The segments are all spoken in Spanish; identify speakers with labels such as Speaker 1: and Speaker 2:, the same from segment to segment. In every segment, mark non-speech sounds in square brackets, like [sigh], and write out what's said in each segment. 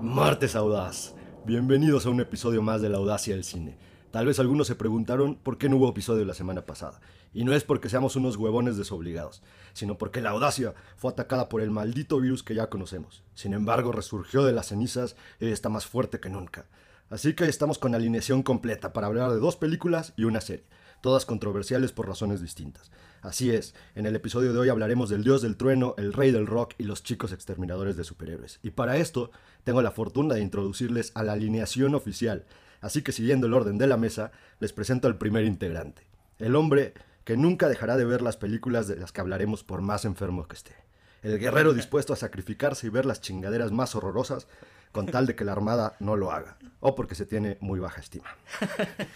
Speaker 1: Martes Audaz. Bienvenidos a un episodio más de la audacia del cine. Tal vez algunos se preguntaron por qué no hubo episodio la semana pasada. Y no es porque seamos unos huevones desobligados, sino porque la audacia fue atacada por el maldito virus que ya conocemos. Sin embargo, resurgió de las cenizas y está más fuerte que nunca. Así que estamos con alineación completa para hablar de dos películas y una serie, todas controversiales por razones distintas. Así es, en el episodio de hoy hablaremos del dios del trueno, el rey del rock y los chicos exterminadores de superhéroes. Y para esto tengo la fortuna de introducirles a la alineación oficial. Así que siguiendo el orden de la mesa, les presento al primer integrante. El hombre que nunca dejará de ver las películas de las que hablaremos por más enfermo que esté. El guerrero [laughs] dispuesto a sacrificarse y ver las chingaderas más horrorosas con tal de que la armada no lo haga, o porque se tiene muy baja estima.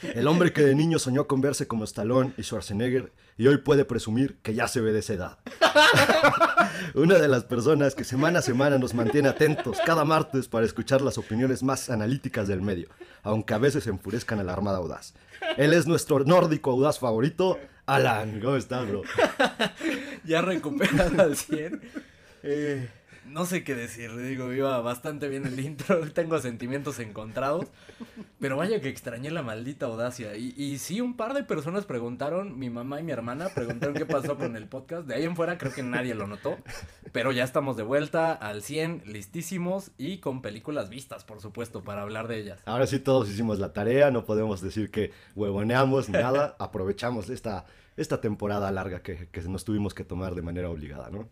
Speaker 1: El hombre que de niño soñó con verse como Stallone y Schwarzenegger y hoy puede presumir que ya se ve de esa edad. [laughs] Una de las personas que semana a semana nos mantiene atentos cada martes para escuchar las opiniones más analíticas del medio, aunque a veces enfurezcan a la Armada Audaz. Él es nuestro nórdico audaz favorito, Alan. ¿Cómo estás, bro? [laughs]
Speaker 2: ya recuperado al 100. Eh, no sé qué decir, digo, iba bastante bien el intro, [laughs] tengo sentimientos encontrados, pero vaya que extrañé la maldita audacia. Y, y sí, un par de personas preguntaron, mi mamá y mi hermana preguntaron qué pasó con el podcast, de ahí en fuera creo que nadie lo notó, pero ya estamos de vuelta al 100, listísimos y con películas vistas, por supuesto, para hablar de ellas.
Speaker 1: Ahora sí todos hicimos la tarea, no podemos decir que huevoneamos ni nada, [laughs] aprovechamos esta, esta temporada larga que, que nos tuvimos que tomar de manera obligada, ¿no?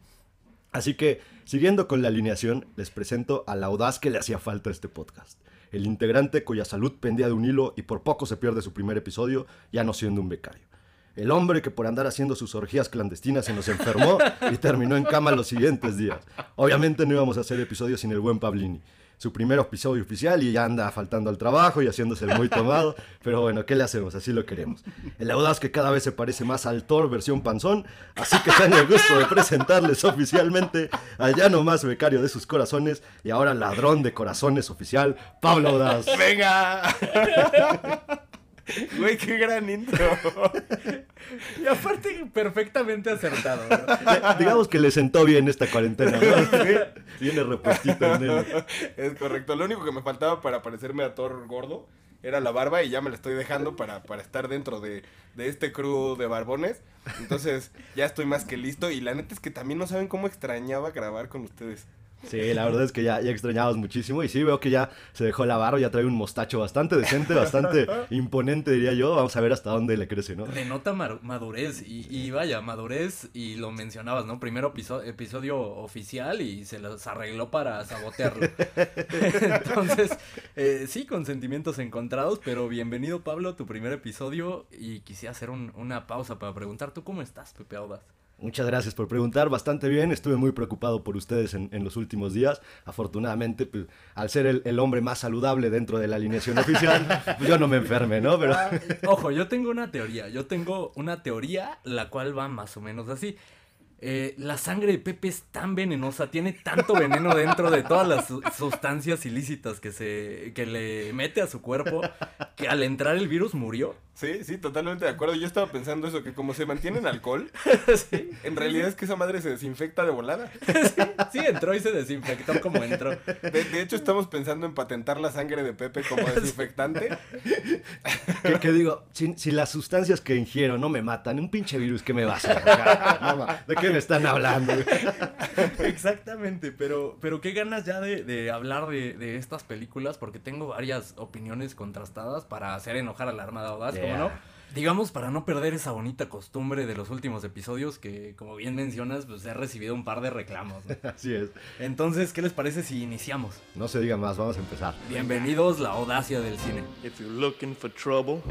Speaker 1: Así que, siguiendo con la alineación, les presento al audaz que le hacía falta a este podcast. El integrante cuya salud pendía de un hilo y por poco se pierde su primer episodio, ya no siendo un becario. El hombre que por andar haciendo sus orgías clandestinas se nos enfermó y terminó en cama los siguientes días. Obviamente no íbamos a hacer episodios sin el buen Pablini. Su primer episodio oficial y ya anda faltando al trabajo y haciéndose el muy tomado. [laughs] Pero bueno, ¿qué le hacemos? Así lo queremos. El audaz que cada vez se parece más al Thor versión panzón. Así que tengo el gusto de presentarles oficialmente al ya no más becario de sus corazones y ahora ladrón de corazones oficial, Pablo Audaz.
Speaker 3: ¡Venga! [laughs] Güey, qué gran intro.
Speaker 2: Y aparte, perfectamente acertado. ¿no?
Speaker 1: Digamos que le sentó bien esta cuarentena. ¿no? Viene repuestito en él.
Speaker 3: Es correcto. Lo único que me faltaba para parecerme a Thor gordo era la barba y ya me la estoy dejando para, para estar dentro de, de este crew de barbones. Entonces ya estoy más que listo y la neta es que también no saben cómo extrañaba grabar con ustedes.
Speaker 1: Sí, la verdad es que ya, ya extrañamos muchísimo y sí veo que ya se dejó la barba, ya trae un mostacho bastante decente, bastante [laughs] imponente diría yo. Vamos a ver hasta dónde le crece, ¿no?
Speaker 2: Denota madurez y, y vaya, madurez y lo mencionabas, ¿no? Primero episo- episodio oficial y se los arregló para sabotearlo. [laughs] Entonces, eh, sí, con sentimientos encontrados, pero bienvenido Pablo a tu primer episodio y quisiera hacer un- una pausa para preguntar, ¿tú cómo estás, Pepe Audaz?
Speaker 1: Muchas gracias por preguntar, bastante bien, estuve muy preocupado por ustedes en, en los últimos días. Afortunadamente, pues, al ser el, el hombre más saludable dentro de la alineación oficial, [laughs] pues, yo no me enferme, ¿no? Pero
Speaker 2: Ojo, yo tengo una teoría. Yo tengo una teoría la cual va más o menos así. Eh, la sangre de Pepe es tan venenosa, tiene tanto veneno dentro de todas las su- sustancias ilícitas que se que le mete a su cuerpo que al entrar el virus murió.
Speaker 3: Sí, sí, totalmente de acuerdo. Yo estaba pensando eso, que como se mantiene en alcohol, [laughs]
Speaker 2: sí,
Speaker 3: en realidad es que esa madre se desinfecta de volada. [laughs]
Speaker 2: sí, entró y se desinfectó como entró.
Speaker 3: De, de hecho, estamos pensando en patentar la sangre de Pepe como [laughs] desinfectante.
Speaker 1: que, que digo, si, si las sustancias que ingiero no me matan, un pinche virus, ¿qué me va a hacer? No, ma, ¿De qué me están hablando? [laughs]
Speaker 2: Exactamente, pero, pero qué ganas ya de, de hablar de, de estas películas, porque tengo varias opiniones contrastadas para hacer enojar a la Armada Audaz, ¿cómo
Speaker 1: Yeah.
Speaker 2: no? Digamos, para no perder esa bonita costumbre de los últimos episodios, que como bien mencionas, pues he recibido un par de reclamos. ¿no? [laughs]
Speaker 1: Así es.
Speaker 2: Entonces, ¿qué les parece si iniciamos?
Speaker 1: No se diga más, vamos a empezar.
Speaker 2: Bienvenidos, la audacia del cine.
Speaker 4: If you're looking for trouble,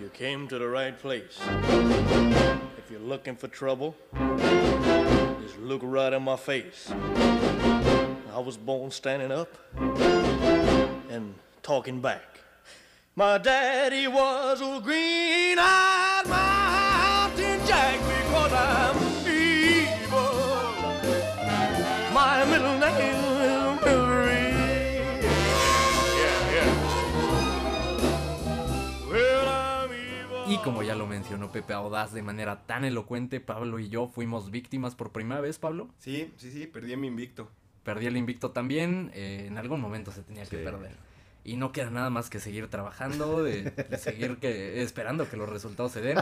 Speaker 4: you came to the right place. You're looking for trouble, just look right in my face. I was born standing up and talking back. My daddy was a green-eyed mountain jack because I'm
Speaker 2: como ya lo mencionó Pepe Audaz de manera tan elocuente, Pablo y yo fuimos víctimas por primera vez, Pablo.
Speaker 3: Sí, sí, sí, perdí mi invicto.
Speaker 2: Perdí el invicto también, eh, en algún momento se tenía que
Speaker 1: Sí.
Speaker 2: perder. Y no queda nada más que seguir trabajando, de, de seguir que, esperando que los resultados se den.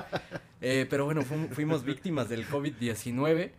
Speaker 2: Eh, pero bueno, fu- fuimos víctimas del COVID-19.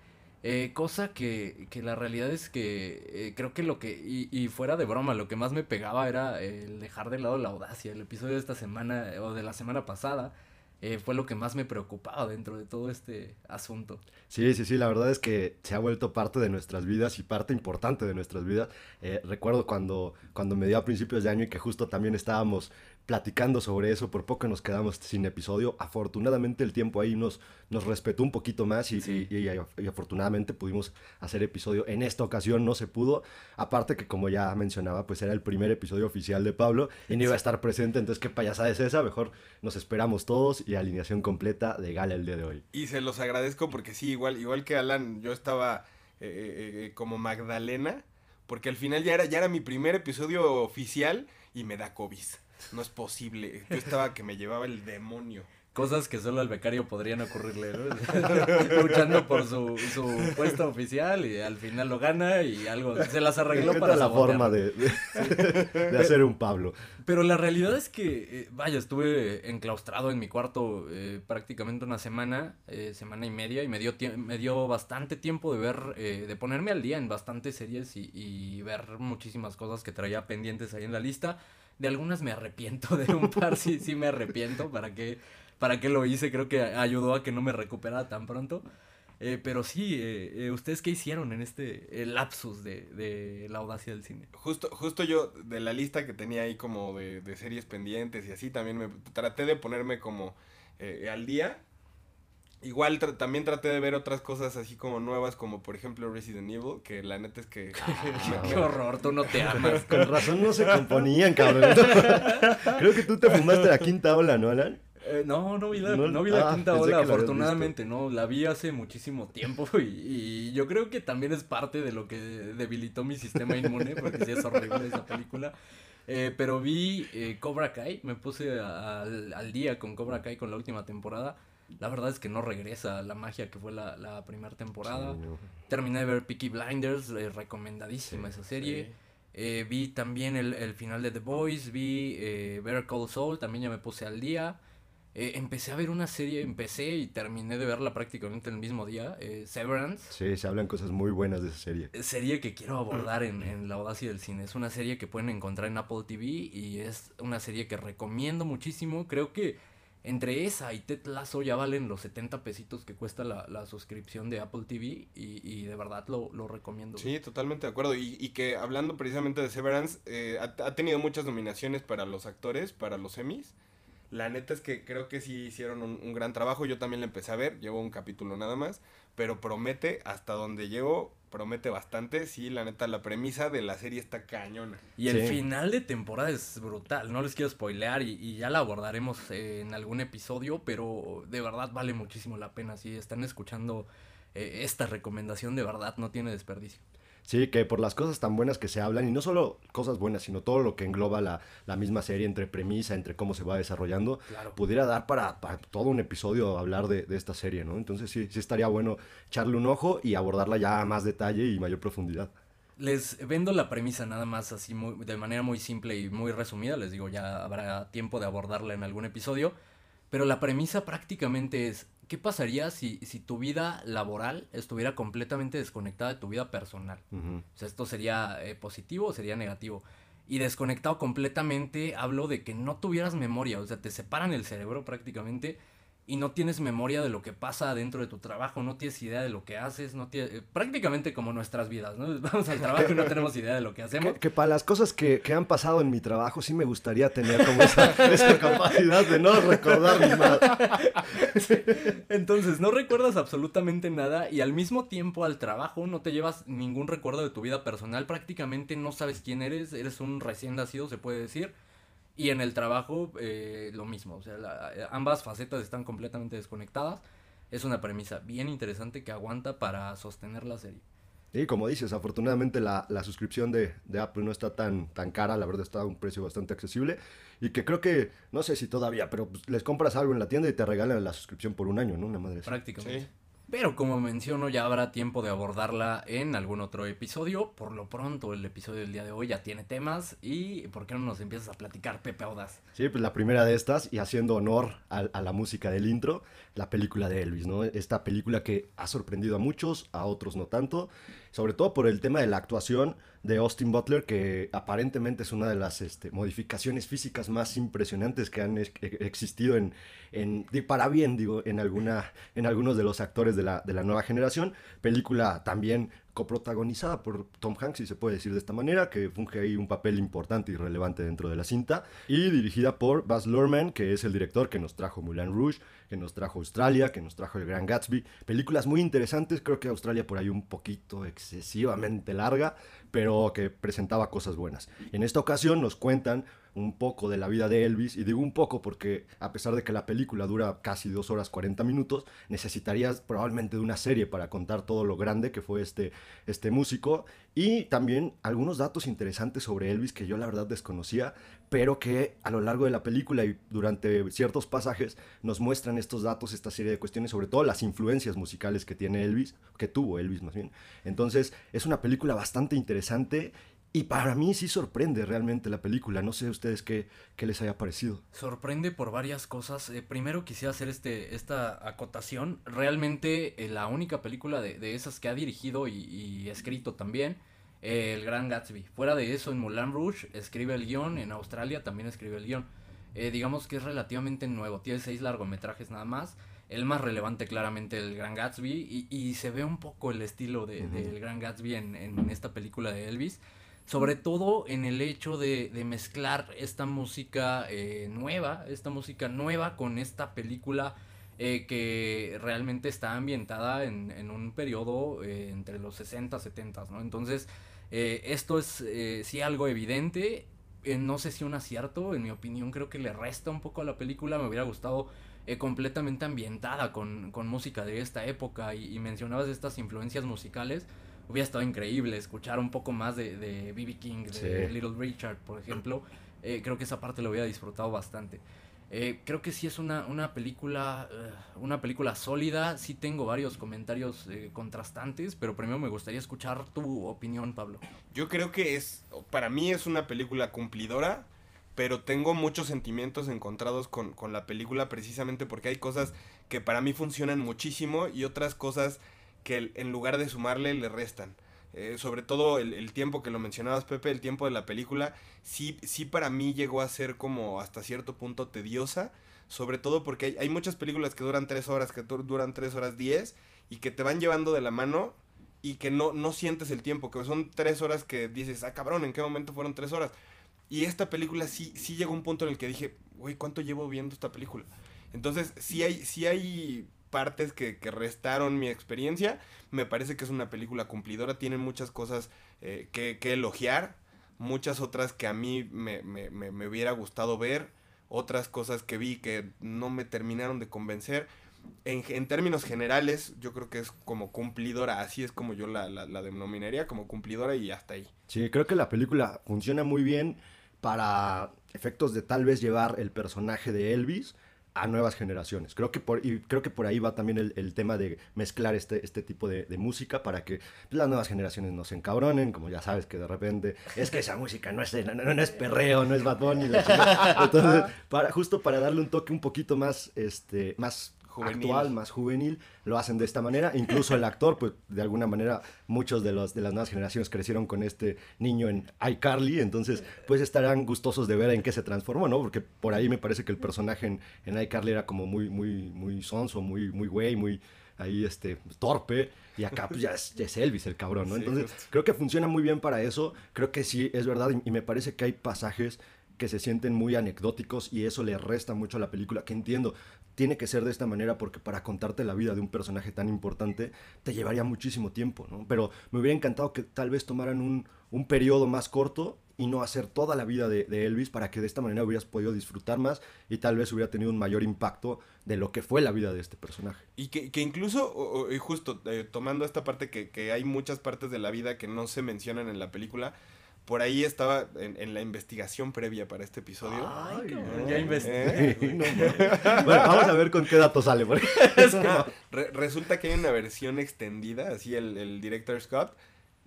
Speaker 2: eh, cosa que, que la realidad es que eh, creo que lo que, y, y fuera de broma, lo que más me pegaba era el dejar de lado la audacia. El episodio de esta semana o de la semana pasada eh, fue lo que más me preocupaba dentro de todo este asunto.
Speaker 1: Sí, sí, sí, la verdad es que se ha vuelto parte de nuestras vidas y parte importante de nuestras vidas. Eh, recuerdo cuando, cuando me dio a principios de año y que justo también estábamos platicando sobre eso, por poco nos quedamos sin episodio. Afortunadamente el tiempo ahí nos, nos respetó un poquito más y,
Speaker 2: Sí.
Speaker 1: y- y- y afortunadamente pudimos hacer episodio. En esta ocasión no se pudo, aparte que como ya mencionaba, pues era el primer episodio oficial de Pablo y no iba a estar presente, entonces qué payasada es esa, mejor nos esperamos todos y alineación completa de gala el día de hoy.
Speaker 3: Y se los agradezco porque sí, igual, igual que Alan, yo estaba eh, eh, eh, como Magdalena, porque al final ya era, ya era mi primer episodio oficial y me da COVID. No es posible. Yo estaba que me llevaba el demonio.
Speaker 2: Cosas que solo al becario podrían ocurrirle, ¿no? [laughs] Luchando por su, su puesto oficial y al final lo gana y algo se las arregló para
Speaker 1: la forma de, de- de hacer un Pablo.
Speaker 2: Pero la realidad es que, eh, vaya, estuve enclaustrado en mi cuarto eh, prácticamente una semana, eh, semana y media, y me dio, me dio bastante tiempo de ver, eh, de ponerme al día en bastantes series y, y ver muchísimas cosas que traía pendientes ahí en la lista. De algunas me arrepiento, de un par sí, sí me arrepiento, ¿para qué, para qué lo hice? Creo que ayudó a que no me recuperara tan pronto. Eh, pero sí, eh, eh, ¿ustedes qué hicieron en este eh, lapsus de, de la audacia del cine?
Speaker 3: Justo, justo yo, de la lista que tenía ahí como de, de series pendientes y así, también me traté de ponerme como eh, al día. Igual tra- también traté de ver otras cosas así como nuevas, como por ejemplo Resident Evil, que la neta es que... [laughs]
Speaker 2: Qué horror, tú no te amas.
Speaker 1: Con razón no se componían, cabrón. [laughs] Creo que tú te fumaste la quinta ola, ¿no, Alan?
Speaker 2: Eh, no, no vi la,
Speaker 1: No,
Speaker 2: no vi la
Speaker 1: ah,
Speaker 2: quinta ola, afortunadamente, no, la vi hace muchísimo tiempo [laughs] y, y yo creo que también es parte de lo que debilitó mi sistema inmune, porque sí es horrible esa película. Eh, pero vi eh, Cobra Kai, me puse al día con Cobra Kai con la última temporada. La verdad es que no regresa la magia que fue la, la primera temporada.
Speaker 1: Sí, no.
Speaker 2: Terminé de ver Peaky Blinders, eh, recomendadísima esa serie. Eh, vi también el, el final de The Boys, vi eh, Better Call Saul, también ya me puse al día. Eh, empecé a ver una serie, empecé y terminé de verla prácticamente el mismo día, eh, Severance.
Speaker 1: Sí, se hablan cosas muy buenas de esa serie.
Speaker 2: Serie que quiero abordar en, en La Audacia del Cine. Es una serie que pueden encontrar en Apple TV y es una serie que recomiendo muchísimo. Creo que entre esa y Ted Lasso ya valen los 70 pesitos que cuesta la, la suscripción de Apple TV y, y de verdad lo, lo recomiendo.
Speaker 3: Sí, totalmente de acuerdo. Y, y que hablando precisamente de Severance, eh, ha, ha tenido muchas nominaciones para los actores, para los Emmys. La neta es que creo que sí hicieron un, un gran trabajo. Yo también la empecé a ver, llevo un capítulo nada más. Pero promete, hasta donde llego, promete bastante. Sí, la neta, la premisa de la serie está cañona.
Speaker 2: Y el
Speaker 1: Sí.
Speaker 2: final de temporada es brutal, no les quiero spoilear y, y ya la abordaremos eh, en algún episodio, pero de verdad vale muchísimo la pena. Si están escuchando eh, esta recomendación, de verdad no tiene desperdicio.
Speaker 1: Sí, que por las cosas tan buenas que se hablan, y no solo cosas buenas, sino todo lo que engloba la, la misma serie, entre premisa, entre cómo se va desarrollando,
Speaker 2: Claro.
Speaker 1: pudiera dar para, para todo un episodio hablar de, de esta serie, ¿no? Entonces sí, sí estaría bueno echarle un ojo y abordarla ya a más detalle y mayor profundidad.
Speaker 2: Les vendo la premisa nada más así muy, de manera muy simple y muy resumida. Les digo, ya habrá tiempo de abordarla en algún episodio. Pero la premisa prácticamente es, ¿qué pasaría si, si tu vida laboral estuviera completamente desconectada de tu vida personal? O sea, esto sería eh, positivo o sería negativo. Y desconectado completamente, hablo de que no tuvieras memoria, o sea, te separan el cerebro prácticamente y no tienes memoria de lo que pasa dentro de tu trabajo, no tienes idea de lo que haces, no tienes, eh, prácticamente como nuestras vidas, ¿no? [laughs] Vamos al trabajo y no tenemos idea de lo que hacemos.
Speaker 1: Que, que para las cosas que, que han pasado en mi trabajo sí me gustaría tener como esa, [laughs] esa capacidad de no recordar ni nada.
Speaker 2: Entonces, no recuerdas absolutamente nada y al mismo tiempo al trabajo no te llevas ningún recuerdo de tu vida personal, prácticamente no sabes quién eres, eres un recién nacido, se puede decir. Y en el trabajo eh, lo mismo, o sea, la- eh, ambas facetas están completamente desconectadas. Es una premisa bien interesante que aguanta para sostener la serie.
Speaker 1: Y como dices, afortunadamente la, la suscripción de, de Apple no está tan, tan cara, la verdad está a un precio bastante accesible. Y que creo que, no sé si todavía, pero pues, les compras algo en la tienda y te regalan la suscripción por un año, ¿no? Una madre.
Speaker 2: Prácticamente.
Speaker 3: Sí.
Speaker 2: Pero como menciono, ya habrá tiempo de abordarla en algún otro episodio. Por lo pronto, el episodio del día de hoy ya tiene temas. ¿Y por qué no nos empiezas a platicar, Pepe Audaz?
Speaker 1: Sí, pues la primera de estas, y haciendo honor a, a la música del intro, la película de Elvis, ¿no? Esta película que ha sorprendido a muchos, a otros no tanto, sobre todo por el tema de la actuación de Austin Butler, que aparentemente es una de las este, modificaciones físicas más impresionantes que han e- existido en, en para bien, digo, en, alguna, en algunos de los actores de la, de la nueva generación. Película también coprotagonizada por Tom Hanks, si se puede decir de esta manera, que funge ahí un papel importante y relevante dentro de la cinta, y dirigida por Baz Luhrmann, que es el director que nos trajo Moulin Rouge, que nos trajo Australia, que nos trajo El Gran Gatsby, películas muy interesantes, creo que Australia por ahí un poquito excesivamente larga, pero que presentaba cosas buenas. En esta ocasión nos cuentan un poco de la vida de Elvis, y digo un poco porque a pesar de que la película dura casi 2 horas 40 minutos, necesitarías probablemente de una serie para contar todo lo grande que fue este, este músico, y también algunos datos interesantes sobre Elvis que yo la verdad desconocía, pero que a lo largo de la película y durante ciertos pasajes nos muestran estos datos, esta serie de cuestiones, sobre todo las influencias musicales que tiene Elvis, que tuvo Elvis más bien. Entonces es una película bastante interesante y para mí sí sorprende realmente la película. No sé ustedes qué, qué les haya parecido.
Speaker 2: Sorprende por varias cosas. Eh, primero quisiera hacer este, esta acotación. Realmente eh, la única película de, de esas que ha dirigido y, y escrito también, eh, El Gran Gatsby. Fuera de eso, en Moulin Rouge escribe el guion, en Australia también escribe el guion. Eh, digamos que es relativamente nuevo, tiene seis largometrajes nada más. El más relevante claramente el Gran Gatsby y, y se ve un poco el estilo de- del Gran Gatsby en, en esta película de Elvis. Sobre todo en el hecho de, de mezclar esta música eh, nueva, esta música nueva con esta película eh, que realmente está ambientada en, en un periodo eh, entre los 60 70, ¿no? Entonces, esto es sí algo evidente, no sé si un acierto, en mi opinión creo que le resta un poco a la película, me hubiera gustado completamente ambientada con, con música de esta época y, y mencionabas estas influencias musicales, hubiera estado increíble escuchar un poco más de, de B.B. King, de
Speaker 1: Sí.
Speaker 2: Little Richard, por ejemplo, Eh, creo que esa parte lo hubiera disfrutado bastante. Eh, creo que sí es una, una película eh, una película sólida, sí tengo varios comentarios eh, contrastantes, pero primero me gustaría escuchar tu opinión, Pablo.
Speaker 3: Yo creo que es, para mí es una película cumplidora, pero tengo muchos sentimientos encontrados con, con la película precisamente porque hay cosas que para mí funcionan muchísimo y otras cosas que en lugar de sumarle le restan. Eh, sobre todo el, tiempo que lo mencionabas, Pepe, el tiempo de la película, sí, sí para mí llegó a ser como hasta cierto punto tediosa, sobre todo porque hay, hay muchas películas que duran tres horas, que du- duran tres horas diez y que te van llevando de la mano y que no, no sientes el tiempo, que son tres horas que dices, ah cabrón, ¿en qué momento fueron tres horas? Y esta película sí, sí llegó a un punto en el que dije, güey, ¿cuánto llevo viendo esta película? Entonces, sí hay, sí hay partes que, que restaron mi experiencia. Me parece que es una película cumplidora. Tiene muchas cosas eh, que, que elogiar. Muchas otras que a mí me, me- me- me hubiera gustado ver. Otras cosas que vi que no me terminaron de convencer. En, en términos generales, yo creo que es como cumplidora. Así es como yo la, la, la denominaría, como cumplidora y hasta ahí.
Speaker 1: Sí, creo que la película funciona muy bien para efectos de tal vez llevar el personaje de Elvis a nuevas generaciones. Creo que por, y creo que por ahí va también el, el tema de mezclar este, este tipo de, de música para que las nuevas generaciones no se encabronen, como ya sabes que de repente es que esa música no es, no, no- es perreo, no es Bad Bunny, la chingada". [laughs] Entonces, para, justo para darle un toque un poquito más, este, más
Speaker 3: Juvenil.
Speaker 1: actual, más juvenil, lo hacen de esta manera. Incluso el actor, pues de alguna manera, muchos de, los, de las nuevas generaciones crecieron con este niño en iCarly, entonces pues estarán gustosos de ver en qué se transformó, ¿no? Porque por ahí me parece que el personaje en, en iCarly era como muy, muy, muy sonso, muy, muy güey, muy ahí este torpe y acá pues ya es, ya es Elvis el cabrón, ¿no? Entonces creo que funciona muy bien para eso, creo que sí es verdad y, y me parece que hay pasajes que se sienten muy anecdóticos y eso le resta mucho a la película, que entiendo, tiene que ser de esta manera porque para contarte la vida de un personaje tan importante te llevaría muchísimo tiempo, ¿no? Pero me hubiera encantado que tal vez tomaran un, un periodo más corto y no hacer toda la vida de, Elvis para que de esta manera hubieras podido disfrutar más y tal vez hubiera tenido un mayor impacto de lo que fue la vida de este personaje.
Speaker 3: Y que, incluso, y justo eh, tomando esta parte que hay muchas partes de la vida que no se mencionan en la película, por ahí estaba en, en la investigación previa para este episodio.
Speaker 2: Ay,
Speaker 3: no.
Speaker 2: ya investigué.
Speaker 3: Eh,
Speaker 1: No, no. bueno, vamos a ver con qué datos sale. porque-
Speaker 3: Re- resulta que hay una versión extendida, así el, el director Scott,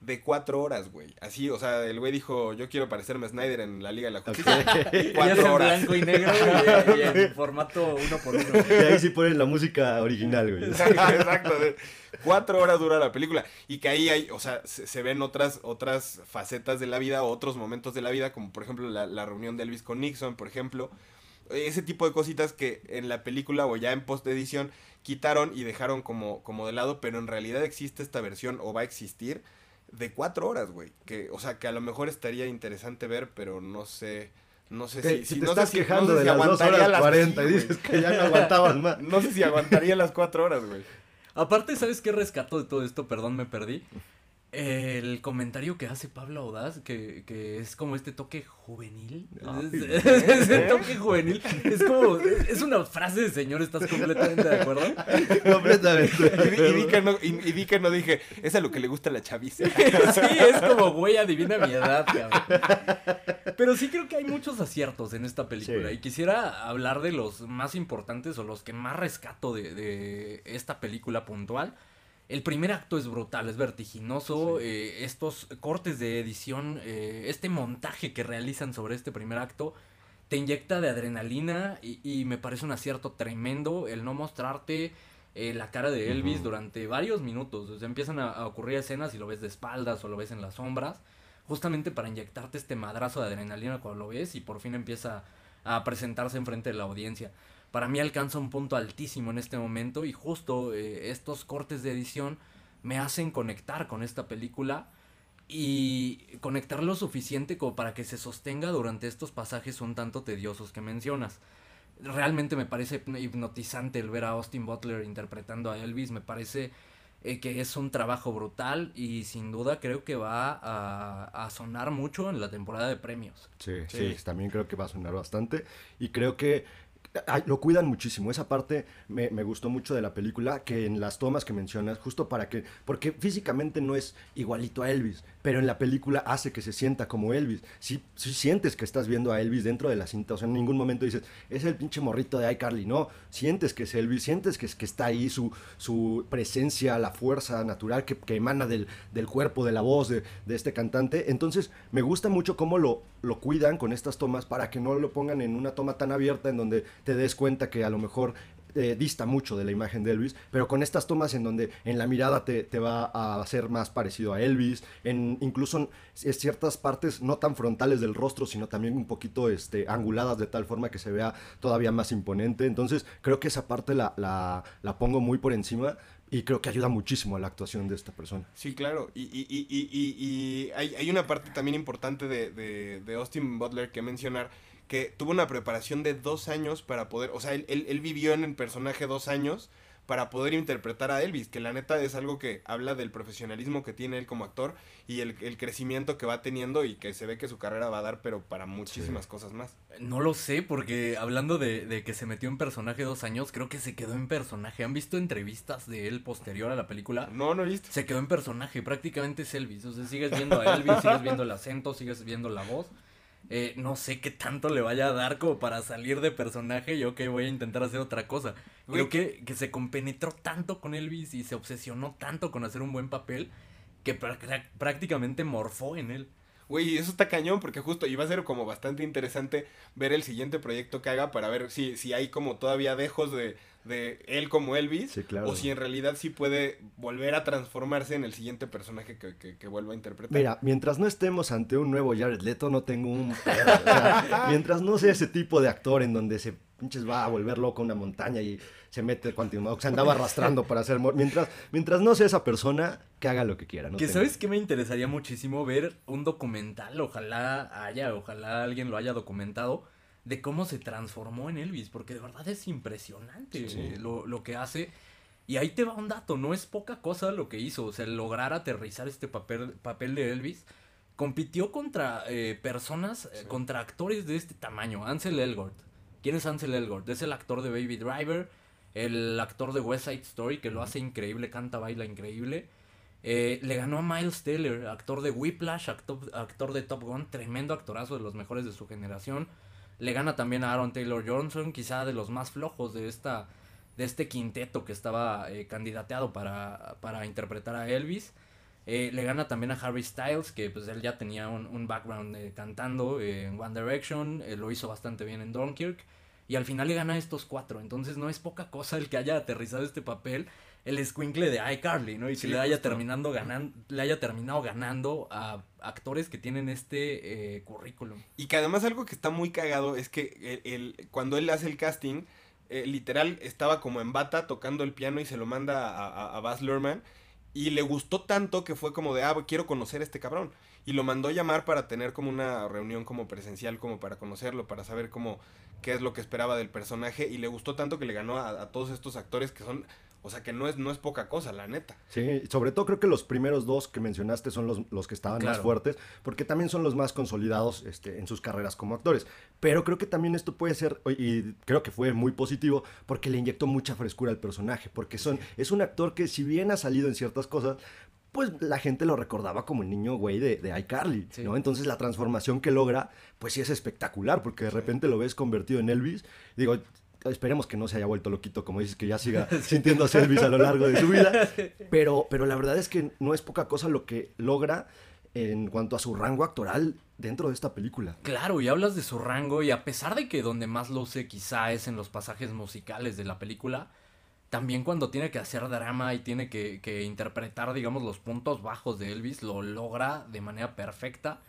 Speaker 3: de cuatro horas, güey. Así, o sea, el güey dijo, yo quiero parecerme a Snyder en la Liga de la Justicia. [laughs] Cuatro
Speaker 2: en
Speaker 3: horas.
Speaker 2: blanco y negro [laughs] y, y en formato uno por uno.
Speaker 1: Y ahí sí ponen la música original, güey.
Speaker 3: Exacto. de- Cuatro horas dura la película. Y que ahí hay, o sea, se, se ven otras, otras facetas de la vida, otros momentos de la vida, como por ejemplo la, la reunión de Elvis con Nixon, por ejemplo. Ese tipo de cositas que en la película o ya en post edición quitaron y dejaron como, como de lado, pero en realidad existe esta versión o va a existir de cuatro horas, güey. Que, o sea, que a lo mejor estaría interesante ver, pero no sé. No sé
Speaker 1: Te-
Speaker 3: si,
Speaker 1: si te
Speaker 3: no sé
Speaker 1: estás
Speaker 3: si- no
Speaker 1: quejando
Speaker 3: sé
Speaker 1: de
Speaker 3: si
Speaker 1: las 2
Speaker 3: aguantaría
Speaker 1: horas
Speaker 3: las-
Speaker 1: 40 y dices que ya no aguantaban más. [laughs]
Speaker 3: No sé si aguantaría las cuatro horas, güey.
Speaker 2: Aparte, ¿sabes qué rescato de todo esto? Perdón, me perdí. El comentario que hace Pablo Audaz, que, que es como este toque juvenil. Es- [laughs] Ese toque juvenil. Es como, es una frase de señor, ¿estás completamente de acuerdo?
Speaker 1: Completamente.
Speaker 3: Y, di- y que no, y, y di que no dije, es a lo que le gusta a la chaviza. [laughs]
Speaker 2: Sí, es como, güey, adivina mi edad, cabrón. Pero sí creo que hay muchos aciertos en esta película.
Speaker 1: Sí.
Speaker 2: Y quisiera hablar de los más importantes o los que más rescato de, de esta película puntual. El primer acto es brutal, es vertiginoso. eh, estos cortes de edición, eh, este montaje que realizan sobre este primer acto, te inyecta de adrenalina y, y me parece un acierto tremendo el no mostrarte eh, la cara de Elvis durante varios minutos. O sea, empiezan a, a ocurrir escenas y lo ves de espaldas o lo ves en las sombras, justamente para inyectarte este madrazo de adrenalina cuando lo ves y por fin empieza a presentarse enfrente de la audiencia. Para mí alcanza un punto altísimo en este momento y justo eh, estos cortes de edición me hacen conectar con esta película y conectar lo suficiente como para que se sostenga durante estos pasajes un tanto tediosos que mencionas. Realmente me parece hipnotizante el ver a Austin Butler interpretando a Elvis, me parece eh, que es un trabajo brutal y sin duda creo que va a, a sonar mucho en la temporada de premios.
Speaker 1: Sí,
Speaker 3: Sí.
Speaker 1: sí, también creo que va a sonar bastante. Y creo que lo cuidan muchísimo. Esa parte me, me gustó mucho de la película, que en las tomas que mencionas, justo para que, porque físicamente no es igualito a Elvis, pero en la película hace que se sienta como Elvis. Si sí, sientes que estás viendo a Elvis dentro de la cinta, o sea, en ningún momento dices, es el pinche morrito de iCarly, no, sientes que es Elvis, sientes que, que está ahí su, su presencia, la fuerza natural que, que emana del, del cuerpo, de la voz de, de este cantante. Entonces, me gusta mucho cómo lo, lo cuidan con estas tomas para que no lo pongan en una toma tan abierta en donde te des cuenta que a lo mejor eh, dista mucho de la imagen de Elvis, pero con estas tomas en donde en la mirada te, te va a hacer más parecido a Elvis, en incluso en c- ciertas partes no tan frontales del rostro, sino también un poquito este, anguladas de tal forma que se vea todavía más imponente. Entonces creo que esa parte la, la, la pongo muy por encima y creo que ayuda muchísimo a la actuación de esta persona.
Speaker 3: Sí, claro. Y, y, y- y hay, hay una parte también importante de, de, de Austin Butler que mencionar, que tuvo una preparación de dos años para poder, o sea, él, él, él vivió en el personaje dos años para poder interpretar a Elvis, que la neta es algo que habla del profesionalismo que tiene él como actor y el, el crecimiento que va teniendo y que se ve que su carrera va a dar, pero para muchísimas cosas más.
Speaker 2: No lo sé, porque hablando de, de que se metió en personaje dos años, creo que se quedó en personaje. ¿Han visto entrevistas de él posterior a la película?
Speaker 3: No, no he visto.
Speaker 2: Se quedó en personaje, prácticamente es Elvis. O sea, sigues viendo a Elvis, sigues viendo el acento, sigues viendo la voz. Eh, no sé qué tanto le vaya a dar como para salir de personaje. Yo que voy a intentar hacer otra cosa. Creo que, que se compenetró tanto con Elvis y se obsesionó tanto con hacer un buen papel que prá- prácticamente morfó en él.
Speaker 3: Güey, eso está cañón porque justo iba a ser como bastante interesante ver el siguiente proyecto que haga para ver si, si hay como todavía dejos de, de él como Elvis
Speaker 1: Sí, claro.
Speaker 3: o si en realidad sí puede volver a transformarse en el siguiente personaje que, que, que vuelva a interpretar.
Speaker 1: Mira, mientras no estemos ante un nuevo Jared Leto, no tengo un pedo. o sea, [laughs] mientras no sea ese tipo de actor en donde se pinches va a volver loco una montaña y se mete cuanto se andaba arrastrando para hacer mientras mientras no sea esa persona que haga lo que quiera no
Speaker 2: que
Speaker 1: tengo-
Speaker 2: sabes que me interesaría muchísimo ver un documental, ojalá haya, ojalá alguien lo haya documentado, de cómo se transformó en Elvis, porque de verdad es impresionante
Speaker 1: Sí.
Speaker 2: lo, lo que hace. Y ahí te va un dato, no es poca cosa lo que hizo, o sea, lograr aterrizar este papel, papel de Elvis compitió contra eh, personas, eh, contra actores de este tamaño. Ansel Elgort. ¿Quién es Ansel Elgort? Es el actor de Baby Driver, el actor de West Side Story, que lo hace increíble, canta, baila increíble. Eh, le ganó a Miles Teller, actor de Whiplash, actor, actor de Top Gun, tremendo actorazo de los mejores de su generación. Le gana también a Aaron Taylor Johnson, quizá de los más flojos de esta de este quinteto que estaba eh, candidateado para, para interpretar a Elvis. Eh, le gana también a Harry Styles, que pues él ya tenía un, un background eh, cantando eh, en One Direction, lo hizo bastante bien en Dunkirk, y al final le gana a estos cuatro, entonces no es poca cosa el que haya aterrizado este papel, el escuincle de iCarly, ¿no? Y que
Speaker 3: Sí,
Speaker 2: le haya
Speaker 3: justo.
Speaker 2: terminando ganando, le haya terminado ganando a actores que tienen este eh, currículum.
Speaker 3: Y que además algo que está muy cagado es que el, el- cuando él hace el casting, eh, literal estaba como en bata tocando el piano y se lo manda a, a, a Baz Luhrmann. Y le gustó tanto que fue como de, ah, quiero conocer a este cabrón. Y lo mandó llamar para tener como una reunión como presencial, como para conocerlo, para saber cómo, qué es lo que esperaba del personaje. Y le gustó tanto que le ganó a, a todos estos actores que son, o sea, que no es, no es poca cosa, la neta.
Speaker 1: Sí, sobre todo creo que los primeros dos que mencionaste son los, los que estaban más
Speaker 2: Claro.
Speaker 1: fuertes, porque también son los más consolidados este, en sus carreras como actores. Pero creo que también esto puede ser, y creo que fue muy positivo, porque le inyectó mucha frescura al personaje, porque son, es un actor que si bien ha salido en ciertas cosas, pues la gente lo recordaba como el niño güey de, de iCarly,
Speaker 2: Sí.
Speaker 1: ¿no? Entonces la transformación que logra, pues sí es espectacular, porque de repente lo ves convertido en Elvis. Digo, esperemos que no se haya vuelto loquito, como dices, que ya siga [laughs] sintiéndose Elvis a lo largo de su vida. [laughs] Pero, pero la verdad es que no es poca cosa lo que logra en cuanto a su rango actoral dentro de esta película.
Speaker 2: Claro, y hablas de su rango y a pesar de que donde más lo sé quizá es en los pasajes musicales de la película, también cuando tiene que hacer drama y tiene que, que interpretar, digamos, los puntos bajos de Elvis, lo logra de manera perfecta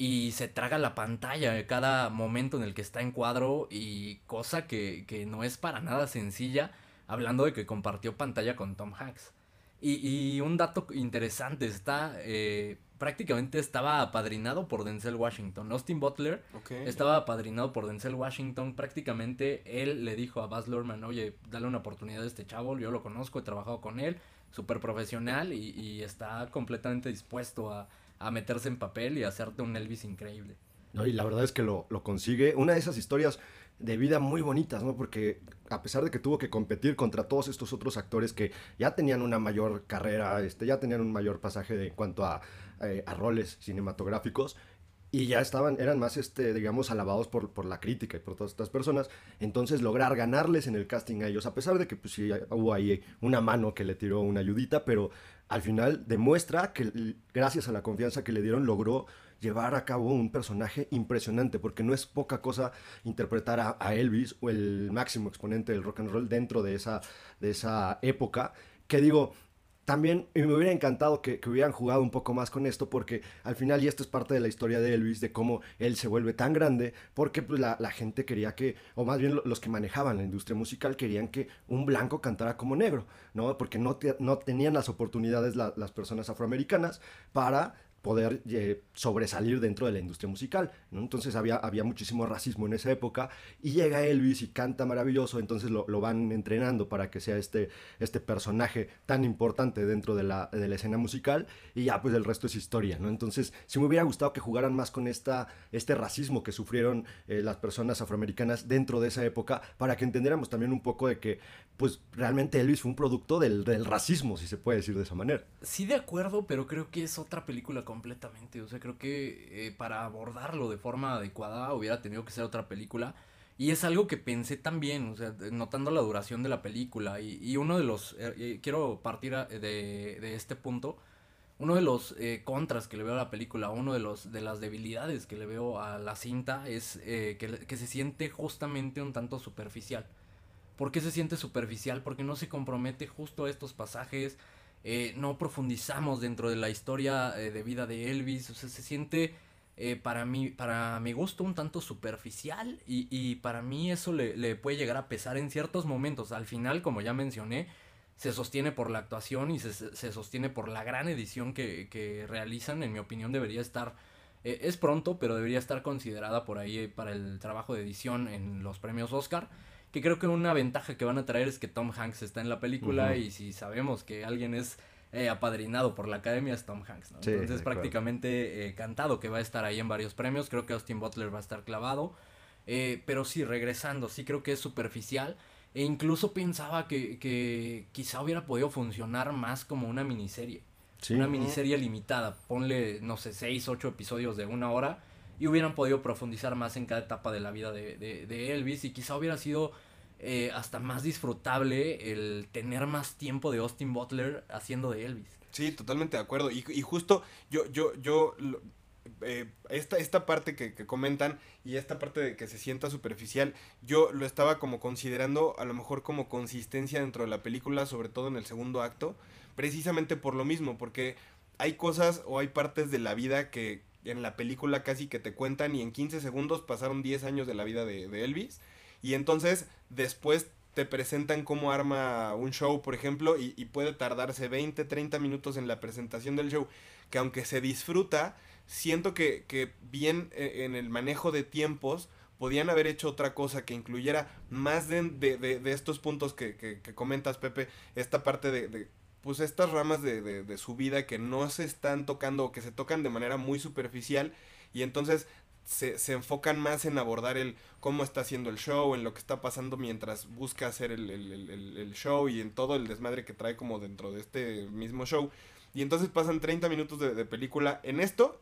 Speaker 2: y se traga la pantalla de cada momento en el que está en cuadro y cosa que, que no es para nada sencilla, hablando de que compartió pantalla con Tom Hanks. Y, y un dato interesante, está eh, prácticamente estaba apadrinado por Denzel Washington. Austin Butler estaba apadrinado por Denzel Washington. Prácticamente él le dijo a Baz Luhrmann, oye, dale una oportunidad a este chavo, yo lo conozco, he trabajado con él, súper profesional y, y está completamente dispuesto a, a meterse en papel y hacerte un Elvis increíble.
Speaker 1: ¿no? Y la verdad es que lo, lo consigue. Una de esas historias de vida muy bonitas, ¿no? Porque a pesar de que tuvo que competir contra todos estos otros actores que ya tenían una mayor carrera, este, ya tenían un mayor pasaje de, en cuanto a, eh, a roles cinematográficos, y ya estaban, eran más, este, digamos, alabados por, por la crítica y por todas estas personas. Entonces, lograr ganarles en el casting a ellos, a pesar de que pues, sí, hubo ahí una mano que le tiró una ayudita, pero al final demuestra que gracias a la confianza que le dieron, logró llevar a cabo un personaje impresionante, porque no es poca cosa interpretar a, a Elvis o el máximo exponente del rock and roll dentro de esa, de esa época, que digo, también me hubiera encantado que, que hubieran jugado un poco más con esto, porque al final, y esto es parte de la historia de Elvis, de cómo él se vuelve tan grande, porque pues, la, la gente quería que, o más bien lo- los que manejaban la industria musical, querían que un blanco cantara como negro, ¿no? Porque no, te- no tenían las oportunidades la- las personas afroamericanas para poder eh, sobresalir dentro de la industria musical, ¿no? Entonces había, había muchísimo racismo en esa época y llega Elvis y canta maravilloso, entonces lo, lo van entrenando para que sea este, este personaje tan importante dentro de la, de la escena musical y ya pues el resto es historia, ¿no? Entonces sí me hubiera gustado que jugaran más con esta, este racismo que sufrieron eh, las personas afroamericanas dentro de esa época para que entendiéramos también un poco de que pues realmente Elvis fue un producto del, del racismo, si se puede decir de esa manera.
Speaker 2: Sí, de acuerdo, pero creo que es otra película completamente. O sea, creo que eh, para abordarlo de forma adecuada hubiera tenido que ser otra película. Y es algo que pensé también, o sea, notando la duración de la película. Y, uno de los. eh, eh, quiero partir de, de este punto. Uno de los contras que le veo a la película, uno de los de las debilidades que le veo a la cinta es que, que se siente justamente un tanto superficial. ¿Por qué se siente superficial? Porque no se compromete justo a estos pasajes, eh, no profundizamos dentro de la historia eh, de vida de Elvis, o sea, se siente eh, para, mí, para mi gusto un tanto superficial y, y para mí eso le, le puede llegar a pesar en ciertos momentos. Al final, como ya mencioné, se sostiene por la actuación y se, se sostiene por la gran edición que, que realizan. En mi opinión debería estar, eh, es pronto, pero debería estar considerada por ahí para el trabajo de edición en los premios Oscar. Que creo que una ventaja que van a traer es que Tom Hanks está en la película y si sabemos que alguien es eh, apadrinado por la academia es Tom Hanks, ¿no?
Speaker 1: Sí, de
Speaker 2: Entonces prácticamente eh, cantado que va a estar ahí en varios premios, creo que Austin Butler va a estar clavado, Eh, pero sí, regresando, sí creo que es superficial. E incluso pensaba que, que quizá hubiera podido funcionar más como una miniserie.
Speaker 1: Sí.
Speaker 2: Una miniserie limitada, ponle, no sé, seis, ocho episodios de una hora y hubieran podido profundizar más en cada etapa de la vida de, de- de Elvis y quizá hubiera sido eh, hasta más disfrutable el tener más tiempo de Austin Butler haciendo de Elvis.
Speaker 3: Sí, totalmente de acuerdo. Y, y justo yo, yo, yo, eh, esta, esta parte que, que comentan y esta parte de que se sienta superficial, yo lo estaba como considerando a lo mejor como consistencia dentro de la película, sobre todo en el segundo acto, precisamente por lo mismo, porque hay cosas o hay partes de la vida que en la película casi que te cuentan y en 15 segundos pasaron 10 años de la vida de, de Elvis y entonces después te presentan cómo arma un show, por ejemplo, y, y puede tardarse 20, 30 minutos en la presentación del show, que aunque se disfruta, siento que, que bien eh, en el manejo de tiempos podían haber hecho otra cosa que incluyera más de, de- de- estos puntos que, que- que comentas, Pepe, esta parte de, pues estas ramas de su vida que no se están tocando o que se tocan de manera muy superficial y entonces se, se enfocan más en abordar el cómo está haciendo el show, en lo que está pasando mientras busca hacer el, el- el- el- el show y en todo el desmadre que trae como dentro de este mismo show. Y entonces pasan 30 minutos de, de película en esto,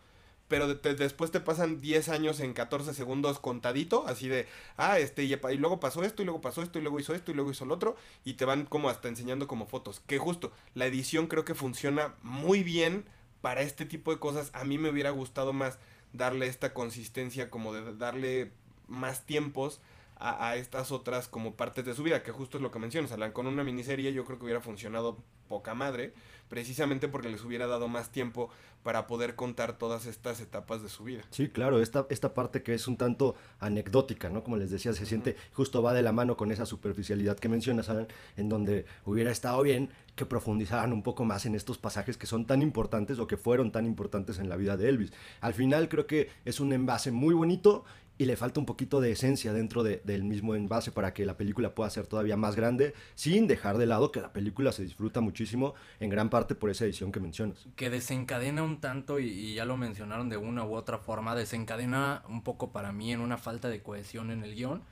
Speaker 3: pero después te pasan 10 años en 14 segundos contadito, así de, ah, este, y, y luego pasó esto, y luego pasó esto, y luego hizo esto, y luego hizo lo otro, y te van como hasta enseñando como fotos. Que justo, la edición creo que funciona muy bien para este tipo de cosas. A mí me hubiera gustado más darle esta consistencia, como de darle más tiempos a, a estas otras como partes de su vida, que justo es lo que mencionas, Alan, con una miniserie yo creo que hubiera funcionado poca madre, precisamente porque les hubiera dado más tiempo para poder contar todas estas etapas de su vida.
Speaker 1: Sí, claro, esta, esta parte que es un tanto anecdótica, ¿no? Como les decía, se siente, justo va de la mano con esa superficialidad que mencionas, Alan, en donde hubiera estado bien que profundizaran un poco más en estos pasajes que son tan importantes o que fueron tan importantes en la vida de Elvis. Al final creo que es un envase muy bonito y le falta un poquito de esencia dentro de- del mismo envase para que la película pueda ser todavía más grande, sin dejar de lado que la película se disfruta muchísimo, en gran parte por esa edición que mencionas.
Speaker 2: que desencadena un tanto, y, y ya lo mencionaron de una u otra forma, desencadena un poco para mí en una falta de cohesión en el guion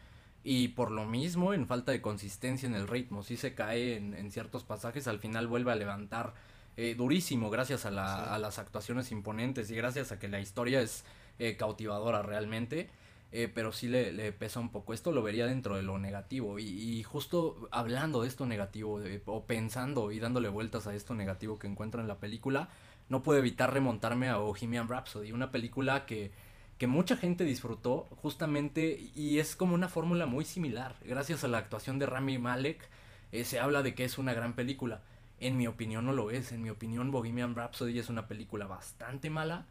Speaker 2: y por lo mismo en falta de consistencia en el ritmo. Si se cae en, en ciertos pasajes, al final vuelve a levantar eh, durísimo gracias a, la- a las actuaciones imponentes y gracias a que la historia es eh, cautivadora realmente. Eh, pero sí le, le pesa un poco. Esto lo vería dentro de lo negativo. Y, y justo hablando de esto negativo, de- o pensando y dándole vueltas a esto negativo que encuentro en la película, no puedo evitar remontarme a Bohemian Rhapsody, una película que, que mucha gente disfrutó justamente y es como una fórmula muy similar. Gracias a la actuación de Rami Malek eh, se habla de que es una gran película. En mi opinión no lo es. En mi opinión Bohemian Rhapsody es una película bastante mala.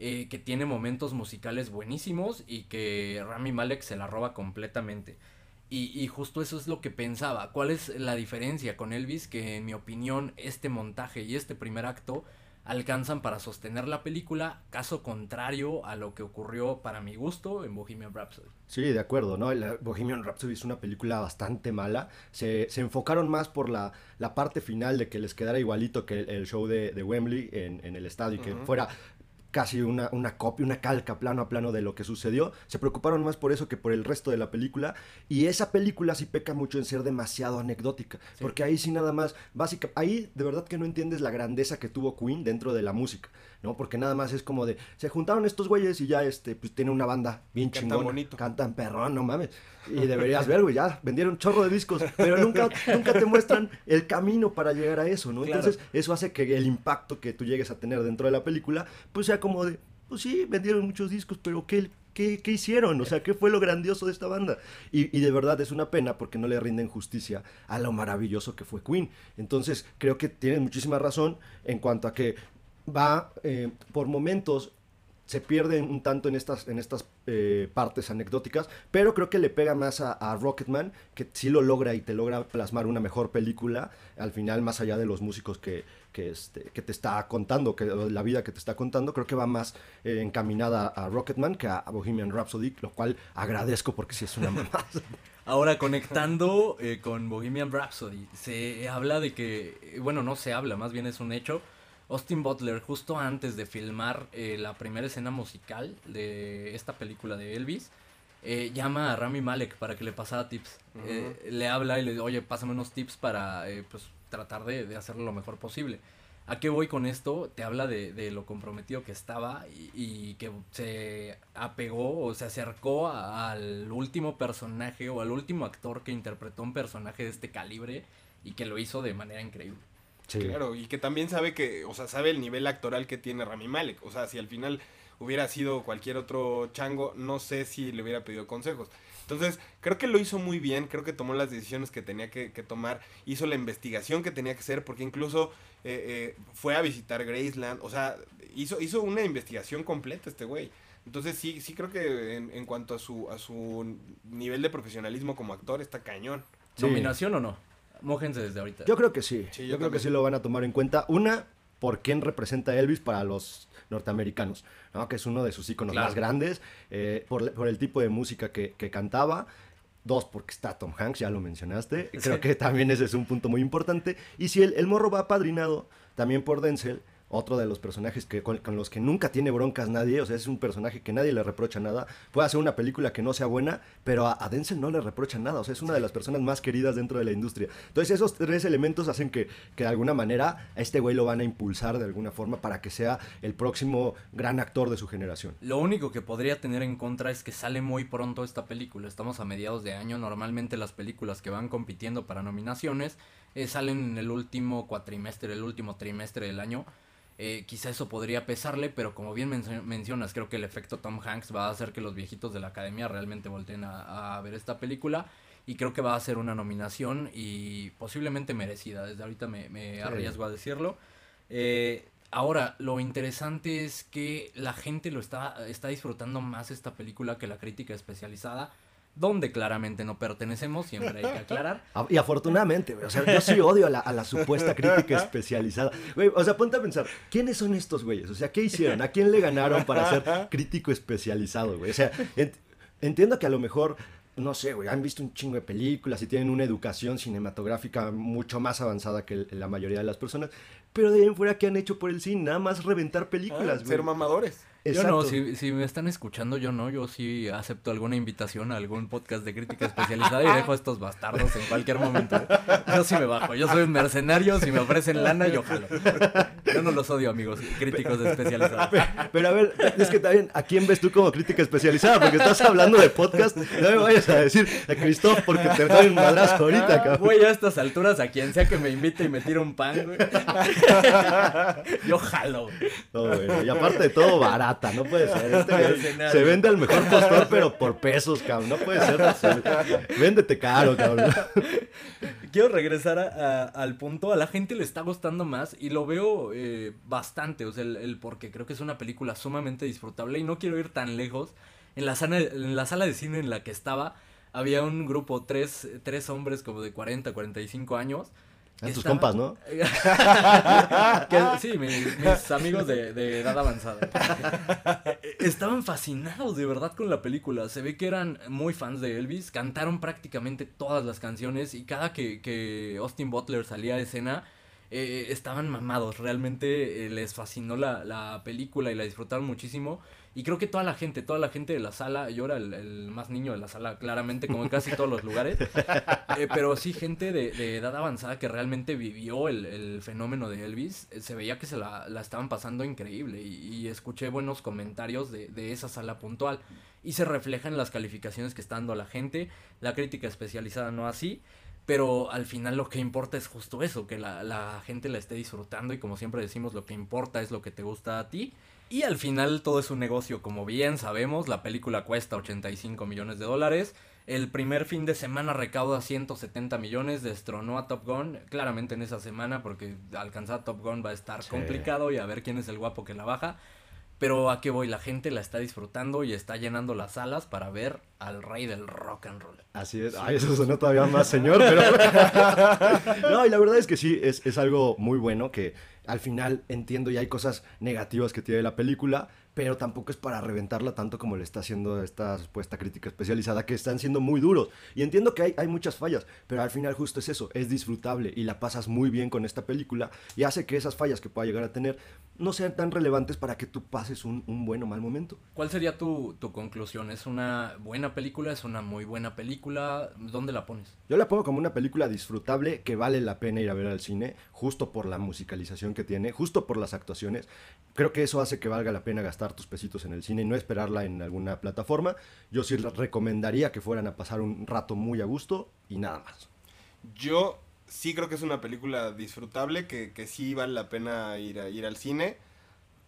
Speaker 2: Eh, que tiene momentos musicales buenísimos y que Rami Malek se la roba completamente. Y, y justo eso es lo que pensaba. ¿Cuál es la diferencia con Elvis? Que en mi opinión este montaje y este primer acto alcanzan para sostener la película, caso contrario a lo que ocurrió para mi gusto en Bohemian Rhapsody.
Speaker 1: Sí, de acuerdo, ¿no? La Bohemian Rhapsody es una película bastante mala. Se, se enfocaron más por la, la parte final de que les quedara igualito que el, el show de, de Wembley en, en el estadio y que fuera casi una, una copia, una calca plano a plano de lo que sucedió. Se preocuparon más por eso que por el resto de la película. Y esa película sí peca mucho en ser demasiado anecdótica. Porque ahí sí nada más, básica, ahí de verdad que no entiendes la grandeza que tuvo Queen dentro de la música, ¿no? Porque nada más es como de, se juntaron estos güeyes y ya este, pues tiene una banda bien
Speaker 3: Cantan
Speaker 1: chingona.
Speaker 3: bonito.
Speaker 1: Cantan perrón, no mames. Y deberías ver, güey, ya vendieron chorro de discos, pero nunca, nunca te muestran el camino para llegar a eso, ¿no?
Speaker 2: Claro.
Speaker 1: Entonces, eso hace que el impacto que tú llegues a tener dentro de la película, pues sea como de, pues sí, vendieron muchos discos, pero ¿qué, qué, qué hicieron? O sea, ¿qué fue lo grandioso de esta banda? Y, y de verdad es una pena porque no le rinden justicia a lo maravilloso que fue Queen. Entonces, creo que tienen muchísima razón en cuanto a que va eh, por momentos se pierde un tanto en estas, en estas eh, partes anecdóticas, pero creo que le pega más a, Rocketman, que sí lo logra y te logra plasmar una mejor película, al final más allá de los músicos que, que, este, que te está contando, que la vida que te está contando, creo que va más eh, encaminada a Rocketman que a Bohemian Rhapsody, lo cual agradezco porque sí es una mamada. [laughs]
Speaker 2: Ahora, conectando con Bohemian Rhapsody, se habla de que, bueno, no se habla, más bien es un hecho. Austin Butler, justo antes de filmar eh, la primera escena musical de esta película de Elvis, eh, llama a Rami Malek para que le pasara tips. Eh, le habla y le dice, oye, pásame unos tips para eh, pues, tratar de, de hacerlo lo mejor posible. ¿A qué voy con esto? Te habla de, de lo comprometido que estaba y, y que se apegó o se acercó a- al último personaje o al último actor que interpretó un personaje de este calibre y que lo hizo de manera increíble.
Speaker 1: Sí.
Speaker 3: Claro, y que también sabe que, o sea, sabe el nivel actoral que tiene Rami Malek. O sea, si al final hubiera sido cualquier otro chango, no sé si le hubiera pedido consejos. Entonces, creo que lo hizo muy bien, creo que tomó las decisiones que tenía que, que tomar, hizo la investigación que tenía que hacer, porque incluso eh, eh, fue a visitar Graceland, o sea, hizo, hizo una investigación completa este güey. Entonces sí, sí creo que en, en cuanto a su, a su nivel de profesionalismo como actor está cañón.
Speaker 1: Sí.
Speaker 2: ¿Nominación o no? Mójense desde ahorita.
Speaker 1: Yo creo que sí.
Speaker 3: Sí,
Speaker 1: yo
Speaker 3: yo
Speaker 1: creo que sí lo van a tomar en cuenta. Una, por quién representa Elvis para los norteamericanos, ¿no? que es uno de sus íconos
Speaker 2: Claro.
Speaker 1: más grandes, eh, por, por el tipo de música que, que cantaba. Dos, porque está Tom Hanks, ya lo mencionaste. Creo
Speaker 2: Sí.
Speaker 1: que también ese es un punto muy importante. Y si el, el morro va apadrinado también por Denzel, otro de los personajes que, con, con los que nunca tiene broncas nadie, o sea, es un personaje que nadie le reprocha nada. Puede hacer una película que no sea buena, pero a, a Denzel no le reprocha nada, o sea, es una de las personas más queridas dentro de la industria. Entonces, esos tres elementos hacen que, que de alguna manera a este güey lo van a impulsar de alguna forma para que sea el próximo gran actor de su generación.
Speaker 2: Lo único que podría tener en contra es que sale muy pronto esta película. Estamos a mediados de año. Normalmente las películas que van compitiendo para nominaciones eh, salen en el último cuatrimestre, el último trimestre del año. Eh, quizá eso podría pesarle, pero como bien mencio- mencionas, creo que el efecto Tom Hanks va a hacer que los viejitos de la academia realmente volteen a, a ver esta película. Y creo que va a ser una nominación y posiblemente merecida. Desde ahorita me, me arriesgo a decirlo. Eh, ahora, lo interesante es que la gente lo está, está disfrutando más esta película que la crítica especializada, donde claramente no pertenecemos, siempre hay que aclarar.
Speaker 1: A- [laughs] Y afortunadamente, güey, o sea, yo sí odio a la, a la supuesta crítica especializada. Güey, o sea, ponte a pensar, ¿quiénes son estos güeyes? O sea, ¿qué hicieron? ¿A quién le ganaron para ser crítico especializado, güey? O sea, ent- entiendo que a lo mejor, no sé, güey, han visto un chingo de películas y tienen una educación cinematográfica mucho más avanzada que la mayoría de las personas, pero de ahí en fuera, ¿qué han hecho por el cine? Nada más reventar películas, güey.
Speaker 3: Ser mamadores.
Speaker 2: Yo no, si, si me están escuchando, yo no, yo sí acepto alguna invitación a algún podcast de crítica especializada y dejo a estos bastardos en cualquier momento. Yo sí me bajo, yo soy un mercenario, si me ofrecen lana, yo jalo. Yo no los odio, amigos, críticos especializados.
Speaker 1: Pero a ver, es que también, ¿a quién ves tú como crítica especializada? Porque estás hablando de podcast, no me vayas a decir a Christoph porque te doy un madrazo ahorita, cabrón.
Speaker 2: Güey, a estas alturas, a quien sea que me invite y me tire un pan, güey. Yo jalo.
Speaker 1: No, güey, y aparte de todo, no puede ser. Este se vende al mejor postor, pero por pesos, cabrón. No puede ser posible. Véndete caro, cabrón.
Speaker 2: Quiero regresar a- a- al punto, a la gente le está gustando más y lo veo eh, bastante, o sea, el, el porque creo que es una película sumamente disfrutable y no quiero ir tan lejos. En la, sala, en la sala de cine en la que estaba, había un grupo, tres, tres hombres como de 40, 45 años.
Speaker 1: A tus compas, ¿no? [laughs]
Speaker 2: Que- sí, mi- mis, amigos de, de edad avanzada. [laughs] Estaban fascinados de verdad con la película. Se ve que eran muy fans de Elvis. Cantaron prácticamente todas las canciones y cada que, que Austin Butler salía a escena, eh, estaban mamados. Realmente eh, les fascinó la, la película y la disfrutaron muchísimo. Y creo que toda la gente, toda la gente de la sala, yo era el, el más niño de la sala, claramente, como en casi todos los lugares. [laughs] Eh, pero sí, gente de, de edad avanzada que realmente vivió el, el fenómeno de Elvis, eh, se veía que se la, la estaban pasando increíble. Y, y escuché buenos comentarios de, de esa sala puntual. Y se refleja en las calificaciones que está dando la gente. La crítica especializada no así. Pero al final lo que importa es justo eso, que la, la gente la esté disfrutando y como siempre decimos, lo que importa es lo que te gusta a ti. Y al final todo es un negocio, como bien sabemos, la película cuesta 85 millones de dólares. El primer fin de semana recauda 170 millones, destronó a Top Gun, claramente en esa semana, porque alcanzar a Top Gun va a estar
Speaker 1: Sí.
Speaker 2: complicado y a ver quién es el guapo que la baja. Pero a qué voy, la gente la está disfrutando y está llenando las salas para ver al rey del rock and roll.
Speaker 1: Así es. Ay, eso sonó todavía más, señor, pero... [laughs] [laughs] no, y la verdad es que sí, es, es algo muy bueno que al final entiendo y hay cosas negativas que tiene la película, pero tampoco es para reventarla tanto como le está haciendo esta supuesta crítica especializada, que están siendo muy duros. Y entiendo que hay, hay muchas fallas, pero al final justo es eso, es disfrutable y la pasas muy bien con esta película y hace que esas fallas que pueda llegar a tener no sean tan relevantes para que tú pases un, un buen o mal momento.
Speaker 2: ¿Cuál sería tu, tu conclusión? ¿Es una buena película? ¿Es una muy buena película? ¿Dónde la pones?
Speaker 1: Yo la pongo como una película disfrutable que vale la pena ir a ver al cine, justo por la musicalización que tiene, justo por las actuaciones. Creo que eso hace que valga la pena gastar tus pesitos en el cine y no esperarla en alguna plataforma. Yo sí les recomendaría que fueran a pasar un rato muy a gusto y nada más.
Speaker 3: Yo sí creo que es una película disfrutable, que, sí vale la pena ir, a, ir al cine.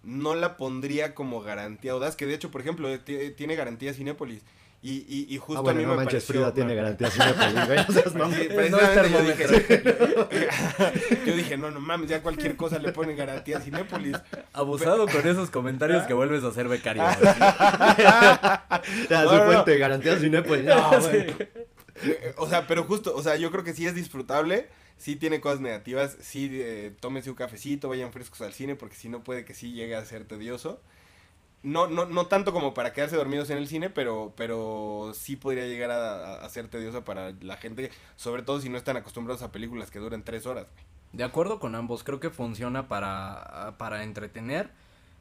Speaker 3: No la pondría como garantía audaz, que de hecho, por ejemplo, ti- tiene garantía Cinépolis. Y, y, y justo
Speaker 1: Ah,
Speaker 3: a
Speaker 1: bueno,
Speaker 3: mí
Speaker 1: no
Speaker 3: me
Speaker 1: manches,
Speaker 3: pareció-
Speaker 1: Frida tiene garantía [laughs]
Speaker 3: yo dije, [laughs] yo dije, no, no mames, ya cualquier cosa le ponen garantía a Cinépolis.
Speaker 2: Abusado con esos comentarios que vuelves a ser becario. [laughs]
Speaker 1: Ya,
Speaker 3: No,
Speaker 1: su fuente, garantía Cinépolis. No, güey.
Speaker 3: Eh, O sea, pero justo, o sea, yo creo que sí es disfrutable, sí tiene cosas negativas, sí eh, tómense un cafecito, vayan frescos al cine, porque si no puede que sí llegue a ser tedioso. No, no, no tanto como para quedarse dormidos en el cine, pero, pero sí podría llegar a, ser tedioso para la gente, sobre todo si no están acostumbrados a películas que duren tres horas.
Speaker 2: De acuerdo con ambos, creo que funciona para, para entretener.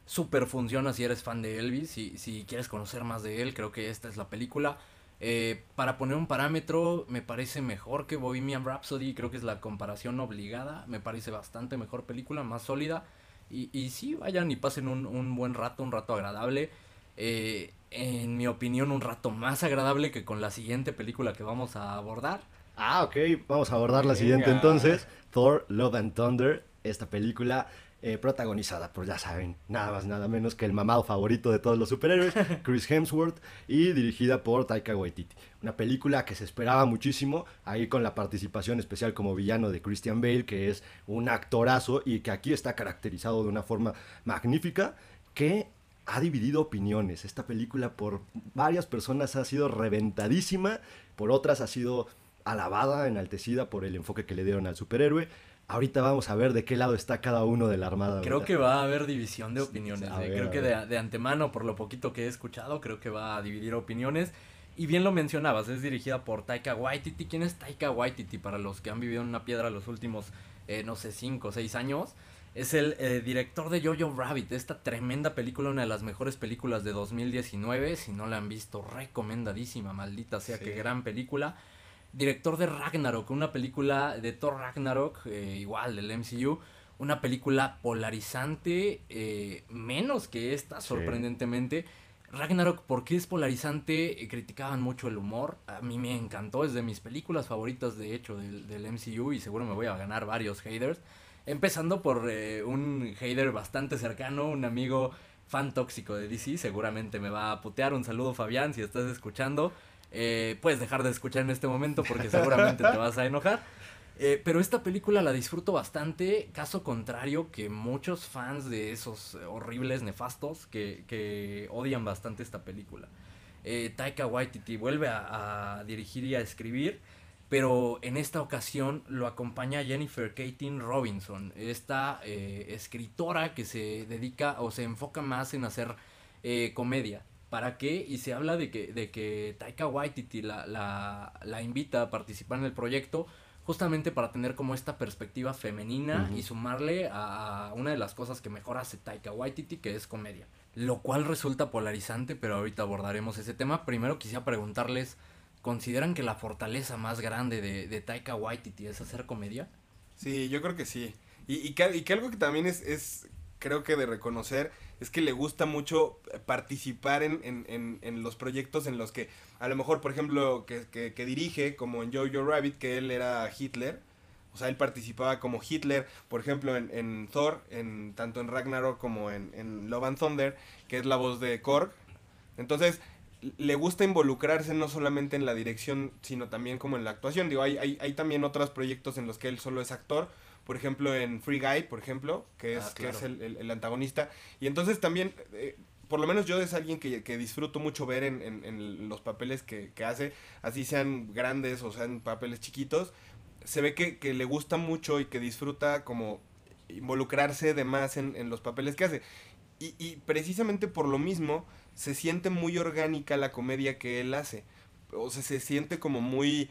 Speaker 2: Super funciona si eres fan de Elvis, si, si quieres conocer más de él, creo que esta es la película. Eh, para poner un parámetro, me parece mejor que Bohemian Rhapsody, creo que es la comparación obligada, me parece bastante mejor película, más sólida. Y, y sí, vayan y pasen un, un buen rato, un rato agradable. Eh, en mi opinión, un rato más agradable que con la siguiente película que vamos a abordar.
Speaker 1: Ah, ok, vamos a abordar la siguiente entonces. Thor, Love and Thunder, esta película eh, protagonizada por, ya saben, nada más, nada menos que el mamado favorito de todos los superhéroes, [laughs] Chris Hemsworth, y dirigida por Taika Waititi. Una película que se esperaba muchísimo, ahí con la participación especial como villano de Christian Bale, que es un actorazo y que aquí está caracterizado de una forma magnífica, que ha dividido opiniones. Esta película por varias personas ha sido reventadísima, por otras ha sido alabada, enaltecida por el enfoque que le dieron al superhéroe. Ahorita vamos a ver de qué lado está cada uno de la armada.
Speaker 2: Creo que va a haber división de opiniones.
Speaker 1: A
Speaker 2: eh.
Speaker 1: ver,
Speaker 2: creo que de, de antemano, por lo poquito que he escuchado, creo que va a dividir opiniones. Y bien lo mencionabas, es dirigida por Taika Waititi. ¿Quién es Taika Waititi para los que han vivido en una piedra los últimos, eh, no sé, 5 o 6 años? Es el eh, director de Jojo Rabbit, esta tremenda película, una de las mejores películas de 2019. Si no la han visto, recomendadísima, maldita sea,
Speaker 3: Sí.
Speaker 2: qué gran película. Director de Ragnarok, una película de Thor Ragnarok, eh, igual del MCU. Una película polarizante, eh, menos que esta,
Speaker 1: Sí.
Speaker 2: sorprendentemente. Ragnarok, ¿por qué es polarizante? Eh, criticaban mucho el humor. A mí me encantó, es de mis películas favoritas, de hecho, del, del MCU. Y seguro me voy a ganar varios haters. Empezando por eh, un hater bastante cercano, un amigo fan tóxico de DC. Seguramente me va a putear. Un saludo, Fabián, si estás escuchando. Eh, puedes dejar de escuchar en este momento porque seguramente te vas a enojar. Eh, pero esta película la disfruto bastante, caso contrario que muchos fans de esos horribles nefastos que, que odian bastante esta película. Eh, Taika Waititi vuelve a, dirigir y a escribir, pero en esta ocasión lo acompaña Jennifer Katin Robinson, esta escritora que se dedica o se enfoca más en hacer comedia. ¿Para qué? Y se habla de que, de que Taika Waititi la, la, la invita a participar en el proyecto justamente para tener como esta perspectiva femenina y sumarle a una de las cosas que mejor hace Taika Waititi, que es comedia. Lo cual resulta polarizante, pero ahorita abordaremos ese tema. Primero quisiera preguntarles, ¿consideran que la fortaleza más grande de, de Taika Waititi es hacer comedia?
Speaker 3: Sí, yo creo que sí. Y, y, que, y que algo que también es, es, creo que de reconocer, es que le gusta mucho participar en, en, en, los proyectos en los que, a lo mejor, por ejemplo, que, que, dirige, como en Jojo Rabbit, que él era Hitler. O sea, él participaba como Hitler, por ejemplo, en, Thor, en, tanto en Ragnarok como en, en Love and Thunder, que es la voz de Korg. Entonces, le gusta involucrarse no solamente en la dirección, sino también como en la actuación. Digo, hay, hay también otros proyectos en los que él solo es actor. Por ejemplo, en Free Guy, por ejemplo, que es,
Speaker 2: Ah,
Speaker 3: que es
Speaker 2: claro.
Speaker 3: el, el- el antagonista. Y entonces también, eh, por lo menos yo es alguien que, que disfruto mucho ver en, en- en los papeles que, que hace, así sean grandes o sean papeles chiquitos, se ve que, que le gusta mucho y que disfruta como involucrarse de más en, en los papeles que hace. Y, y precisamente por lo mismo se siente muy orgánica la comedia que él hace. O sea, se siente como muy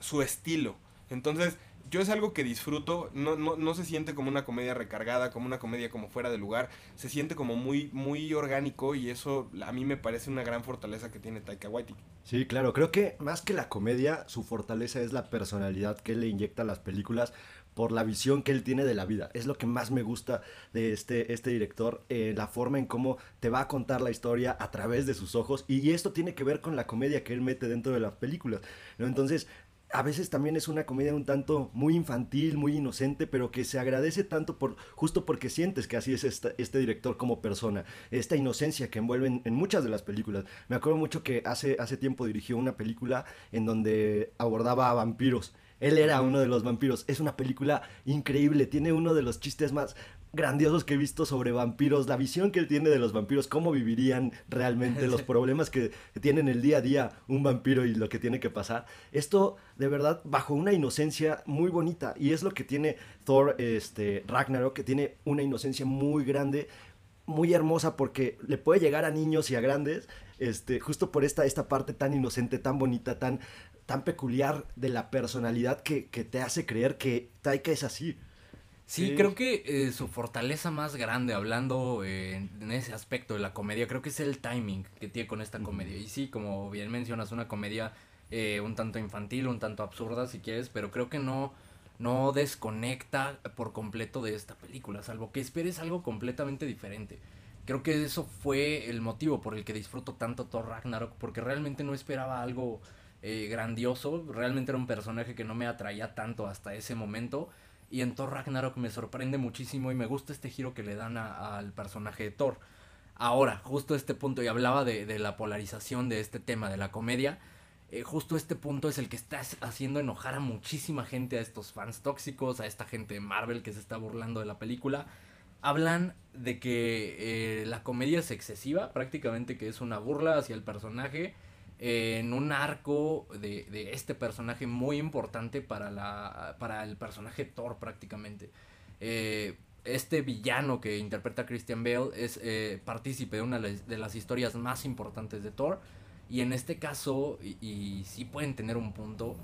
Speaker 3: su estilo. Entonces, yo es algo que disfruto, no, no, no se siente como una comedia recargada, como una comedia como fuera de lugar, se siente como muy, muy orgánico y eso a mí me parece una gran fortaleza que tiene Taika Waititi.
Speaker 1: Sí, claro, creo que más que la comedia, su fortaleza es la personalidad que le inyecta a las películas por la visión que él tiene de la vida. Es lo que más me gusta de este, este director, eh, la forma en cómo te va a contar la historia a través de sus ojos y esto tiene que ver con la comedia que él mete dentro de las películas. ¿no? Entonces, a veces también es una comedia un tanto muy infantil, muy inocente, pero que se agradece tanto por justo porque sientes que así es este director como persona, esta inocencia que envuelve en, en muchas de las películas. Me acuerdo mucho que hace, hace tiempo dirigió una película en donde abordaba a vampiros. Él era uno de los vampiros. Es una película increíble, tiene uno de los chistes más grandiosos que he visto sobre vampiros, la visión que él tiene de los vampiros, cómo vivirían realmente, los [laughs] problemas que tienen el día a día un vampiro y lo que tiene que pasar. Esto, de verdad, bajo una inocencia muy bonita. Y es lo que tiene Thor este, Ragnarok, que tiene una inocencia muy grande, muy hermosa, porque le puede llegar a niños y a grandes, este, justo por esta, esta parte tan inocente, tan bonita, tan, tan peculiar de la personalidad que, que te hace creer que Taika es así.
Speaker 2: Sí,
Speaker 1: Sí.
Speaker 2: creo que eh, su fortaleza más grande, hablando eh, en- en ese aspecto de la comedia, creo que es el timing que tiene con esta comedia. Y sí, como bien mencionas, una comedia eh, un tanto infantil, un tanto absurda si quieres, pero creo que no, no desconecta por completo de esta película, salvo que esperes algo completamente diferente. Creo que eso fue el motivo por el que disfruto tanto Thor Ragnarok, porque realmente no esperaba algo eh, grandioso, realmente era un personaje que no me atraía tanto hasta ese momento. Y en Thor Ragnarok me sorprende muchísimo y me gusta este giro que le dan al personaje de Thor. Ahora, justo este punto, y hablaba de, de la polarización de este tema de la comedia, eh, justo este punto es el que está haciendo enojar a muchísima gente, a estos fans tóxicos, a esta gente de Marvel que se está burlando de la película. Hablan de que eh, la comedia es excesiva, prácticamente que es una burla hacia el personaje, en un arco de, de este personaje muy importante para, la, para el personaje Thor prácticamente. Eh, este villano que interpreta Christian Bale es eh, partícipe de una de las- historias más importantes de Thor. Y en este caso, y, y sí pueden tener un punto,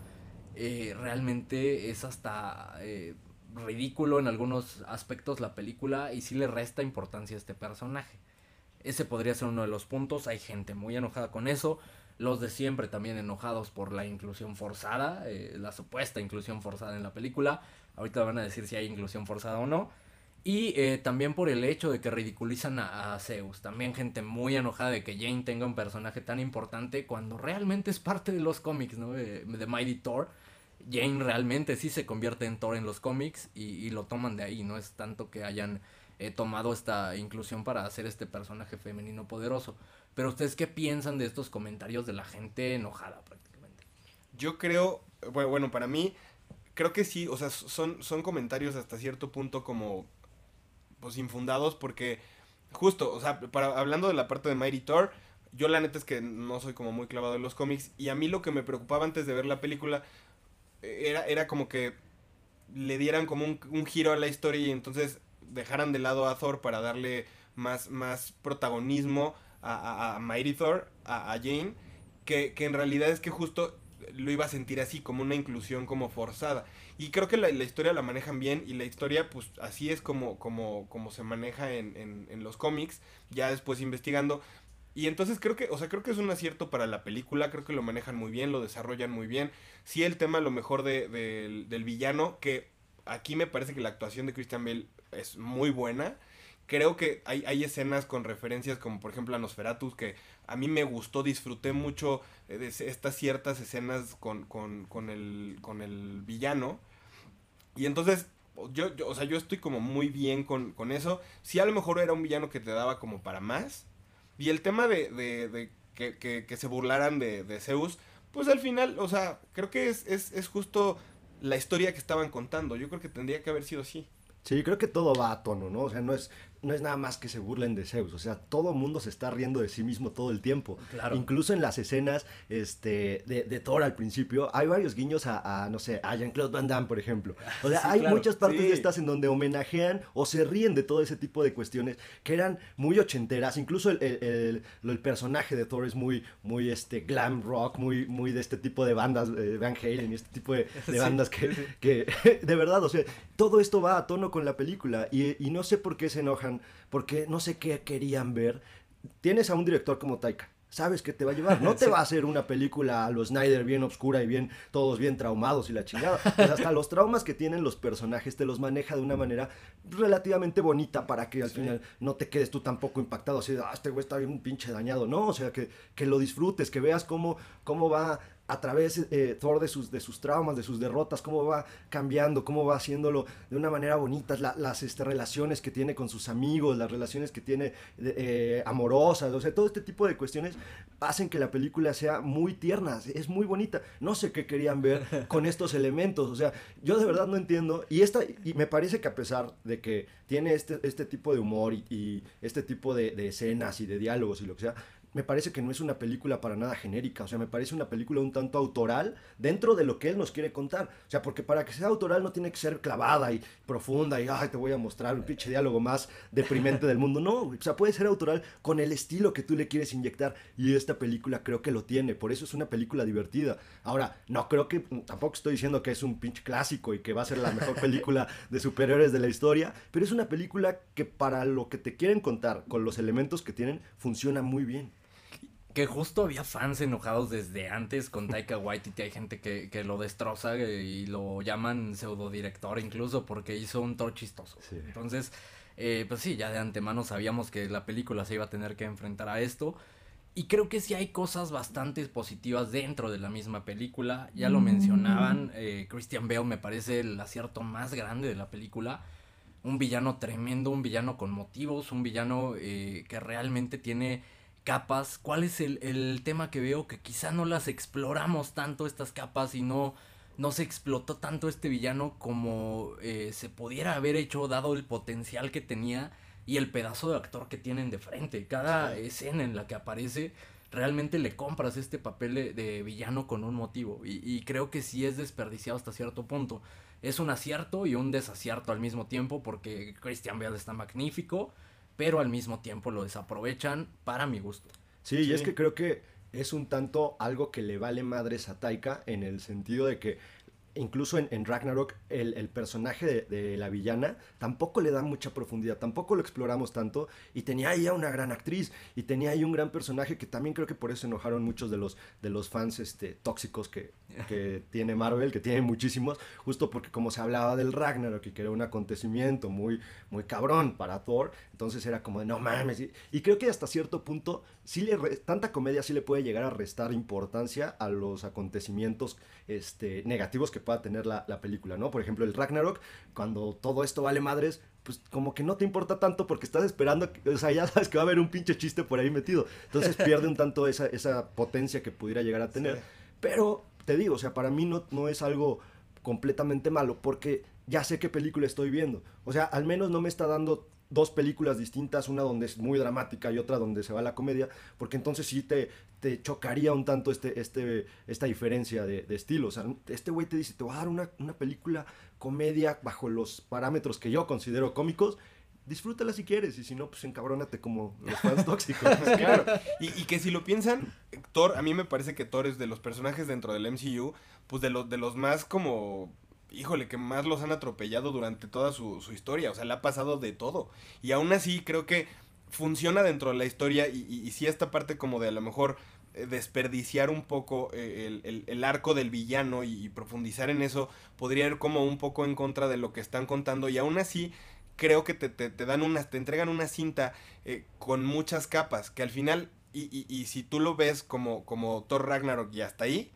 Speaker 2: eh, realmente es hasta ridículo en algunos aspectos la película y sí le resta importancia a este personaje. Ese podría ser uno de los puntos. Hay gente muy enojada con eso. Los de siempre también enojados por la inclusión forzada, eh, la supuesta inclusión forzada en la película. Ahorita van a decir si hay inclusión forzada o no. Y eh, también por el hecho de que ridiculizan a, Zeus. También gente muy enojada de que Jane tenga un personaje tan importante cuando realmente es parte de los cómics, ¿no? De, de Mighty Thor. Jane realmente sí se convierte en Thor en los cómics y, y lo toman de ahí. No es tanto que hayan eh, tomado esta inclusión para hacer este personaje femenino poderoso. Pero ustedes qué piensan de estos comentarios de la gente enojada prácticamente?
Speaker 3: Yo creo, bueno, para mí, creo que sí, o sea, son, son comentarios hasta cierto punto como, pues, infundados porque, justo, o sea, para, hablando de la parte de Mighty Thor, yo la neta es que no soy como muy clavado en los cómics y a mí lo que me preocupaba antes de ver la película eh, era, era como que le dieran como un, un giro a la historia y entonces dejaran de lado a Thor para darle más, más protagonismo a, a- a Mighty Thor, a, a Jane, que, que en realidad es que justo lo iba a sentir así, como una inclusión como forzada. Y creo que la, la historia la manejan bien y la historia pues así es como, como, como se maneja en, en, en los cómics, ya después investigando. Y entonces creo que, o sea, creo que es un acierto para la película, creo que lo manejan muy bien, lo desarrollan muy bien. Sí el tema a lo mejor de, del- del villano, que aquí me parece que la actuación de Christian Bale es muy buena. Creo que hay, hay escenas con referencias como por ejemplo a Nosferatus que a mí me gustó, disfruté mucho eh, de estas ciertas escenas con, con, con, el, con el villano. Y entonces, yo, yo, o sea, yo estoy como muy bien con, con eso. Sí, a lo mejor era un villano que te daba como para más. Y el tema de, de, que, que, se burlaran de, Zeus, pues al final, o sea, creo que es, es, es justo la historia que estaban contando. Yo creo que tendría que haber sido así.
Speaker 1: Sí, creo que todo va a tono, ¿no? O sea, no es, no es nada más que se burlen de Zeus. O sea, todo el mundo se está riendo de sí mismo todo el tiempo.
Speaker 2: Claro.
Speaker 1: Incluso en las escenas este, de, de Thor al principio, hay varios guiños a, a, no sé, a Jean-Claude Van Damme, por ejemplo. O sea,
Speaker 2: Sí,
Speaker 1: hay
Speaker 2: claro.
Speaker 1: muchas partes
Speaker 3: Sí.
Speaker 1: de estas en donde homenajean o se ríen de todo ese tipo de cuestiones que eran muy ochenteras. Incluso el, el- el- el personaje de Thor es muy, muy este, glam rock, muy, muy de este tipo de bandas, eh, Van Halen y este tipo de, [laughs] de
Speaker 2: Sí,
Speaker 1: bandas que, que [laughs] de verdad, o sea, todo esto va a tono con la película y, y no sé por qué se enojan, porque no sé qué querían ver. Tienes a un director como Taika. Sabes que te va a llevar, no [laughs] te va a hacer una película a los Snyder bien oscura y bien, todos bien traumados y la chingada. [laughs] Pues hasta los traumas que tienen los personajes te los maneja de una manera relativamente bonita para que al final no te quedes tú tampoco impactado así de, ah, este güey está bien pinche dañado. No, o sea, que, que lo disfrutes, que veas cómo, cómo va a través eh, Thor de sus, de sus traumas, de sus derrotas, cómo va cambiando, cómo va haciéndolo de una manera bonita, la- las este, relaciones que tiene con sus amigos, las relaciones que tiene eh, amorosas, o sea, todo este tipo de cuestiones hacen que la película sea muy tierna, es muy bonita. No sé qué querían ver [laughs] con estos elementos, o sea, yo de verdad no entiendo, y, esta, y me parece que a pesar de que tiene este, este tipo de humor y, y este tipo de, de escenas y de diálogos y lo que sea, me parece que no es una película para nada genérica, o sea, me parece una película un tanto autoral dentro de lo que él nos quiere contar. O sea, porque para que sea autoral no tiene que ser clavada y profunda y, ay, te voy a mostrar un pinche diálogo más deprimente del mundo. No, o sea, puede ser autoral con el estilo que tú le quieres inyectar y esta película creo que lo tiene, por eso es una película divertida. Ahora, no creo que, tampoco estoy diciendo que es un pinche clásico y que va a ser la mejor película de superhéroes de la historia, pero es una película que para lo que te quieren contar, con los elementos que tienen, funciona muy bien.
Speaker 2: Que justo había fans enojados desde antes con Taika Waititi. Hay gente que, que lo destroza eh, y lo llaman pseudodirector incluso porque hizo un Thor chistoso.
Speaker 1: Sí.
Speaker 2: Entonces, eh, pues sí, ya de antemano sabíamos que la película se iba a tener que enfrentar a esto. Y creo que sí hay cosas bastante positivas dentro de la misma película. Ya lo mencionaban, eh, Christian Bale me parece el acierto más grande de la película. Un villano tremendo, un villano con motivos, un villano eh, que realmente tiene capas. ¿Cuál es el, el tema que veo? Que quizá no las exploramos tanto estas capas y no, no se explotó tanto este villano como eh, se pudiera haber hecho dado el potencial que tenía y el pedazo de actor que tienen de frente. Cada escena en la que aparece realmente le compras este papel de, de villano con un motivo y, y creo que sí es desperdiciado hasta cierto punto. Es un acierto y un desacierto al mismo tiempo porque Christian Bale está magnífico, pero al mismo tiempo lo desaprovechan para mi gusto.
Speaker 1: Sí, y es que creo que es un tanto algo que le vale madres a Taika en el sentido de que incluso en, en Ragnarok el, el personaje de, de la villana tampoco le da mucha profundidad, tampoco lo exploramos tanto y tenía ahí a una gran actriz y tenía ahí un gran personaje que también creo que por eso enojaron muchos de los, de los fans este, tóxicos que, que [laughs] tiene Marvel, que tiene muchísimos, justo porque como se hablaba del Ragnarok y que era un acontecimiento muy, muy cabrón para Thor, entonces era como de no mames, y, y creo que hasta cierto punto sí le re- tanta comedia sí le puede llegar a restar importancia a los acontecimientos este, negativos que pueda tener la, la película, ¿no? Por ejemplo, el Ragnarok, cuando todo esto vale madres, pues como que no te importa tanto porque estás esperando, o sea, ya [laughs] sabes que va a haber un pinche chiste por ahí metido. Entonces pierde un tanto esa, esa potencia que pudiera llegar a tener. Pero te digo, o sea, para mí no, no es algo completamente malo porque ya sé qué película estoy viendo. O sea, al menos no me está dando dos películas distintas, una donde es muy dramática y otra donde se va la comedia, porque entonces sí te, te chocaría un tanto este, este, esta diferencia de, de estilo. O sea, este güey te dice, te voy a dar una, una película comedia bajo los parámetros que yo considero cómicos, disfrútala si quieres, y si no, pues encabrónate como los fans [laughs] tóxicos.
Speaker 3: Claro. Y, y que si lo piensan, Thor, a mí me parece que Thor es de los personajes dentro del MCU, pues de los, de los más como, híjole, que más los han atropellado durante toda su, su historia. O sea, le ha pasado de todo. Y aún así creo que funciona dentro de la historia y, y, y esta parte como de a lo mejor eh, desperdiciar un poco eh, el, el- el arco del villano y, profundizar en eso podría ir como un poco en contra de lo que están contando y aún así creo que te, te, te dan una, te entregan una cinta eh, con muchas capas, que al final, y, y, y si tú lo ves como, como Thor Ragnarok y hasta ahí,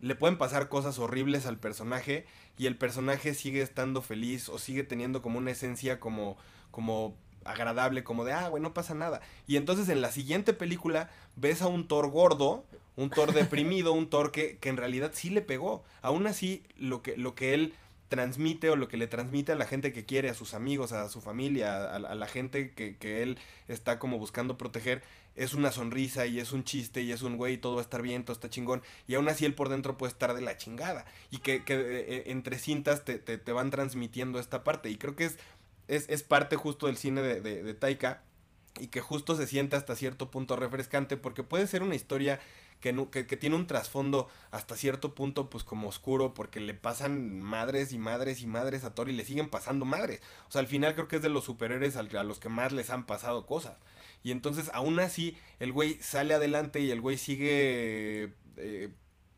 Speaker 3: le pueden pasar cosas horribles al personaje y el personaje sigue estando feliz o sigue teniendo como una esencia como, como agradable, como de, ah, güey, no pasa nada. Y entonces en la siguiente película ves a un Thor gordo, un Thor deprimido, un Thor que, que en realidad sí le pegó. Aún así, lo que, lo que él transmite o lo que le transmite a la gente que quiere, a sus amigos, a su familia, a, a la gente que, que él está como buscando proteger, es una sonrisa y es un chiste y es un güey, todo va a estar bien, todo está chingón. Y aún así él por dentro puede estar de la chingada. Y que, que eh, entre cintas te, te, te van transmitiendo esta parte. Y creo que es, es, es parte justo del cine de, de, Taika. Y que justo se siente hasta cierto punto refrescante porque puede ser una historia que, que, que, tiene un trasfondo hasta cierto punto pues como oscuro porque le pasan madres y madres y madres a Thor y le siguen pasando madres. O sea, al final creo que es de los superhéroes a los que más les han pasado cosas. Y entonces aún así el güey sale adelante y el güey sigue eh,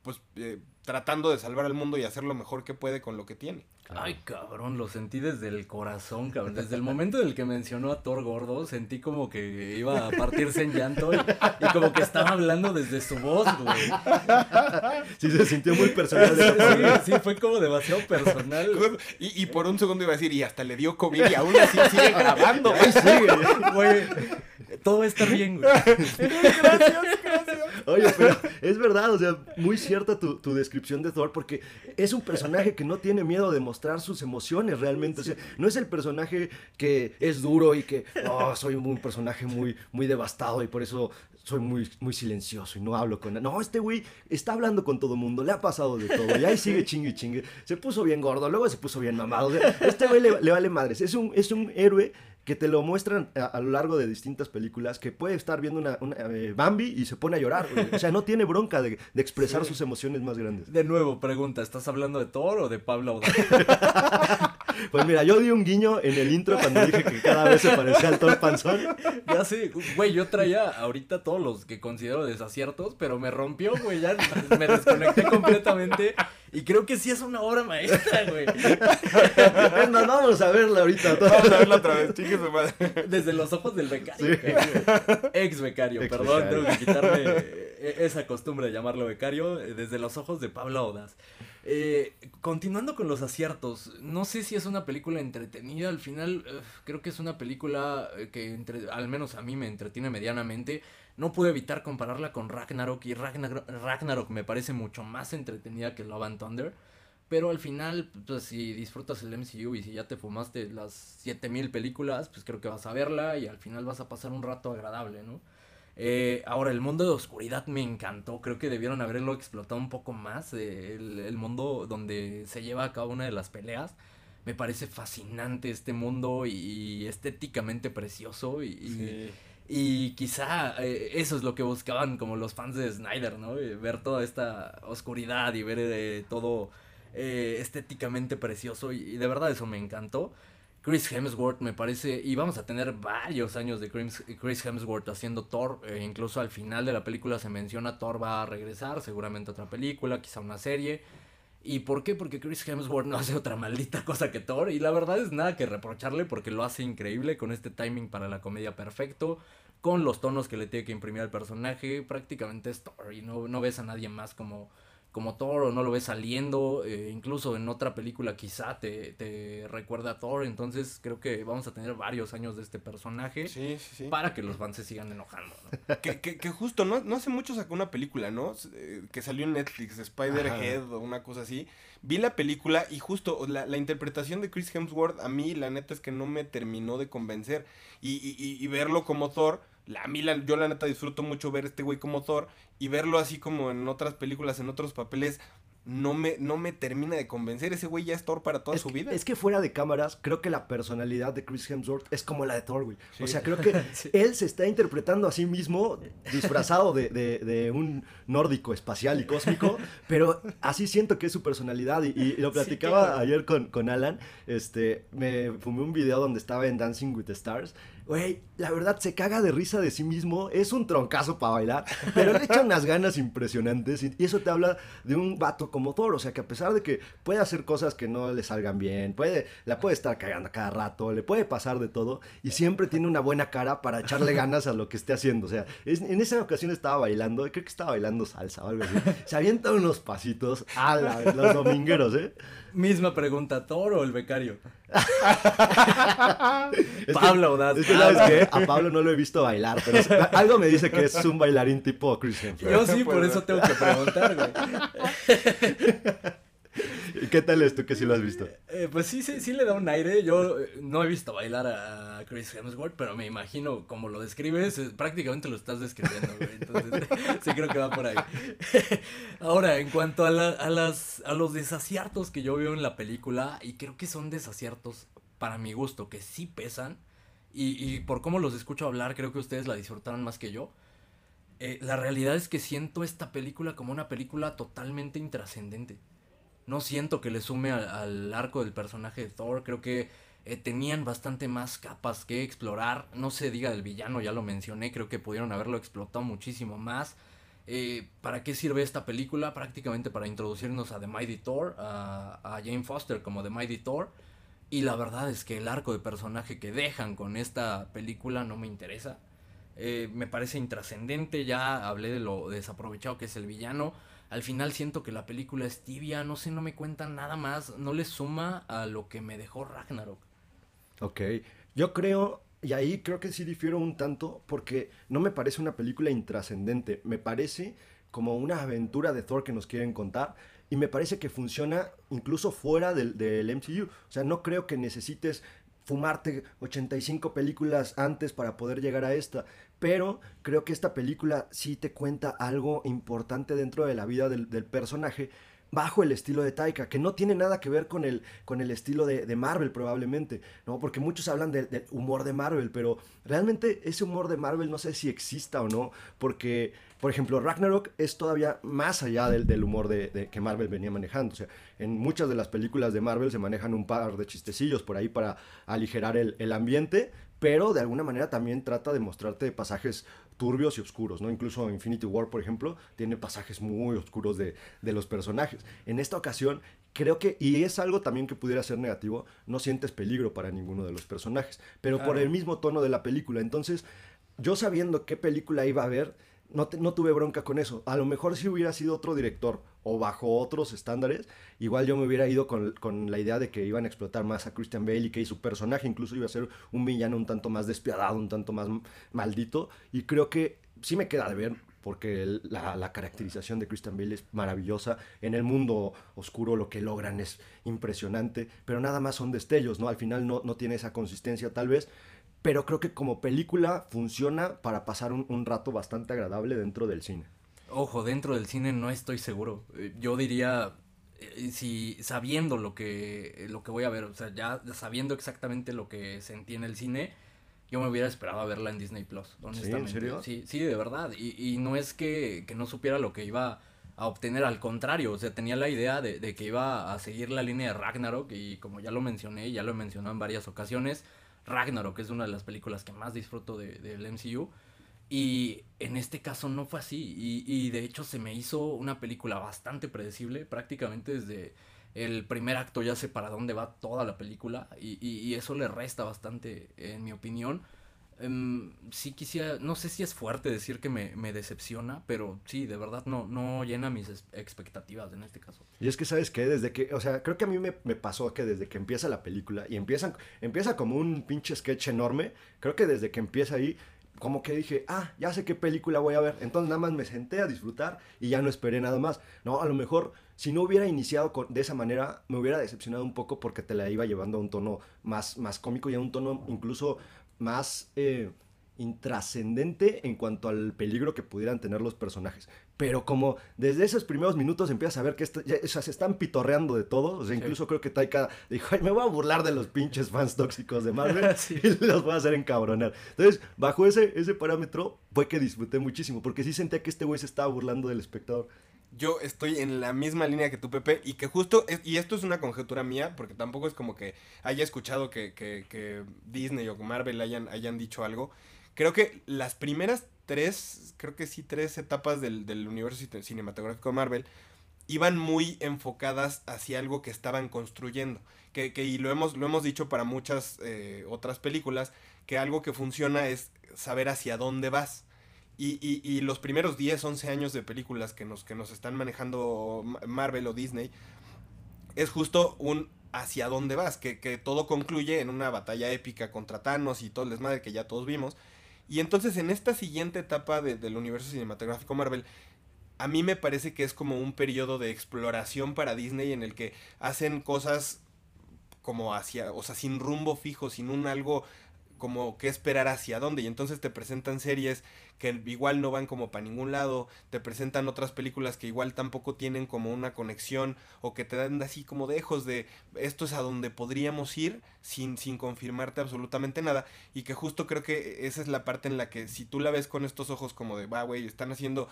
Speaker 3: pues eh, tratando de salvar al mundo y hacer lo mejor que puede con lo que tiene.
Speaker 2: Ay, cabrón, lo sentí desde el corazón, cabrón. Desde el momento en el que mencionó a Thor gordo, sentí como que iba a partirse en llanto y, y como que estaba hablando desde su voz, güey.
Speaker 1: Sí, se sintió muy personal.
Speaker 2: Sí, sí, fue como demasiado personal.
Speaker 3: Y, y, por un segundo iba a decir, y hasta le dio COVID y aún así sigue grabando.
Speaker 1: Ahí sigue.
Speaker 2: Güey, todo va a estar bien, güey. [laughs]
Speaker 3: gracias, gracias.
Speaker 1: Oye, pero es verdad, o sea, muy cierta tu, tu, descripción de Thor, porque es un personaje que no tiene miedo de mostrar sus emociones realmente. O sea, no es el personaje que es duro y que, oh, soy un personaje muy, muy devastado y por eso soy muy, muy silencioso y no hablo con... No, este güey está hablando con todo mundo, le ha pasado de todo y ahí sigue chingue chingue. Se puso bien gordo, luego se puso bien mamado. O sea, este güey le, le, vale madres. Es un, es un héroe que te lo muestran a, a, lo largo de distintas películas, que puede estar viendo una, una eh, Bambi y se pone a llorar. Güey. O sea, no tiene bronca de, de expresar sí. sus emociones más grandes.
Speaker 2: De nuevo, pregunta, ¿estás hablando de Thor o de Pablo Audaz? [laughs]
Speaker 1: pues mira, yo di un guiño en el intro cuando dije que cada vez se parecía al Thor Panzón.
Speaker 2: Ya sé, güey, yo traía ahorita todos los que considero desaciertos, pero me rompió, güey, ya me desconecté completamente. Y creo que sí es una obra maestra, güey.
Speaker 1: no, no, vamos a verla ahorita.
Speaker 3: Vamos a verla otra vez, chique su madre. [laughs]
Speaker 2: Desde los ojos del becario. Sí. Ex becario, Ex perdón, becario. tengo que quitarme [laughs] esa costumbre de llamarlo becario. Desde los ojos de Pablo Odas. Eh, continuando con los aciertos, no sé si es una película entretenida, al final creo que es una película que entre, al menos a mí me entretiene medianamente. No pude evitar compararla con Ragnarok y Ragnarok, Ragnarok me parece mucho más entretenida que Love and Thunder. Pero al final, pues si disfrutas el MCU y si ya te fumaste las 7000 películas, pues creo que vas a verla y al final vas a pasar un rato agradable, ¿no? Eh, ahora, el mundo de oscuridad me encantó. Creo que debieron haberlo explotado un poco más. Eh, el, el, mundo donde se lleva a cabo una de las peleas. Me parece fascinante este mundo y, y estéticamente precioso. Y, sí. y quizá eh, eso es lo que buscaban como los fans de Snyder, ¿no? Ver toda esta oscuridad y ver eh, estéticamente precioso. Y, de verdad eso me encantó. Chris Hemsworth me parece, y vamos a tener varios años de Chris Hemsworth haciendo Thor, eh, incluso al final de la película se menciona Thor va a regresar, seguramente otra película, quizá una serie. ¿Y por qué? Porque Chris Hemsworth no hace otra maldita cosa que Thor, y la verdad es nada que reprocharle porque lo hace increíble con este timing para la comedia perfecto, con los tonos que le tiene que imprimir al personaje, prácticamente es Thor, y no, no ves a nadie más como como Thor o no lo ves saliendo, eh, incluso en otra película quizá te, te, recuerda a Thor, entonces creo que vamos a tener varios años de este personaje
Speaker 3: sí, sí, sí.
Speaker 2: para que los fans se sigan enojando. ¿no?
Speaker 3: que, que, que, justo, no, no hace mucho sacó una película, ¿no? Eh, que salió en Netflix, Spider-Head o una cosa así. Vi la película y justo la, la, interpretación de Chris Hemsworth a mí la neta es que no me terminó de convencer y, y, y verlo como Thor la, a mí la, yo la neta disfruto mucho ver este güey como Thor y verlo así como en otras películas, en otros papeles, no me, no me termina de convencer. Ese güey ya es Thor para toda
Speaker 1: es
Speaker 3: su vida.
Speaker 1: Es que fuera de cámaras, creo que la personalidad de Chris Hemsworth es como la de Thor, güey. Sí. O sea, creo que [laughs] sí. él se está interpretando a sí mismo disfrazado de, de, de, un nórdico espacial y cósmico, pero así siento que es su personalidad. Y, y lo platicaba sí, claro. ayer con, con Alan. Este, me fumé un video donde estaba en Dancing with the Stars Güey, la verdad se caga de risa de sí mismo, es un troncazo para bailar, pero le echa unas ganas impresionantes y eso te habla de un vato como Thor, o sea que a pesar de que puede hacer cosas que no le salgan bien, puede, la puede estar cagando cada rato, le puede pasar de todo y siempre tiene una buena cara para echarle ganas a lo que esté haciendo, o sea, es, en esa ocasión estaba bailando, creo que estaba bailando salsa o algo así, se avienta unos pasitos a la, los domingueros, ¿eh?
Speaker 2: Misma pregunta, ¿Thor o el becario? [laughs] Pablo Audaz.
Speaker 1: Es que ¿sabes qué? A Pablo no lo he visto bailar, pero algo me dice que es un bailarín tipo Chris Hemsworth.
Speaker 2: Yo sí, por eso tengo que preguntar, güey.
Speaker 1: ¿Y qué tal es tú que sí lo has visto?
Speaker 2: Eh, pues sí, sí, sí le da un aire. Yo eh, no he visto bailar a Chris Hemsworth, pero me imagino como lo describes, eh, prácticamente lo estás describiendo, güey. Entonces, [laughs] sí creo que va por ahí. [laughs] Ahora, en cuanto a, la- a las, a los desaciertos que yo veo en la película, y creo que son desaciertos para mi gusto, que sí pesan, y, y por cómo los escucho hablar, creo que ustedes la disfrutaron más que yo. Eh, la realidad es que siento esta película como una película totalmente intrascendente. No siento que le sume al, arco del personaje de Thor. Creo que eh, tenían bastante más capas que explorar. No se diga del villano, ya lo mencioné. Creo que pudieron haberlo explotado muchísimo más. Eh, ¿Para qué sirve esta película? Prácticamente para introducirnos a The Mighty Thor, a, a Jane Foster como The Mighty Thor. Y la verdad es que el arco de personaje que dejan con esta película no me interesa. Eh, me parece intrascendente, ya hablé de lo desaprovechado que es el villano. Al final siento que la película es tibia, no sé, no me cuentan nada más, no le suma a lo que me dejó Ragnarok.
Speaker 1: Ok, yo creo, y ahí creo que sí difiero un tanto, porque no me parece una película intrascendente, me parece como una aventura de Thor que nos quieren contar, y me parece que funciona incluso fuera del, MCU, o sea, no creo que necesites fumarte 85 películas antes para poder llegar a esta, pero creo que esta película sí te cuenta algo importante dentro de la vida del personaje bajo el estilo de Taika, que no tiene nada que ver con el, con el estilo de, de Marvel probablemente, ¿no? Porque muchos hablan de- del humor de Marvel, pero realmente ese humor de Marvel no sé si exista o no, porque, por ejemplo, Ragnarok es todavía más allá del, del humor de, de- que Marvel venía manejando, o sea, en muchas de las películas de Marvel se manejan un par de chistecillos por ahí para aligerar el, el ambiente, pero de alguna manera también trata de mostrarte pasajes turbios y oscuros, ¿no? Incluso Infinity War, por ejemplo, tiene pasajes muy oscuros de, de los personajes. En esta ocasión, creo que, y es algo también que pudiera ser negativo, no sientes peligro para ninguno de los personajes, pero por el mismo tono de la película. Entonces, yo sabiendo qué película iba a ver, no, no tuve bronca con eso. A lo mejor si hubiera sido otro director o bajo otros estándares, igual yo me hubiera ido con, con la idea de que iban a explotar más a Christian Bale y que su personaje incluso iba a ser un villano un tanto más despiadado, un tanto más maldito. Y creo que sí me queda de ver porque la, la caracterización de Christian Bale es maravillosa. En el mundo oscuro lo que logran es impresionante, pero nada más son destellos, ¿no? Al final no, no tiene esa consistencia tal vez, pero creo que como película funciona para pasar un, un rato bastante agradable dentro del cine.
Speaker 2: Ojo, dentro del cine no estoy seguro. Eh, Yo diría, eh, si sabiendo lo que, lo que voy a ver, o sea, ya sabiendo exactamente lo que sentí en el cine, yo me hubiera esperado a verla en Disney Plus, honestamente.
Speaker 1: serio?
Speaker 2: Sí, sí, de verdad. Y, y no es que, que no supiera lo que iba a obtener, al contrario, o sea, tenía la idea de, de que iba a seguir la línea de Ragnarok y como ya lo mencioné, ya lo he mencionado en varias ocasiones, Ragnarok es una de las películas que más disfruto de- del MCU. Y en este caso no fue así. Y, y de hecho se me hizo una película bastante predecible. Prácticamente desde el primer acto ya sé para dónde va toda la película. Y- y eso le resta bastante, en mi opinión. Em, sí quisiera, no sé si es fuerte decir que me, me decepciona, pero sí, de verdad no, no llena mis expectativas en este caso.
Speaker 1: Y es que, ¿sabes qué? Desde que, o sea, creo que a mí me, me pasó que desde que empieza la película y empiezan, empieza como un pinche sketch enorme, creo que desde que empieza ahí, como que dije, ah, ya sé qué película voy a ver. Entonces nada más me senté a disfrutar y ya no esperé nada más. No, a lo mejor si no hubiera iniciado con- de esa manera, me hubiera decepcionado un poco porque te la iba llevando a un tono más, más cómico y a un tono incluso más eh, intrascendente en cuanto al peligro que pudieran tener los personajes. Pero como desde esos primeros minutos empiezas a ver que esto- ya- o sea, se están pitorreando de todo, o sea,
Speaker 2: Sí.
Speaker 1: incluso creo que Taika dijo, "Ay, me voy a burlar de los pinches fans tóxicos de Marvel [laughs]
Speaker 2: Sí. [laughs]
Speaker 1: y los voy a hacer encabronar. Entonces, bajo ese, ese parámetro fue que disfruté muchísimo, porque sí sentía que este güey se estaba burlando del espectador.
Speaker 3: Yo estoy en la misma línea que tú, Pepe, y que justo, y esto es una conjetura mía, porque tampoco es como que haya escuchado que, que- que Disney o Marvel hayan, hayan dicho algo. Creo que las primeras tres, creo que sí, tres etapas del, del universo cine- cinematográfico de Marvel iban muy enfocadas hacia algo que estaban construyendo. Que, que- y lo hemos, lo hemos dicho para muchas eh, otras películas, que algo que funciona es saber hacia dónde vas. Y, y- y los primeros 10, 11 años de películas que nos, que nos están manejando Ma- Marvel o Disney, es justo un hacia dónde vas, que, que todo concluye en una batalla épica contra Thanos y todo el desmadre que ya todos vimos. Y entonces en esta siguiente etapa de- del universo cinematográfico Marvel, a mí me parece que es como un periodo de exploración para Disney en el que hacen cosas como hacia, o sea, sin rumbo fijo, sin un algo como que esperar hacia dónde. Y entonces te presentan series que igual no van como para ningún lado, te presentan otras películas que igual tampoco tienen como una conexión o que te dan así como dejos de esto es a donde podríamos ir sin, sin confirmarte absolutamente nada. Y que justo creo que esa es la parte en la que si tú la ves con estos ojos como de, va, güey, están haciendo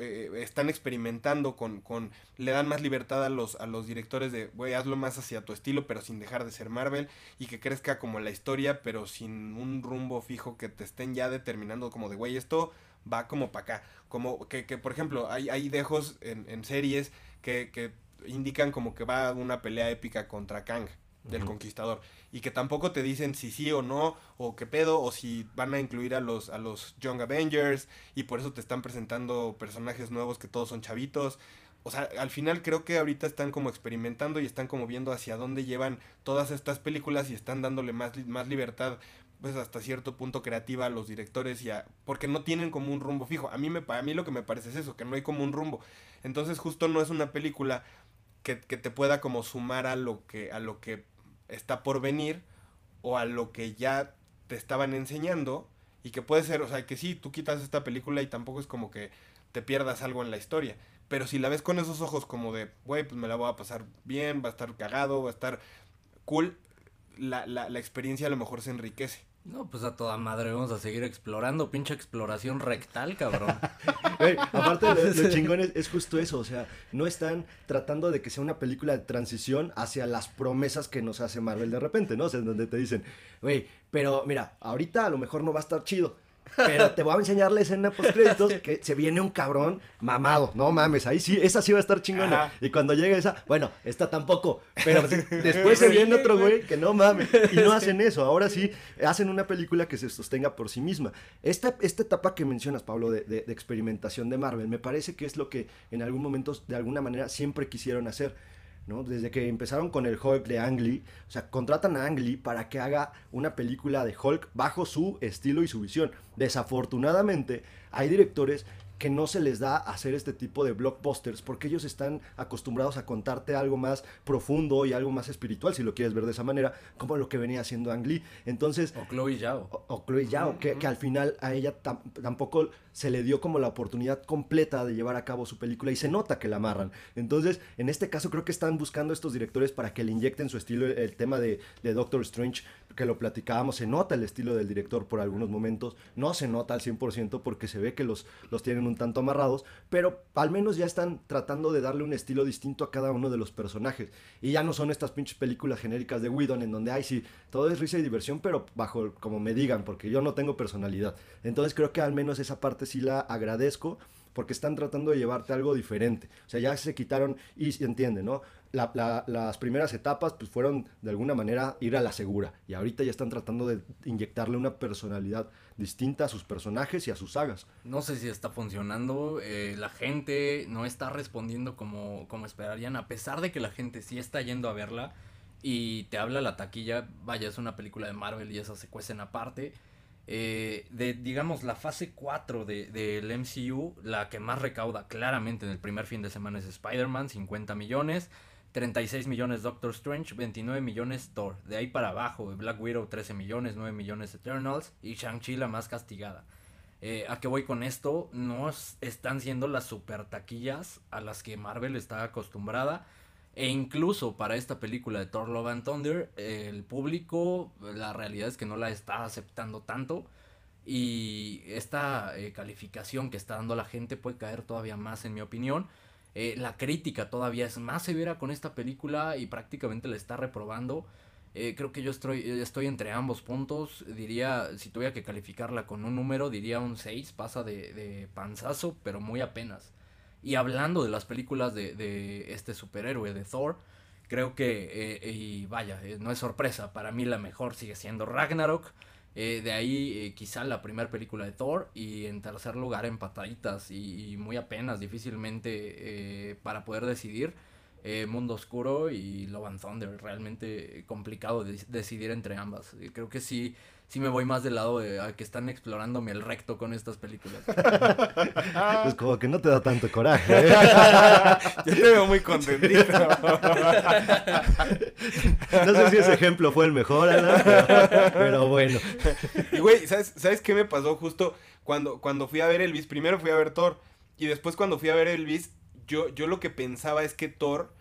Speaker 3: eh, están experimentando con, con le dan más libertad a los a los directores de güey hazlo más hacia tu estilo pero sin dejar de ser Marvel y que crezca como la historia pero sin un rumbo fijo que te estén ya determinando como de güey esto va como para acá como que, que por ejemplo hay, hay dejos en, en series que, que indican como que va una pelea épica contra Kang del conquistador y que tampoco te dicen si sí o no o qué pedo o si van a incluir a los a los Young Avengers y por eso te están presentando personajes nuevos que todos son chavitos o sea, al final creo que ahorita están como experimentando y están como viendo hacia dónde llevan todas estas películas y están dándole más, más libertad pues hasta cierto punto creativa a los directores y a, porque no tienen como un rumbo fijo. A mí me a mí lo que me parece es eso, que no hay como un rumbo. Entonces justo no es una película que, que te pueda como sumar a lo que a lo que está por venir o a lo que ya te estaban enseñando y que puede ser, o sea, que sí, tú quitas esta película y tampoco es como que te pierdas algo en la historia. Pero si la ves con esos ojos como de, güey, pues me la voy a pasar bien, va a estar cagado, va a estar cool, la, la, la experiencia a lo mejor se enriquece.
Speaker 2: No, pues a toda madre, vamos a seguir explorando, pinche exploración rectal, cabrón. [laughs]
Speaker 1: Aparte lo, lo chingón es, es justo eso, o sea, no están tratando de que sea una película de transición hacia las promesas que nos hace Marvel de repente, ¿no? O sea, donde te dicen, güey, pero mira, ahorita a lo mejor no va a estar chido. Pero [laughs] te voy a enseñar la escena post créditos [laughs] que se viene un cabrón mamado. No mames, ahí sí, esa sí va a estar chingona.
Speaker 3: Ajá.
Speaker 1: Y cuando llegue esa, bueno, esta tampoco. Pero [laughs] después se viene otro güey que no mames. Y no hacen eso. Ahora sí hacen una película que se sostenga por sí misma. Esta, esta etapa que mencionas, Pablo, de, de- de experimentación de Marvel, me parece que es lo que en algún momento, de alguna manera, siempre quisieron hacer. ¿No? Desde que empezaron con el Hulk de Ang Lee, o sea, contratan a Ang Lee para que haga una película de Hulk bajo su estilo y su visión. Desafortunadamente, hay directores que no se les da hacer este tipo de blockbusters porque ellos están acostumbrados a contarte algo más profundo y algo más espiritual, si lo quieres ver de esa manera, como lo que venía haciendo Ang Lee. Entonces,
Speaker 2: O Chloe Zhao.
Speaker 1: o, o Chloe Zhao, que, que al final a ella tam- tampoco se le dio como la oportunidad completa de llevar a cabo su película y se nota que la amarran. Entonces, en este caso creo que están buscando estos directores para que le inyecten su estilo, el, tema de, de Doctor Strange, que lo platicábamos, se nota el estilo del director por algunos momentos, no se nota al 100% porque se ve que los, los tienen un tanto amarrados, pero al menos ya están tratando de darle un estilo distinto a cada uno de los personajes. Y ya no son estas pinches películas genéricas de Whedon en donde, ay, sí, todo es risa y diversión, pero bajo como me digan, porque yo no tengo personalidad. Entonces creo que al menos esa parte sí la agradezco porque están tratando de llevarte algo diferente. O sea, ya se quitaron y se entiende, ¿no? La- la- las primeras etapas pues fueron de alguna manera ir a la segura y ahorita ya están tratando de inyectarle una personalidad distinta a sus personajes y a sus sagas.
Speaker 2: No sé si está funcionando, eh, la gente no está respondiendo como, como esperarían, a pesar de que la gente sí está yendo a verla y te habla la taquilla, vaya, es una película de Marvel y esas se cuecen aparte. Eh, de, digamos, la fase 4 de- del MCU, la que más recauda claramente en el primer fin de semana es Spider-Man, 50 millones. 36 millones Doctor Strange, 29 millones Thor. De ahí para abajo, Black Widow 13 millones, 9 millones Eternals y Shang-Chi la más castigada. Eh, ¿A qué voy con esto? No es- están siendo las super taquillas a las que Marvel está acostumbrada. E incluso para esta película de Thor Love and Thunder, el público, la realidad es que no la está aceptando tanto. Y esta eh, calificación que está dando la gente puede caer todavía más, en mi opinión. Eh, la crítica todavía es más severa con esta película y prácticamente la está reprobando. Eh, creo que yo estoy, estoy entre ambos puntos. Diría, si tuviera que calificarla con un número, diría un 6. Pasa de, de panzazo, pero muy apenas. Y hablando de las películas de, de este superhéroe, de Thor, creo que, eh, y vaya, eh, no es sorpresa, para mí la mejor sigue siendo Ragnarok. Eh, de ahí eh, quizá la primera película de Thor y en tercer lugar empataditas y, y muy apenas, difícilmente eh, para poder decidir. eh, Mundo Oscuro y Love and Thunder. Realmente complicado de- decidir entre ambas. Creo que sí, sí me voy más del lado de a que están explorándome el recto con estas películas. [laughs]
Speaker 1: Pues como que no te da tanto coraje. ¿eh? [laughs]
Speaker 3: Yo te veo muy contentito. [laughs]
Speaker 1: No sé si ese ejemplo fue el mejor, Alan, pero, pero bueno.
Speaker 3: Y güey, ¿sabes, ¿sabes qué me pasó justo cuando, cuando fui a ver Elvis? Primero fui a ver Thor. Y después cuando fui a ver Elvis, yo, yo lo que pensaba es que Thor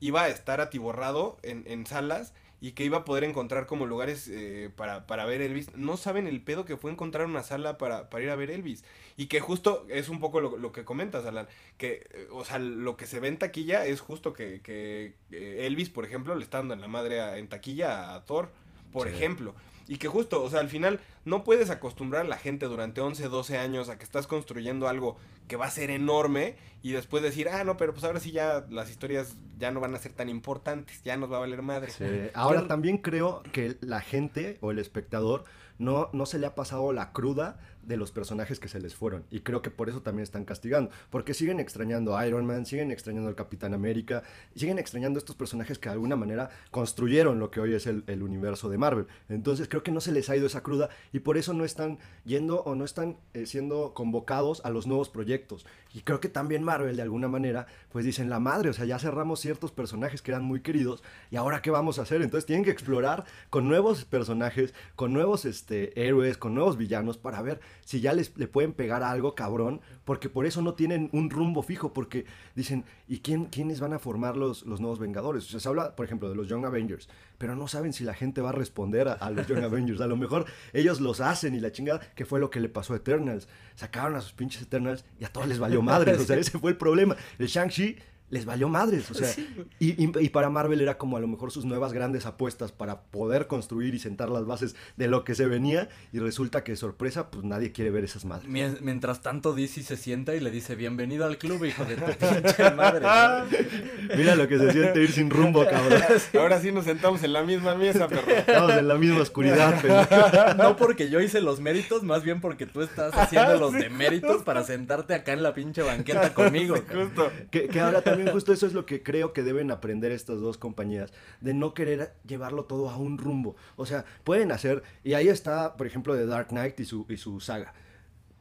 Speaker 3: iba a estar atiborrado en, en salas y que iba a poder encontrar como lugares eh, para, para ver Elvis. No saben el pedo que fue encontrar una sala para, para ir a ver Elvis. Y que justo es un poco lo, lo que comentas, Alan. Que, eh, o sea, lo que se ve en taquilla es justo que, que eh, Elvis, por ejemplo, le está dando en la madre a- en taquilla a Thor, por
Speaker 1: Sí.
Speaker 3: ejemplo. Y que justo, o sea, al final no puedes acostumbrar a la gente durante 11, 12 años a que estás construyendo algo que va a ser enorme y después decir, ah, no, pero pues ahora sí ya las historias ya no van a ser tan importantes, ya nos va a valer madre.
Speaker 1: Sí, Ahora también creo que la gente o el espectador no, no se le ha pasado la cruda de los personajes que se les fueron. Y creo que por eso también están castigando. Porque siguen extrañando a Iron Man, siguen extrañando al Capitán América, siguen extrañando estos personajes que de alguna manera construyeron lo que hoy es el, el universo de Marvel. Entonces creo que no se les ha ido esa cruda y por eso no están yendo o no están eh, siendo convocados a los nuevos proyectos. Y creo que también Marvel de alguna manera pues dicen la madre, o sea, ya cerramos ciertos personajes que eran muy queridos y ahora qué vamos a hacer? Entonces tienen que explorar con nuevos personajes, con nuevos este, héroes, con nuevos villanos para ver si ya les le pueden pegar algo cabrón, porque por eso no tienen un rumbo fijo, porque dicen, ¿y quién, quiénes van a formar los, los nuevos Vengadores? O sea, se habla, por ejemplo, de los Young Avengers, pero no saben si la gente va a responder a, a los Young Avengers. A lo mejor ellos los hacen y la chingada, que fue lo que le pasó a Eternals. Sacaron a sus pinches Eternals y a todos les valió madres. O sea, [laughs] ese fue el problema. El Shang-Chi les valió madres. O sea, y, y- y para Marvel era como a lo mejor sus nuevas grandes apuestas para poder construir y sentar las bases de lo que se venía. Y resulta que sorpresa, pues nadie quiere ver esas madres.
Speaker 2: Mien- Mientras tanto, DC se sienta y le dice, bienvenido al club, hijo de tu [laughs] pinche madre. [laughs]
Speaker 1: Mira lo que se siente ir sin rumbo, cabrón. [laughs]
Speaker 3: Ahora sí nos sentamos en la misma mesa, perro.
Speaker 1: Estamos en la misma oscuridad, pero...
Speaker 2: No porque yo hice los méritos, más bien porque tú estás haciendo los deméritos para sentarte acá en la pinche banqueta conmigo.
Speaker 3: Justo.
Speaker 1: Que, que ahora también justo eso es lo que creo que deben aprender estas dos compañías, de no querer llevarlo todo a un rumbo. O sea, pueden hacer, y ahí está, por ejemplo, The Dark Knight y su, y su saga.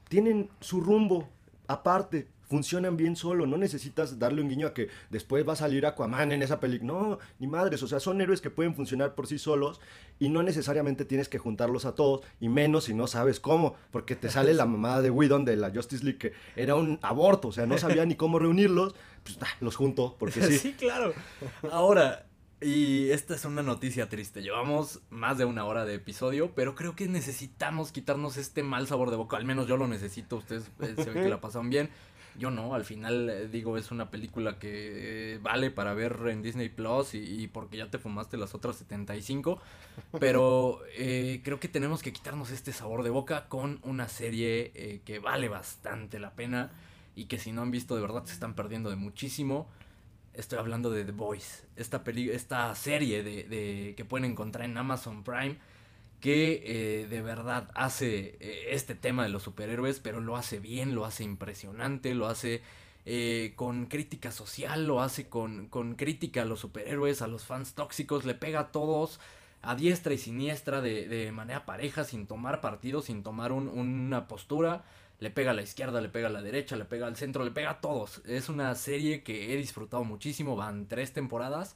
Speaker 1: Tienen su rumbo aparte, funcionan bien solo, no necesitas darle un guiño a que después va a salir Aquaman en esa película. No, ni madres, o sea, son héroes que pueden funcionar por sí solos y no necesariamente tienes que juntarlos a todos, y menos si no sabes cómo, porque te sale la mamada de Whedon de la Justice League que era un aborto, o sea, no sabía ni cómo reunirlos, pues ah, los junto, porque sí. [laughs]
Speaker 2: Sí, claro. Ahora, y esta es una noticia triste. Llevamos más de una hora de episodio, pero creo que necesitamos quitarnos este mal sabor de boca. Al menos yo lo necesito. Ustedes eh, se ve que la [laughs] pasan bien. Yo no, al final eh, digo, es una película que eh, vale para ver en Disney Plus y, y porque ya te fumaste las otras 75. [laughs] Pero eh, creo que tenemos que quitarnos este sabor de boca con una serie eh, que vale bastante la pena y que si no han visto de verdad se están perdiendo de muchísimo. Estoy hablando de The Voice, esta, peli esta serie de, de- que pueden encontrar en Amazon Prime, que eh, de verdad hace eh, este tema de los superhéroes, pero lo hace bien, lo hace impresionante, lo hace eh, con crítica social, lo hace con, con crítica a los superhéroes, a los fans tóxicos, le pega a todos a diestra y siniestra de, de manera pareja, sin tomar partido, sin tomar un- una postura. Le pega a la izquierda, le pega a la derecha, le pega al centro, le pega a todos. Es una serie que he disfrutado muchísimo, van tres temporadas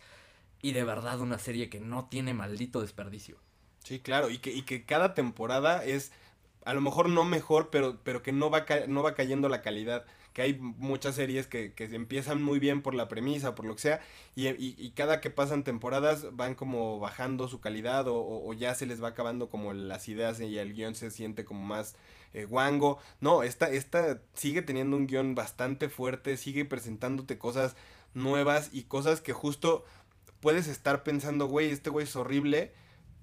Speaker 2: y de verdad una serie que no tiene maldito desperdicio.
Speaker 3: Sí, claro, y que, y que cada temporada es, a lo mejor no mejor, pero, pero que no va, no va cayendo la calidad. Que hay muchas series que, que empiezan muy bien por la premisa, por lo que sea, y, y- y cada que pasan temporadas van como bajando su calidad o, o- o ya se les va acabando como las ideas y el guion se siente como más eh, guango. No, esta, esta sigue teniendo un guion bastante fuerte, sigue presentándote cosas nuevas y cosas que justo puedes estar pensando, güey, este güey es horrible,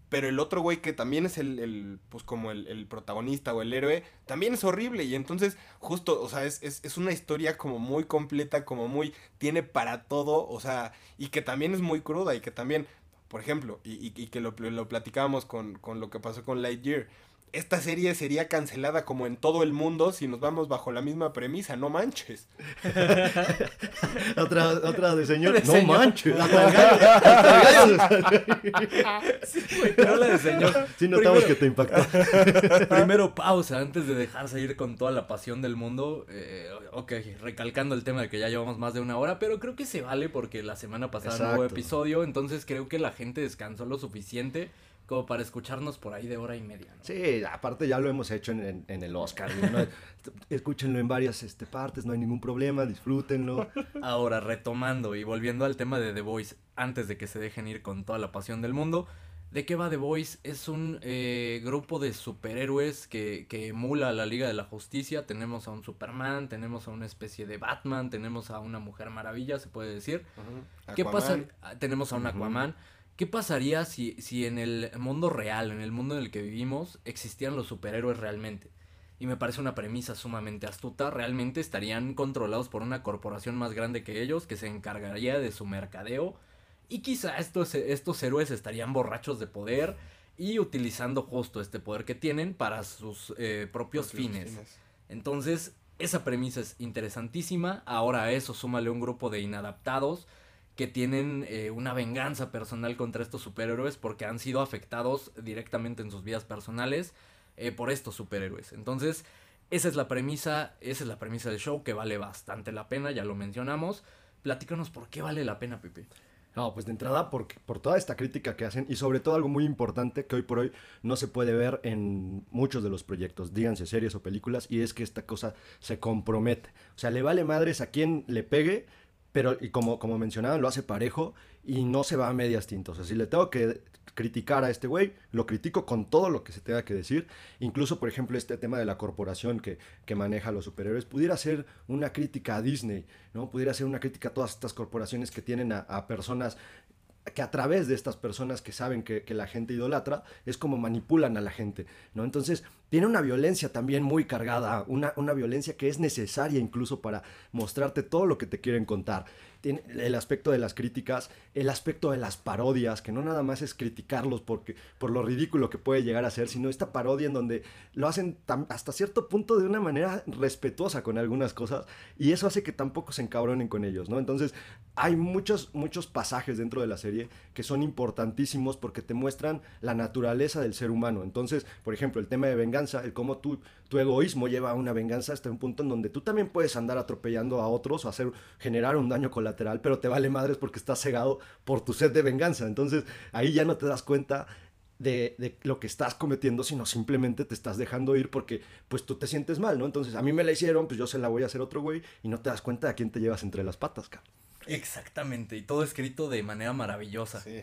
Speaker 3: pero el otro güey que también es el, el, pues como el, el protagonista o el héroe, también es horrible. Y entonces, justo, o sea, es, es, es una historia como muy completa, como muy, tiene para todo, o sea, y que también es muy cruda y que también, por ejemplo, y, y- que lo, lo platicábamos con, con lo que pasó con Lightyear. Esta serie sería cancelada como en todo el mundo si nos vamos bajo la misma premisa, no manches. [laughs]
Speaker 1: Otra, otra de señor.
Speaker 2: De
Speaker 1: no
Speaker 2: señor.
Speaker 1: manches. Hasta el gallo- [laughs] hasta el gallo. [laughs]
Speaker 2: Pero la de señor.
Speaker 1: Sí, notamos que
Speaker 2: Primero-
Speaker 1: te impactó.
Speaker 2: Primero pausa antes de dejarse ir con toda la pasión del mundo. Eh, ok, recalcando el tema de que ya llevamos más de una hora, pero creo que se vale porque la semana pasada no hubo
Speaker 1: Exacto.
Speaker 2: episodio, entonces creo que la gente descansó lo suficiente como para escucharnos por ahí de hora y media. ¿no?
Speaker 1: Sí, aparte ya lo hemos hecho en, en- en el Oscar. ¿no? [laughs] Escúchenlo en varias este, partes, no hay ningún problema, disfrútenlo.
Speaker 2: Ahora, retomando y volviendo al tema de The Voice, antes de que se dejen ir con toda la pasión del mundo, ¿de qué va The Voice? Es un eh, grupo de superhéroes que, que emula a la Liga de la Justicia. Tenemos a un Superman, tenemos a una especie de Batman, tenemos a una Mujer Maravilla, se puede decir. ¿Qué pasa? ah, Tenemos a un Aquaman. ¿Qué pasaría si, si en el mundo real, en el mundo en el que vivimos, existían los superhéroes realmente? Y me parece una premisa sumamente astuta. Realmente estarían controlados por una corporación más grande que ellos que se encargaría de su mercadeo. Y quizá estos, estos héroes estarían borrachos de poder y utilizando justo este poder que tienen para sus eh, propios
Speaker 3: Propios
Speaker 2: fines.
Speaker 3: fines.
Speaker 2: Entonces, esa premisa es interesantísima. Ahora a eso súmale un grupo de inadaptados que tienen eh, una venganza personal contra estos superhéroes porque han sido afectados directamente en sus vidas personales eh, por estos superhéroes. Entonces, esa es la premisa, esa es la premisa del show que vale bastante la pena, ya lo mencionamos. Platícanos por qué vale la pena, Pepe.
Speaker 1: No, pues de entrada por, por toda esta crítica que hacen y sobre todo algo muy importante que hoy por hoy no se puede ver en muchos de los proyectos, díganse series o películas, y es que esta cosa se compromete. O sea, le vale madres a quien le pegue, pero y como, como mencionaban, lo hace parejo y no se va a medias tintas. O si le tengo que criticar a este güey, lo critico con todo lo que se tenga que decir. Incluso, por ejemplo, este tema de la corporación que, que maneja a los superhéroes, pudiera ser una crítica a Disney, ¿no? Pudiera ser una crítica a todas estas corporaciones que tienen a personas que a través de estas personas que saben que, la gente idolatra, es como manipulan a la gente, ¿no? Entonces, tiene una violencia también muy cargada, una, una violencia que es necesaria incluso para mostrarte todo lo que te quieren contar. Tiene el aspecto de las críticas, el aspecto de las parodias, que no nada más es criticarlos porque, por lo ridículo que puede llegar a ser, sino esta parodia en donde lo hacen hasta cierto punto de una manera respetuosa con algunas cosas y eso hace que tampoco se encabronen con ellos, ¿no? Entonces, hay muchos, muchos pasajes dentro de la serie que son importantísimos porque te muestran la naturaleza del ser humano. Entonces, por ejemplo, el tema de venganza, el cómo tu, tu egoísmo lleva a una venganza hasta un punto en donde tú también puedes andar atropellando a otros o hacer, generar un daño colateral, pero te vale madres porque estás cegado por tu sed de venganza. Entonces, ahí ya no te das cuenta de, de lo que estás cometiendo, sino simplemente te estás dejando ir porque pues tú te sientes mal, ¿no? Entonces, a mí me la hicieron, pues yo se la voy a hacer a otro güey y no te das cuenta de a quién te llevas entre las patas, cabrón.
Speaker 2: Exactamente, y todo escrito de manera maravillosa.
Speaker 3: Sí.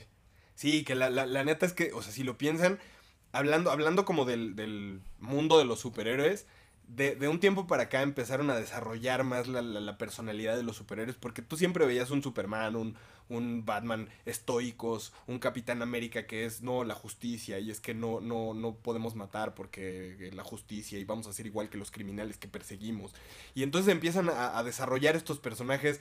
Speaker 3: Sí, que la, la, la neta es que, o sea, si lo piensan, hablando, hablando como del, del mundo de los superhéroes, de, de un tiempo para acá empezaron a desarrollar más la, la- personalidad de los superhéroes, porque tú siempre veías un Superman, un, un Batman estoicos, un Capitán América que es, no, la justicia, y es que no, no, no podemos matar porque la justicia, y vamos a ser igual que los criminales que perseguimos. Y entonces empiezan a, a desarrollar estos personajes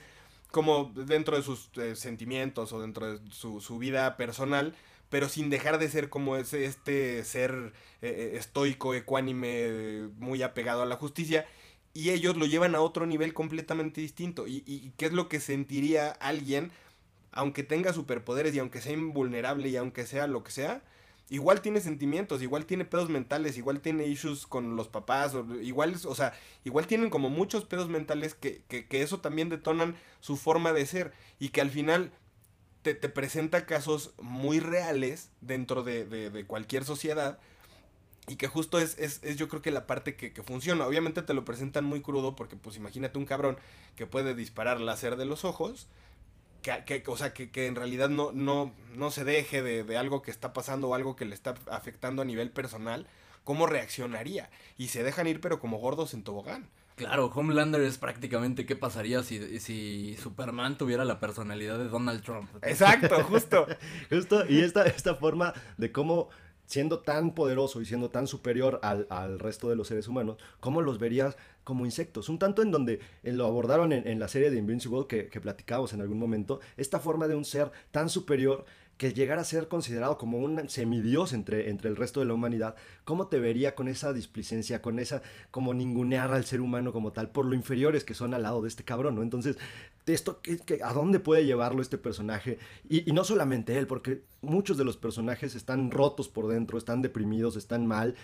Speaker 3: como dentro de sus eh, sentimientos o dentro de su, su vida personal, pero sin dejar de ser como ese, este ser eh, eh, estoico, ecuánime, muy apegado a la justicia, y ellos lo llevan a otro nivel completamente distinto. ¿Y, qué es lo que sentiría alguien, aunque tenga superpoderes y aunque sea invulnerable y aunque sea lo que sea? Igual tiene sentimientos, igual tiene pedos mentales, igual tiene issues con los papás, o igual, o sea, igual tienen como muchos pedos mentales que, que eso también detonan su forma de ser y que al final te, te presenta casos muy reales dentro de, de- cualquier sociedad y que justo es, es, es yo creo que la parte que, que funciona. Obviamente te lo presentan muy crudo porque pues imagínate un cabrón que puede disparar láser de los ojos, que, que- o sea, que, que en realidad no, no, no se deje de, de algo que está pasando o algo que le está afectando a nivel personal, ¿cómo reaccionaría? Y se dejan ir pero como gordos en tobogán.
Speaker 2: Claro, Homelander es prácticamente qué pasaría si, si Superman tuviera la personalidad de Donald Trump.
Speaker 3: Exacto, justo. [laughs]
Speaker 1: Justo, y esta, esta forma de cómo, siendo tan poderoso y siendo tan superior al, al resto de los seres humanos, cómo los verías como insectos. Un tanto en donde lo abordaron en, en la serie de Invincible que, que platicamos en algún momento, esta forma de un ser tan superior que llegara a ser considerado como un semidios entre, entre el resto de la humanidad, ¿cómo te vería con esa displicencia, con esa, como ningunear al ser humano como tal, por lo inferiores que son al lado de este cabrón, ¿no? Entonces, esto, ¿qué, qué- a dónde puede llevarlo este personaje? Y no solamente él, porque muchos de los personajes están rotos por dentro, están deprimidos, están mal.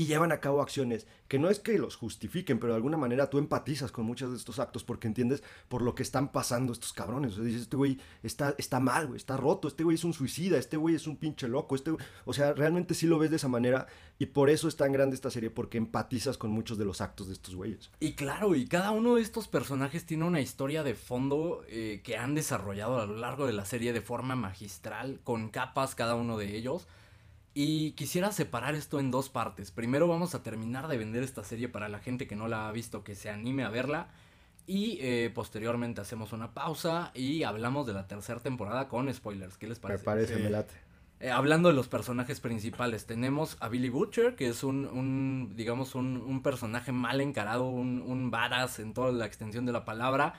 Speaker 1: Y llevan a cabo acciones que no es que los justifiquen, pero de alguna manera tú empatizas con muchos de estos actos porque entiendes por lo que están pasando estos cabrones. O sea, dices, este güey está, está mal, güey, está roto, este güey es un suicida, este güey es un pinche loco, este güey-". O sea, realmente sí lo ves de esa manera y por eso es tan grande esta serie, porque empatizas con muchos de los actos de estos güeyes.
Speaker 2: Y claro, y cada uno de estos personajes tiene una historia de fondo eh, que han desarrollado a lo largo de la serie de forma magistral, con capas cada uno de ellos. Y quisiera separar esto en dos partes. Primero vamos a terminar de vender esta serie para la gente que no la ha visto, que se anime a verla. Y eh, posteriormente hacemos una pausa y hablamos de la tercera temporada con spoilers. ¿Qué les
Speaker 1: Me
Speaker 2: parece?
Speaker 1: parece,
Speaker 3: Sí.
Speaker 1: me late.
Speaker 2: Eh, hablando de los personajes principales, tenemos a Billy Butcher, que es un, un, digamos, un, un personaje mal encarado, un, un badass en toda la extensión de la palabra,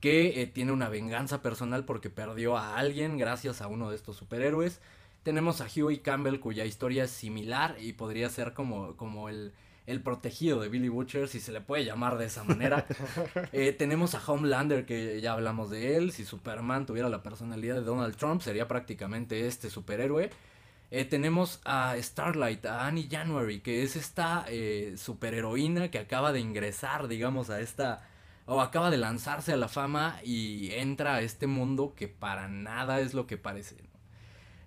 Speaker 2: que eh, tiene una venganza personal porque perdió a alguien gracias a uno de estos superhéroes. Tenemos a Huey Campbell, cuya historia es similar y podría ser como, como el, el protegido de Billy Butcher, si se le puede llamar de esa manera. [laughs] Eh, tenemos a Homelander, que ya hablamos de él. Si Superman tuviera la personalidad de Donald Trump, sería prácticamente este superhéroe. Eh, tenemos a Starlight, a Annie January, que es esta eh, superheroína que acaba de ingresar, digamos, a esta... o acaba de lanzarse a la fama y entra a este mundo que para nada es lo que parece.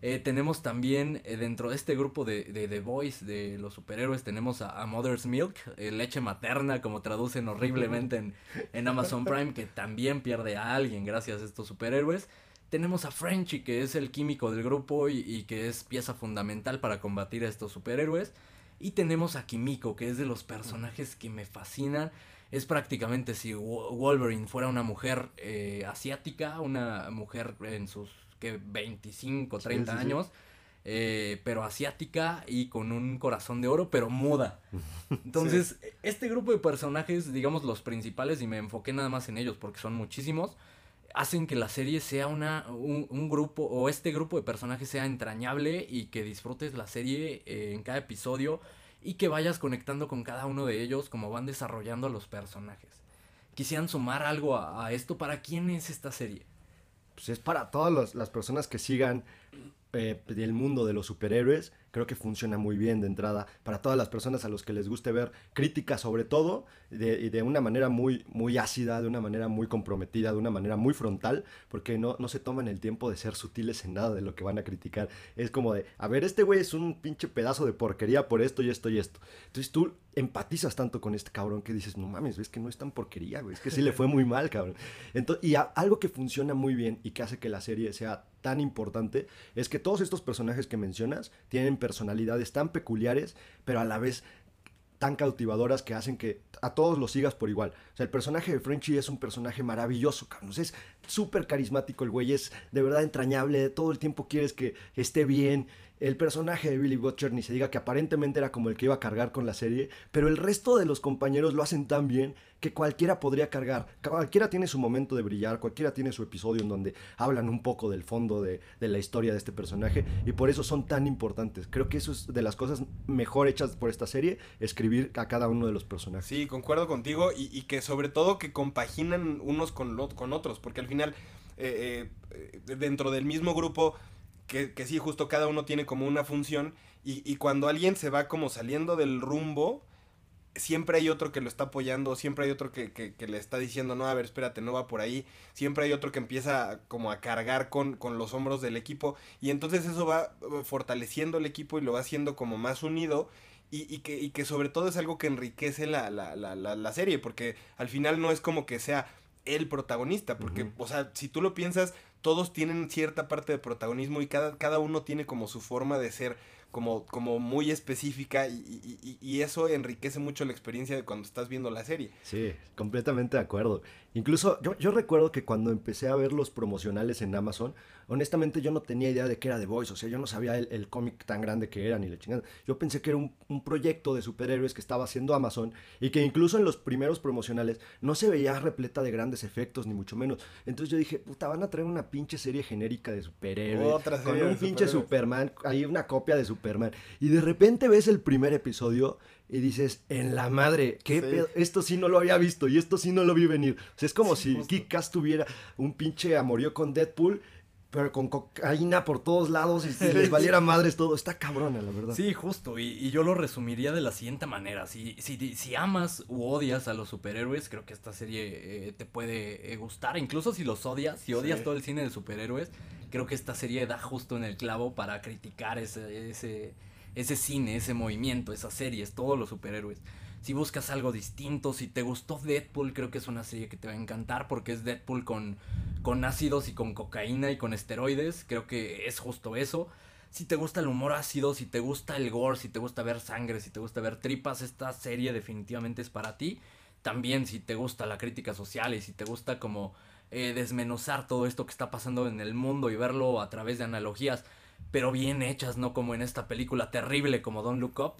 Speaker 2: Eh, tenemos también eh, dentro de este grupo de, de The Boys, de los superhéroes, tenemos a, Mother's Milk, eh, leche materna, como traducen horriblemente en, en Amazon Prime, que también pierde a alguien gracias a estos superhéroes. Tenemos a Frenchy, que es el químico del grupo y, y que es pieza fundamental para combatir a estos superhéroes. Y tenemos a Kimiko, que es de los personajes que me fascinan. Es prácticamente si Wo- Wolverine fuera una mujer asiática, una mujer en sus que 25, 30
Speaker 1: sí, sí.
Speaker 2: años, eh, pero asiática y con un corazón de oro, pero muda. [laughs] Entonces, este grupo de personajes, digamos los principales, y me enfoqué nada más en ellos porque son muchísimos, hacen que la serie sea una, un, un grupo, o este grupo de personajes sea entrañable y que disfrutes la serie eh, en cada episodio y que vayas conectando con cada uno de ellos como van desarrollando a los personajes. Quisieran sumar algo a, a esto. ¿Para quién es esta serie?
Speaker 1: Pues es para todas las- las personas que sigan eh, del mundo de los superhéroes. Creo que funciona muy bien de entrada. Para todas las personas a los que les guste ver críticas sobre todo, de, de una manera muy, muy ácida, de una manera muy comprometida, de una manera muy frontal, porque no, no se toman el tiempo de ser sutiles en nada de lo que van a criticar. Es como de, a ver, este güey es un pinche pedazo de porquería por esto y esto y esto. Entonces tú empatizas tanto con este cabrón que dices, no mames, ves que no es tan porquería, güey, es que sí le fue muy mal, cabrón. Entonces, y algo que funciona muy bien y que hace que la serie sea tan importante es que todos estos personajes que mencionas tienen personalidades tan peculiares, pero a la vez tan cautivadoras que hacen que a todos los sigas por igual. O sea, el personaje de Frenchy es un personaje maravilloso, cabrón. Es súper carismático el güey, es de verdad entrañable, todo el tiempo quieres que esté bien. El personaje de Billy Butcher ni se diga que aparentemente era como el que iba a cargar con la serie, pero el resto de los compañeros lo hacen tan bien que cualquiera podría cargar. Cualquiera tiene su momento de brillar, cualquiera tiene su episodio en donde hablan un poco del fondo de, de la historia de este personaje y por eso son tan importantes. Creo que eso es de las cosas mejor hechas por esta serie, escribir a cada uno de los personajes.
Speaker 3: Sí, concuerdo contigo y, que sobre todo que compaginan unos con, con otros, porque al final eh, eh, eh, dentro del mismo grupo, que, que sí, justo cada uno tiene como una función y, y cuando alguien se va como saliendo del rumbo, siempre hay otro que lo está apoyando, siempre hay otro que, que- que le está diciendo, no, a ver, espérate, no va por ahí, siempre hay otro que empieza como a cargar con, con los hombros del equipo y entonces eso va eh, fortaleciendo el equipo y lo va haciendo como más unido y, y que, y que sobre todo es algo que enriquece la, la, la, la, serie, porque al final no es como que sea el protagonista, porque, o sea, si tú lo piensas, todos tienen cierta parte de protagonismo y cada, cada uno tiene como su forma de ser como, como muy específica y, y- y- eso enriquece mucho la experiencia de cuando estás viendo la serie.
Speaker 1: Sí, completamente de acuerdo. Incluso yo, yo recuerdo que cuando empecé a ver los promocionales en Amazon, honestamente yo no tenía idea de que era The Voice, o sea, yo no sabía el, el cómic tan grande que era ni la chingada. Yo pensé que era un, un proyecto de superhéroes que estaba haciendo Amazon y que incluso en los primeros promocionales no se veía repleta de grandes efectos, ni mucho menos. Entonces yo dije, puta, van a traer una pinche serie genérica de superhéroes.
Speaker 3: Otra
Speaker 1: con
Speaker 3: serie
Speaker 1: un pinche. Superman, hay una copia de Superman. Y de repente ves el primer episodio y dices, en la madre, ¿qué
Speaker 3: Sí.
Speaker 1: pedo? Esto sí no lo había visto y esto sí no lo vi venir. O sea, es como si Kick-Ass tuviera un pinche amorío con Deadpool, pero con cocaína por todos lados y, y [laughs] les valiera madres todo. Está cabrona, la verdad.
Speaker 2: Sí, justo, y, y yo lo resumiría de la siguiente manera. Si, si, si amas u odias a los superhéroes, creo que esta serie eh, te puede eh, gustar. Incluso si los odias, si odias
Speaker 3: Sí.
Speaker 2: todo el cine de superhéroes, creo que esta serie da justo en el clavo para criticar ese, ese, ese cine, ese movimiento, esas series, todos los superhéroes. Si buscas algo distinto, si te gustó Deadpool, creo que es una serie que te va a encantar porque es Deadpool con, con ácidos y con cocaína y con esteroides. Creo que es justo eso. Si te gusta el humor ácido, si te gusta el gore, si te gusta ver sangre, si te gusta ver tripas, esta serie definitivamente es para ti. También si te gusta la crítica social y si te gusta como eh, desmenuzar todo esto que está pasando en el mundo y verlo a través de analogías, pero bien hechas, no como en esta película terrible como Don't Look Up.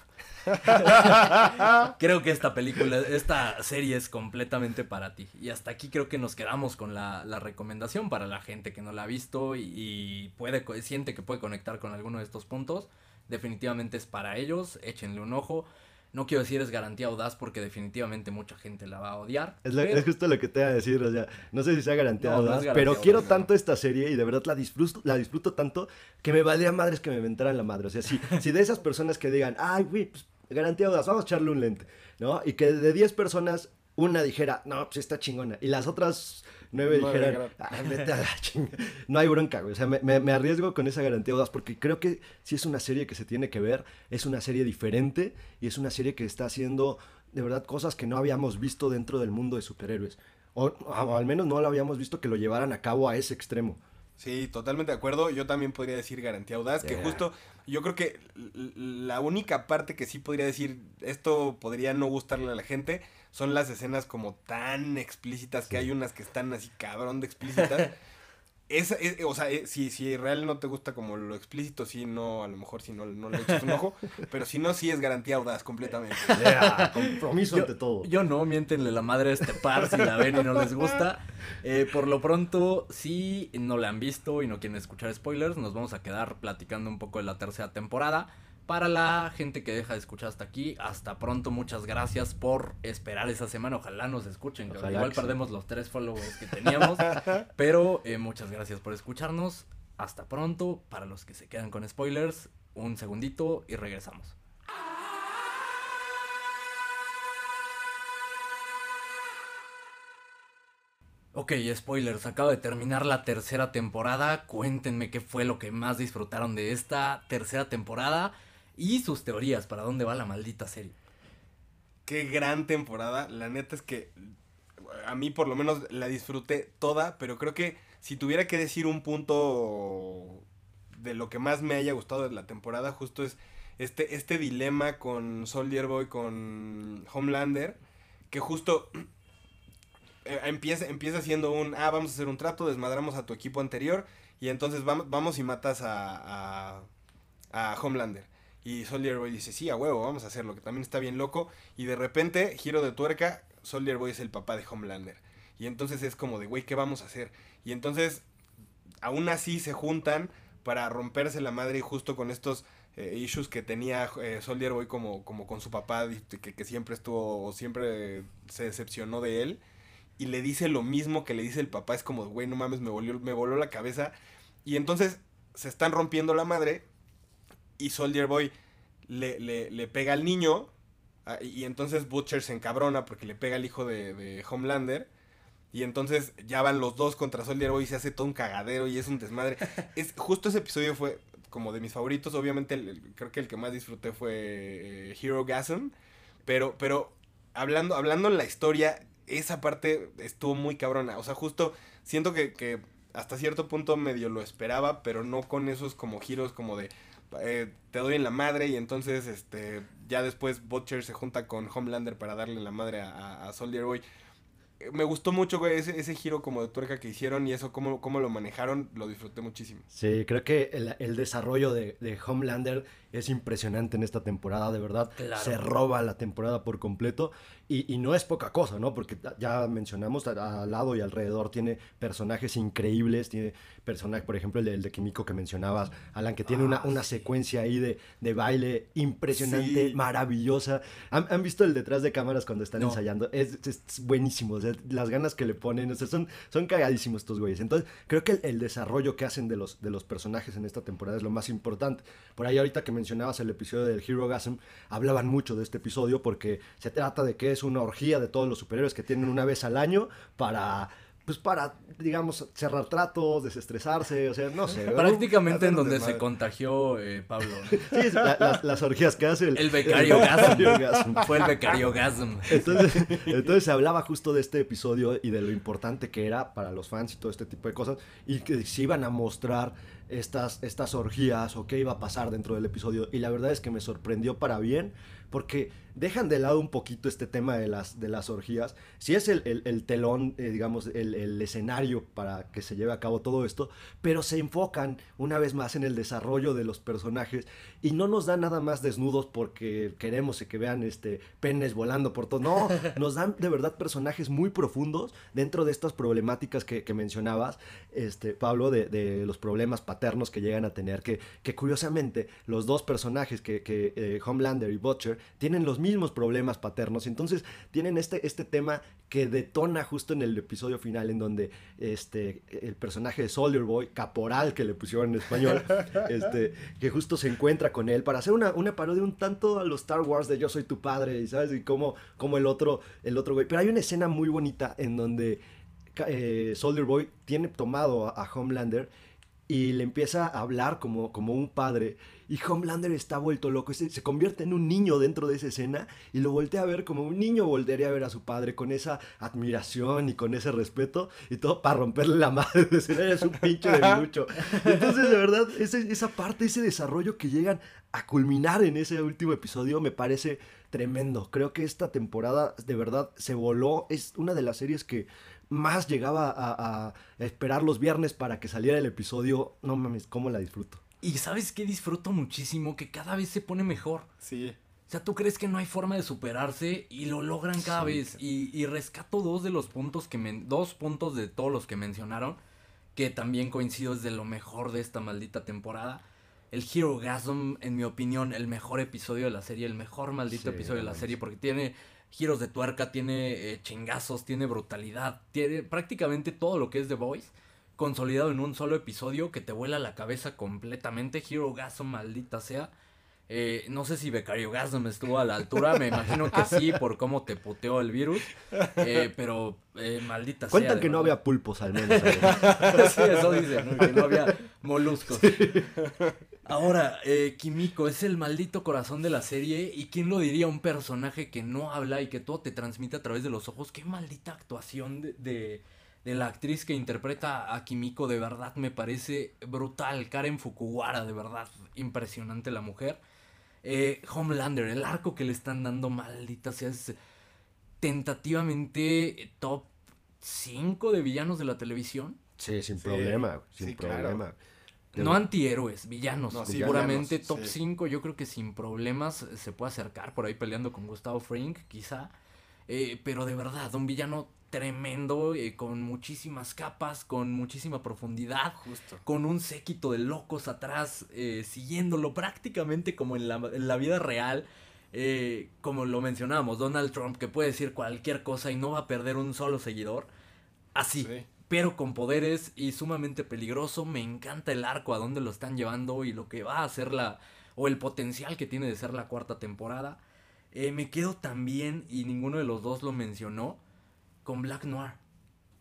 Speaker 2: [laughs] creo que esta película, esta serie es completamente para ti. Y hasta aquí creo que nos quedamos con la, la recomendación para la gente que no la ha visto y, y puede, siente que puede conectar con alguno de estos puntos. Definitivamente es para ellos, échenle un ojo. No quiero decir es garantía audaz porque definitivamente mucha gente la va a odiar.
Speaker 1: Es, lo-
Speaker 2: pero-
Speaker 1: es justo lo que te iba a decir, o sea, no sé si sea garantía
Speaker 2: No,
Speaker 1: audaz,
Speaker 2: garantía
Speaker 1: pero quiero tanto esta serie y de verdad la disfruto, la disfruto tanto que me valía madres que me inventaran la madre. O sea, si, [laughs] si de esas personas que digan, ay, güey, pues garantía audaz, vamos a echarle un lente, ¿no? Y que de 10 personas una dijera, no, pues está chingona, y las otras nueve
Speaker 3: Nueve
Speaker 1: dijeran,
Speaker 3: dijeran,
Speaker 1: "Ay, vete a la [laughs] chinga. No hay bronca, güey. O sea, me, me- me arriesgo con esa garantía audaz porque creo que si es una serie que se tiene que ver, es una serie diferente y es una serie que está haciendo de verdad cosas que no habíamos visto dentro del mundo de superhéroes. O, o al menos no lo habíamos visto que lo llevaran a cabo a ese extremo.
Speaker 3: Sí, totalmente de acuerdo. Yo también podría decir garantía audaz, que justo yo creo que la única parte que sí podría decir esto podría no gustarle a la gente son las escenas como tan explícitas que hay unas que están así cabrón de explícitas. [laughs] Esa, eh, o sea, eh, si, si real no te gusta como lo explícito, sí, no, a lo mejor si no, no le echas un ojo, [laughs] pero si no, sí es garantía audaz completamente. [laughs]
Speaker 1: Yeah, compromiso ante todo.
Speaker 2: Yo no, miéntenle la madre a este par si la ven y no les gusta. Eh, por lo pronto, si no la han visto y no quieren escuchar spoilers, nos vamos a quedar platicando un poco de la tercera temporada. Para la gente que deja de escuchar hasta aquí, hasta pronto, muchas gracias por esperar esa semana. Ojalá nos escuchen.
Speaker 1: Ojalá
Speaker 2: igual
Speaker 1: que sí.
Speaker 2: perdemos los tres followers que teníamos. [laughs] pero eh, muchas gracias por escucharnos. Hasta pronto. Para los que se quedan con spoilers, un segundito y regresamos. Ok, spoilers, acabo de terminar la tercera temporada. Cuéntenme qué fue lo que más disfrutaron de esta tercera temporada y sus teorías para dónde va la maldita serie.
Speaker 3: Qué gran temporada. La neta es que a mí por lo menos la disfruté toda, pero creo que si tuviera que decir un punto de lo que más me haya gustado de la temporada, justo es este, este dilema con Soldier Boy, con Homelander, que justo eh, empieza, empieza siendo un, ah, vamos a hacer un trato, desmadramos a tu equipo anterior, y entonces vamos, vamos y matas a, a, a Homelander. Y Soldier Boy dice, sí, a huevo, vamos a hacerlo, que también está bien loco. Y de repente, giro de tuerca, Soldier Boy es el papá de Homelander. Y entonces es como de, güey, ¿qué vamos a hacer? Y entonces, aún así se juntan para romperse la madre justo con estos eh, issues que tenía eh, Soldier Boy como, como con su papá, que, que siempre estuvo, siempre se decepcionó de él. Y le dice lo mismo que le dice el papá, es como, güey, no mames, me volvió, me voló la cabeza. Y entonces se están rompiendo la madre y Soldier Boy le, le, le pega al niño. ah, Y entonces Butcher se encabrona porque le pega al hijo de, de Homelander. Y entonces ya van los dos contra Soldier Boy y se hace todo un cagadero y es un desmadre. [laughs] es, justo ese episodio fue como de mis favoritos. Obviamente el- el- creo que el que más disfruté fue eh, Hero Gasm. Pero, pero hablando, hablando en la historia, esa parte estuvo muy cabrona. O sea, justo siento que, que hasta cierto punto medio lo esperaba, pero no con esos como giros como de eh, te doy en la madre y entonces este ya después Butcher se junta con Homelander para darle la madre a, Soldier Boy. Eh, Me gustó mucho, ese, ese giro como de tuerca que hicieron y eso, cómo, cómo lo manejaron, lo disfruté muchísimo.
Speaker 1: Sí, creo que el, el desarrollo de, de Homelander es impresionante en esta temporada, de verdad.
Speaker 2: Claro.
Speaker 1: Se roba la temporada por completo y, y no es poca cosa, ¿no? Porque ya mencionamos, a- al lado y alrededor tiene personajes increíbles, tiene personajes, por ejemplo, el de, el de Kimiko que mencionabas, Alan, que tiene una, una secuencia ahí de, de baile impresionante,
Speaker 3: Sí.
Speaker 1: maravillosa. ¿Han, han visto el detrás de cámaras cuando están
Speaker 2: No.
Speaker 1: ensayando? Es, es buenísimo, o sea, las ganas que le ponen, o sea, son, son cagadísimos estos güeyes. Entonces, creo que el, el desarrollo que hacen de los, de los personajes en esta temporada es lo más importante. Por ahí ahorita que mencionabas el episodio del Hero Gasm, hablaban mucho de este episodio porque se trata de que es una orgía de todos los superhéroes que tienen una vez al año para... Pues para, digamos, cerrar tratos, desestresarse, o sea, no sé.
Speaker 2: Prácticamente en donde se contagió eh, Pablo. [laughs]
Speaker 1: Sí, es la- las, las orgías que hace el,
Speaker 2: El becario Gasm.
Speaker 1: becario Gasm.
Speaker 2: Fue el becario Gasm.
Speaker 1: Entonces, entonces se hablaba justo de este episodio y de lo importante que era para los fans y todo este tipo de cosas y que se iban a mostrar estas, estas orgías o qué iba a pasar dentro del episodio. Y la verdad es que me sorprendió para bien porque dejan de lado un poquito este tema de las, de las orgías. Si es el, el- el telón, eh, digamos, el, el escenario para que se lleve a cabo todo esto, pero se enfocan una vez más en el desarrollo de los personajes y no nos dan nada más desnudos porque queremos que vean este, penes volando por todo. No, [laughs] nos dan de verdad personajes muy profundos dentro de estas problemáticas que, que mencionabas, este, Pablo, de, de los problemas paternos que llegan a tener, que, que curiosamente los dos personajes, que, que eh, Homelander y Butcher, tienen los mismos problemas paternos. Entonces tienen este, este tema que detona justo en el episodio final en donde este, el personaje de Soldier Boy, Caporal que le pusieron en español, [laughs] este, que justo se encuentra con él para hacer una, una parodia un tanto a los Star Wars de Yo soy tu padre, y sabes, y como, como el otro, el otro güey. Pero hay una escena muy bonita en donde eh, Soldier Boy tiene tomado a, a Homelander y le empieza a hablar como, como un padre. Y Homelander está vuelto loco. Se, se convierte en un niño dentro de esa escena y lo voltea a ver como un niño voltearía a ver a su padre con esa admiración y con ese respeto y todo para romperle la madre. Decir, eres un pinche de mucho. [laughs] Entonces, de verdad, ese- esa parte, ese desarrollo que llegan a culminar en ese último episodio me parece tremendo. Creo que esta temporada de verdad se voló. Es una de las series que más llegaba a, a esperar los viernes para que saliera el episodio. No mames, cómo la disfruto.
Speaker 2: Y sabes qué disfruto muchísimo, que cada vez se pone mejor.
Speaker 3: Sí.
Speaker 2: O sea, tú crees que no hay forma de superarse y lo logran cada vez. Y, y rescato dos de los puntos que men- dos puntos de todos los que mencionaron, que también coincido es de lo mejor de esta maldita temporada. El Hero Gasm, en mi opinión, el mejor episodio de la serie, el mejor maldito
Speaker 1: Sí,
Speaker 2: episodio de la serie, porque tiene giros de tuerca, tiene eh, chingazos, tiene brutalidad, tiene prácticamente todo lo que es The Voice consolidado en un solo episodio que te vuela la cabeza completamente. Hero Gasm, maldita sea. Eh, no sé si Becario Gasm estuvo a la altura, me imagino que sí, por cómo te puteó el virus. Eh, pero, eh, maldita sea.
Speaker 1: Cuentan
Speaker 2: de
Speaker 1: que no había pulpos al menos. ahí. [laughs]
Speaker 2: sí, eso dice, ¿no? que no había moluscos. Ahora, eh, Kimiko es el maldito corazón de la serie. ¿Y quién lo diría? Un personaje que no habla y que todo te transmite a través de los ojos. Qué maldita actuación de, de, de la actriz que interpreta a Kimiko. De verdad me parece brutal. Karen Fukuwara, de verdad, impresionante la mujer. Eh, Homelander, el arco que le están dando, maldita sea, es tentativamente top 5 de villanos de la televisión.
Speaker 1: Sí, sin
Speaker 3: Sí,
Speaker 1: problema, sin
Speaker 3: sí, claro.
Speaker 1: problema. De
Speaker 2: No antihéroes, villanos.
Speaker 3: No, sí,
Speaker 2: seguramente
Speaker 3: villanos,
Speaker 2: top
Speaker 3: sí.
Speaker 2: 5 yo creo que sin problemas se puede acercar por ahí peleando con Gustavo Frink, quizá. Eh, pero de verdad, un villano tremendo, eh, con muchísimas capas, con muchísima profundidad,
Speaker 3: Justo.
Speaker 2: con un séquito de locos atrás, eh, siguiéndolo prácticamente como en la, en la vida real. Eh, como lo mencionábamos, Donald Trump, que puede decir cualquier cosa y no va a perder un solo seguidor. Así,
Speaker 3: Sí.
Speaker 2: pero con poderes y sumamente peligroso. Me encanta el arco a dónde lo están llevando y lo que va a hacer la. o el potencial que tiene de ser la cuarta temporada. Eh, me quedo también, y ninguno de los dos lo mencionó, con Black Noir.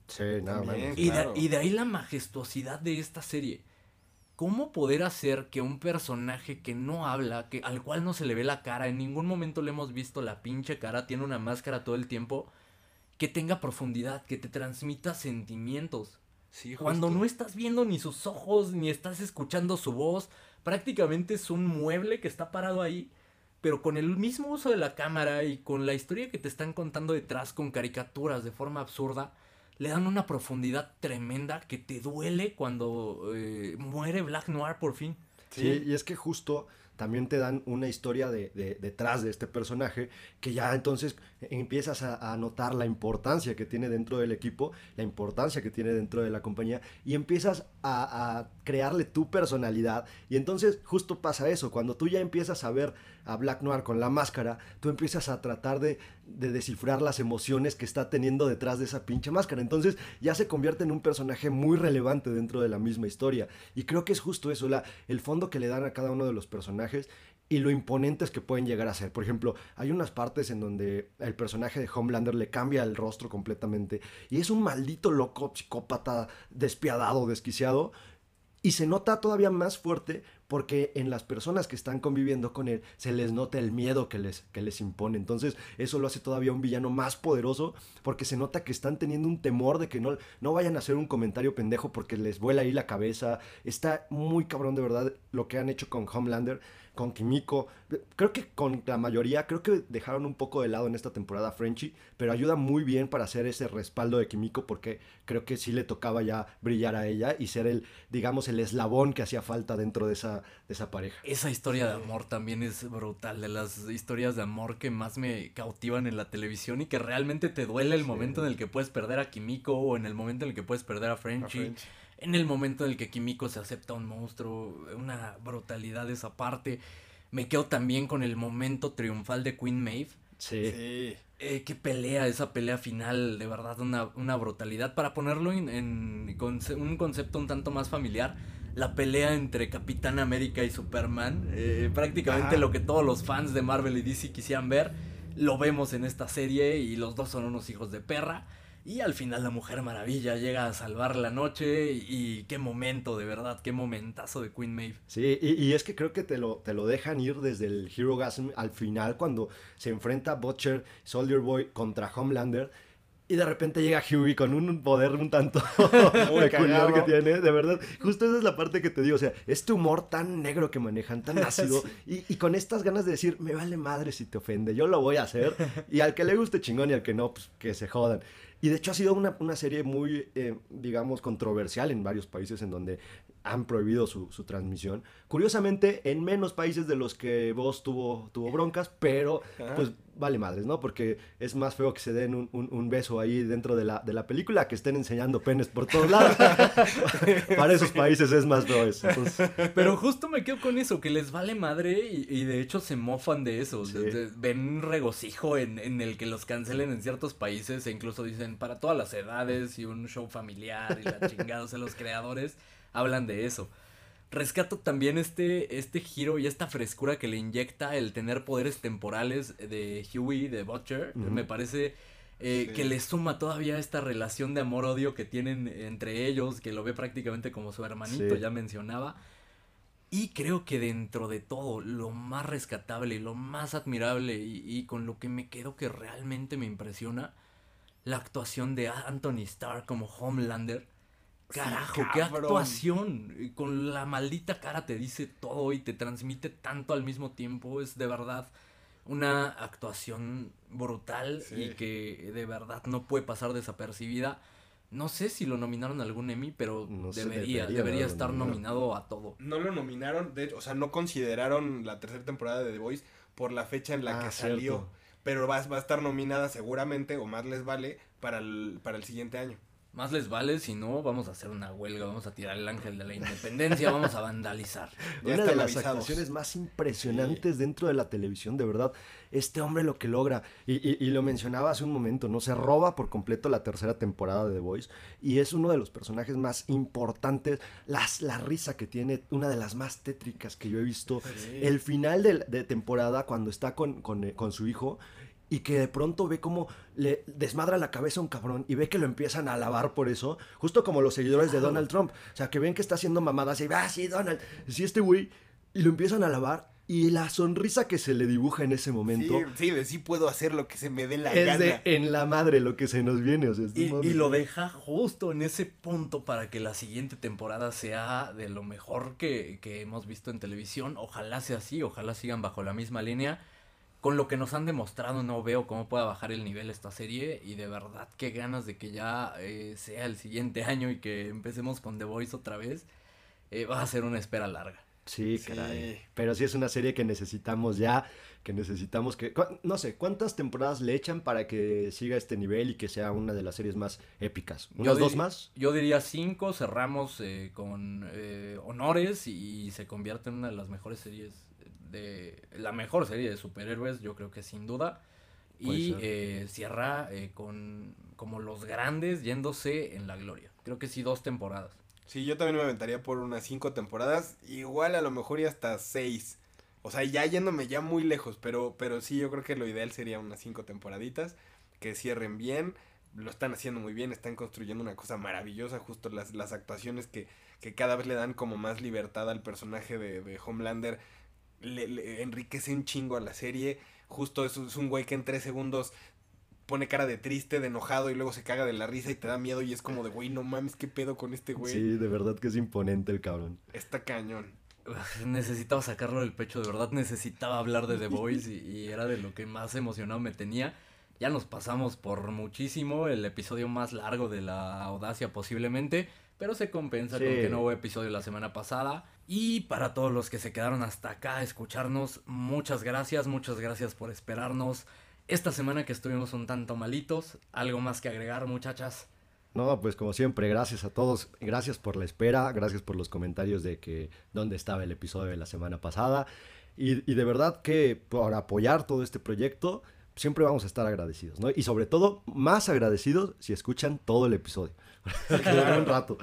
Speaker 1: Sí, nada más.
Speaker 2: Y,
Speaker 3: Claro.
Speaker 2: de, y de ahí la majestuosidad de esta serie. ¿Cómo poder hacer que un personaje que no habla, que al cual no se le ve la cara, en ningún momento le hemos visto la pinche cara, tiene una máscara todo el tiempo, que tenga profundidad, que te transmita sentimientos?
Speaker 3: Sí,
Speaker 2: Cuando no estás viendo ni sus ojos, ni estás escuchando su voz, prácticamente es un mueble que está parado ahí, pero con el mismo uso de la cámara y con la historia que te están contando detrás con caricaturas de forma absurda, le dan una profundidad tremenda que te duele cuando eh, muere Black Noir por fin.
Speaker 1: Sí, y es que justo también te dan una historia de, de- detrás de este personaje que ya entonces empiezas a, notar la importancia que tiene dentro del equipo, la importancia que tiene dentro de la compañía y empiezas a, a crearle tu personalidad. Y entonces justo pasa eso, cuando tú ya empiezas a ver a Black Noir con la máscara, tú empiezas a tratar de, de descifrar las emociones que está teniendo detrás de esa pinche máscara, entonces ya se convierte en un personaje muy relevante dentro de la misma historia. Y creo que es justo eso, la, el fondo que le dan a cada uno de los personajes y lo imponentes que pueden llegar a ser. Por ejemplo, hay unas partes en donde el personaje de Homelander le cambia el rostro completamente y es un maldito loco, psicópata, despiadado, desquiciado. Y se nota todavía más fuerte porque en las personas que están conviviendo con él se les nota el miedo que les, que les impone. Entonces eso lo hace todavía un villano más poderoso porque se nota que están teniendo un temor de que no, no vayan a hacer un comentario pendejo porque les vuela ahí la cabeza. Está muy cabrón de verdad lo que han hecho con Homelander, con Kimiko. Creo que con la mayoría, creo que dejaron un poco de lado en esta temporada a Frenchy, pero ayuda muy bien para hacer ese respaldo de Kimiko porque creo que sí le tocaba ya brillar a ella y ser el, digamos, el eslabón que hacía falta dentro de esa, de esa pareja.
Speaker 2: Esa historia de amor también es brutal, de las historias de amor que más me cautivan en la televisión y que realmente te duele el momento en el que puedes perder a Kimiko o en el momento en el que puedes perder a Frenchy.
Speaker 3: Frenchy.
Speaker 2: En el momento en el que Kimiko se acepta un monstruo, una brutalidad esa parte. Me quedo también con el momento triunfal de Queen Maeve.
Speaker 1: Sí.
Speaker 3: Sí.
Speaker 2: Eh, qué pelea, esa pelea final, de verdad, una, una brutalidad. Para ponerlo en, en conce- un concepto un tanto más familiar, la pelea entre Capitán América y Superman, eh, prácticamente
Speaker 3: Ajá.
Speaker 2: lo que todos los fans de Marvel y DC quisieran ver, lo vemos en esta serie y los dos son unos hijos de perra. Y al final la Mujer Maravilla llega a salvar la noche y, y qué momento, de verdad, qué momentazo de Queen Maeve.
Speaker 1: Sí, y, y es que creo que te lo, te lo dejan ir desde el Hero Gasm al final cuando se enfrenta Butcher, Soldier Boy contra Homelander. Y de repente llega Huey con un poder un tanto [laughs] peculiar
Speaker 3: cagado.
Speaker 1: que tiene, de verdad. Justo esa es la parte que te digo, o sea, este humor tan negro que manejan, tan [laughs] ácido, y, y con estas ganas de decir, me vale madre si te ofende, yo lo voy a hacer, y al que le guste chingón y al que no, pues que se jodan. Y de hecho ha sido una, una serie muy, eh, digamos, controversial en varios países en donde han prohibido su, su transmisión. Curiosamente, en menos países de los que vos tuvo, tuvo broncas, pero pues vale madres, ¿no? Porque es más feo que se den un, un- un beso ahí dentro de la, de la película que estén enseñando penes por todos lados. [laughs] Para esos países es más feo eso. Entonces,
Speaker 2: Pero justo me quedo con eso, que les vale madre y, y de hecho se mofan de eso.
Speaker 1: Sí.
Speaker 2: De- de- ven un regocijo en, en el que los cancelen en ciertos países e incluso dicen para todas las edades y un show familiar y la chingada. o sea, los creadores hablan de eso. Rescato también este, este giro y esta frescura que le inyecta el tener poderes temporales de Huey, de Butcher. Me parece eh,
Speaker 3: Sí.
Speaker 2: que le suma todavía esta relación de amor-odio que tienen entre ellos, que lo ve prácticamente como su hermanito,
Speaker 1: Sí.
Speaker 2: ya mencionaba. Y creo que dentro de todo, lo más rescatable y lo más admirable y, y con lo que me quedo que realmente me impresiona, la actuación de Anthony Starr como Homelander. Carajo, qué actuación. Con la maldita cara te dice todo y te transmite tanto al mismo tiempo. Es de verdad una actuación brutal
Speaker 3: Sí.
Speaker 2: y que de verdad no puede pasar desapercibida. No sé si lo nominaron a algún Emmy, pero
Speaker 1: No
Speaker 2: debería,
Speaker 1: debería
Speaker 2: estar
Speaker 1: nominado.
Speaker 2: nominado a todo.
Speaker 3: No lo nominaron, de hecho, o sea, no consideraron la tercera temporada de The Voice por la fecha en la
Speaker 1: Ah,
Speaker 3: que
Speaker 1: cierto.
Speaker 3: salió. Pero va, va a estar nominada seguramente, o más les vale, para el, para el siguiente año.
Speaker 2: Más les vale, si no, vamos a hacer una huelga, vamos a tirar el ángel de la independencia, vamos a vandalizar. [laughs]
Speaker 3: Ya
Speaker 1: una de las
Speaker 3: avisados.
Speaker 1: actuaciones más impresionantes dentro de la televisión, de verdad. Este hombre lo que logra, y, y- y lo mencionaba hace un momento, ¿no? Se roba por completo la tercera temporada de The Voice y es uno de los personajes más importantes. Las, la risa que tiene, una de las más tétricas que yo he visto. El final de, de temporada, cuando está con, con, eh, con su hijo. Y que de pronto ve como le desmadra la cabeza a un cabrón y ve que lo empiezan a alabar por eso, justo como los seguidores de Donald Trump. O sea, que ven que está haciendo mamadas y va, ah, sí, Donald, sí, este güey, y lo empiezan a alabar Y la sonrisa que se le dibuja en ese momento
Speaker 3: Sí, sí, de sí puedo hacer lo que se me dé la
Speaker 1: es
Speaker 3: gana.
Speaker 1: de en la madre lo que se nos viene. O sea,
Speaker 2: Y, y lo deja justo en ese punto para que la siguiente temporada sea de lo mejor que, que hemos visto en televisión. Ojalá sea así, ojalá sigan bajo la misma línea. Con lo que nos han demostrado no veo cómo pueda bajar el nivel esta serie y de verdad qué ganas de que ya eh, sea el siguiente año y que empecemos con The Voice otra vez. Eh, va a ser una espera larga.
Speaker 1: Sí,
Speaker 3: Sí.
Speaker 1: caray. Pero sí es una serie que necesitamos ya, que necesitamos que... No sé, ¿cuántas temporadas le echan para que siga este nivel y que sea una de las series más épicas?
Speaker 2: Yo
Speaker 1: ¿Unas dos más?
Speaker 2: Yo diría cinco, cerramos eh, con eh, honores y, se convierte en una de las mejores series de la mejor serie de superhéroes, yo creo que sin duda. Y eh, cierra eh, con como los grandes yéndose en la gloria. Creo que sí dos temporadas.
Speaker 3: Sí, yo también me aventaría por unas cinco temporadas, igual a lo mejor y hasta seis. O sea, ya yéndome ya muy lejos, pero, pero sí, yo creo que lo ideal sería unas cinco temporaditas, que cierren bien, lo están haciendo muy bien, están construyendo una cosa maravillosa, justo las, las actuaciones que, que cada vez le dan como más libertad al personaje de, de Homelander, le, le enriquece un chingo a la serie, justo es, es un güey que en tres segundos pone cara de triste, de enojado y luego se caga de la risa y te da miedo y es como de, güey, no mames, qué pedo con este güey.
Speaker 1: Sí, de verdad que es imponente el cabrón.
Speaker 3: Está cañón.
Speaker 2: Necesitaba sacarlo del pecho, de verdad necesitaba hablar de The Voice y, y era de lo que más emocionado me tenía. Ya nos pasamos por muchísimo, el episodio más largo de la audacia posiblemente, pero se compensa con que no hubo episodio la semana pasada. Y para todos los que se quedaron hasta acá a escucharnos, muchas gracias, muchas gracias por esperarnos. Esta semana que estuvimos un tanto malitos, algo más que agregar muchachas.
Speaker 1: No, pues como siempre, gracias a todos. Gracias por la espera, gracias por los comentarios de que dónde estaba el episodio de la semana pasada. Y, y de verdad que por apoyar todo este proyecto, siempre vamos a estar agradecidos, ¿no? Y sobre todo, más agradecidos si escuchan todo el episodio. [laughs] Dure un rato.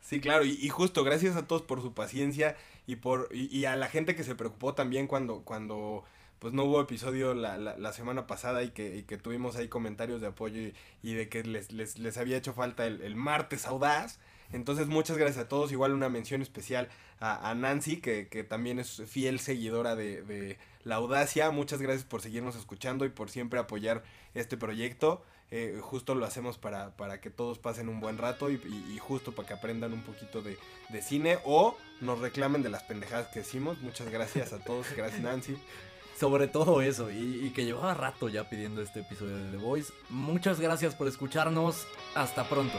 Speaker 3: Sí, claro, y, justo gracias a todos por su paciencia y por y, a la gente que se preocupó también cuando cuando pues no hubo episodio la, la, semana pasada y que, y que tuvimos ahí comentarios de apoyo y, y de que les, les, les había hecho falta el, el martes audaz. Entonces muchas gracias a todos, igual una mención especial a, a Nancy, que, que también es fiel seguidora de, de La Audacia. Muchas gracias por seguirnos escuchando y por siempre apoyar este proyecto. Eh, justo lo hacemos para, para que todos pasen un buen rato y, y- y justo para que aprendan un poquito de, de cine o nos reclamen de las pendejadas que decimos. Muchas gracias a todos, [laughs] gracias Nancy.
Speaker 2: Sobre todo eso, y, y que llevaba rato ya pidiendo este episodio de The Voice. Muchas gracias por escucharnos. Hasta pronto.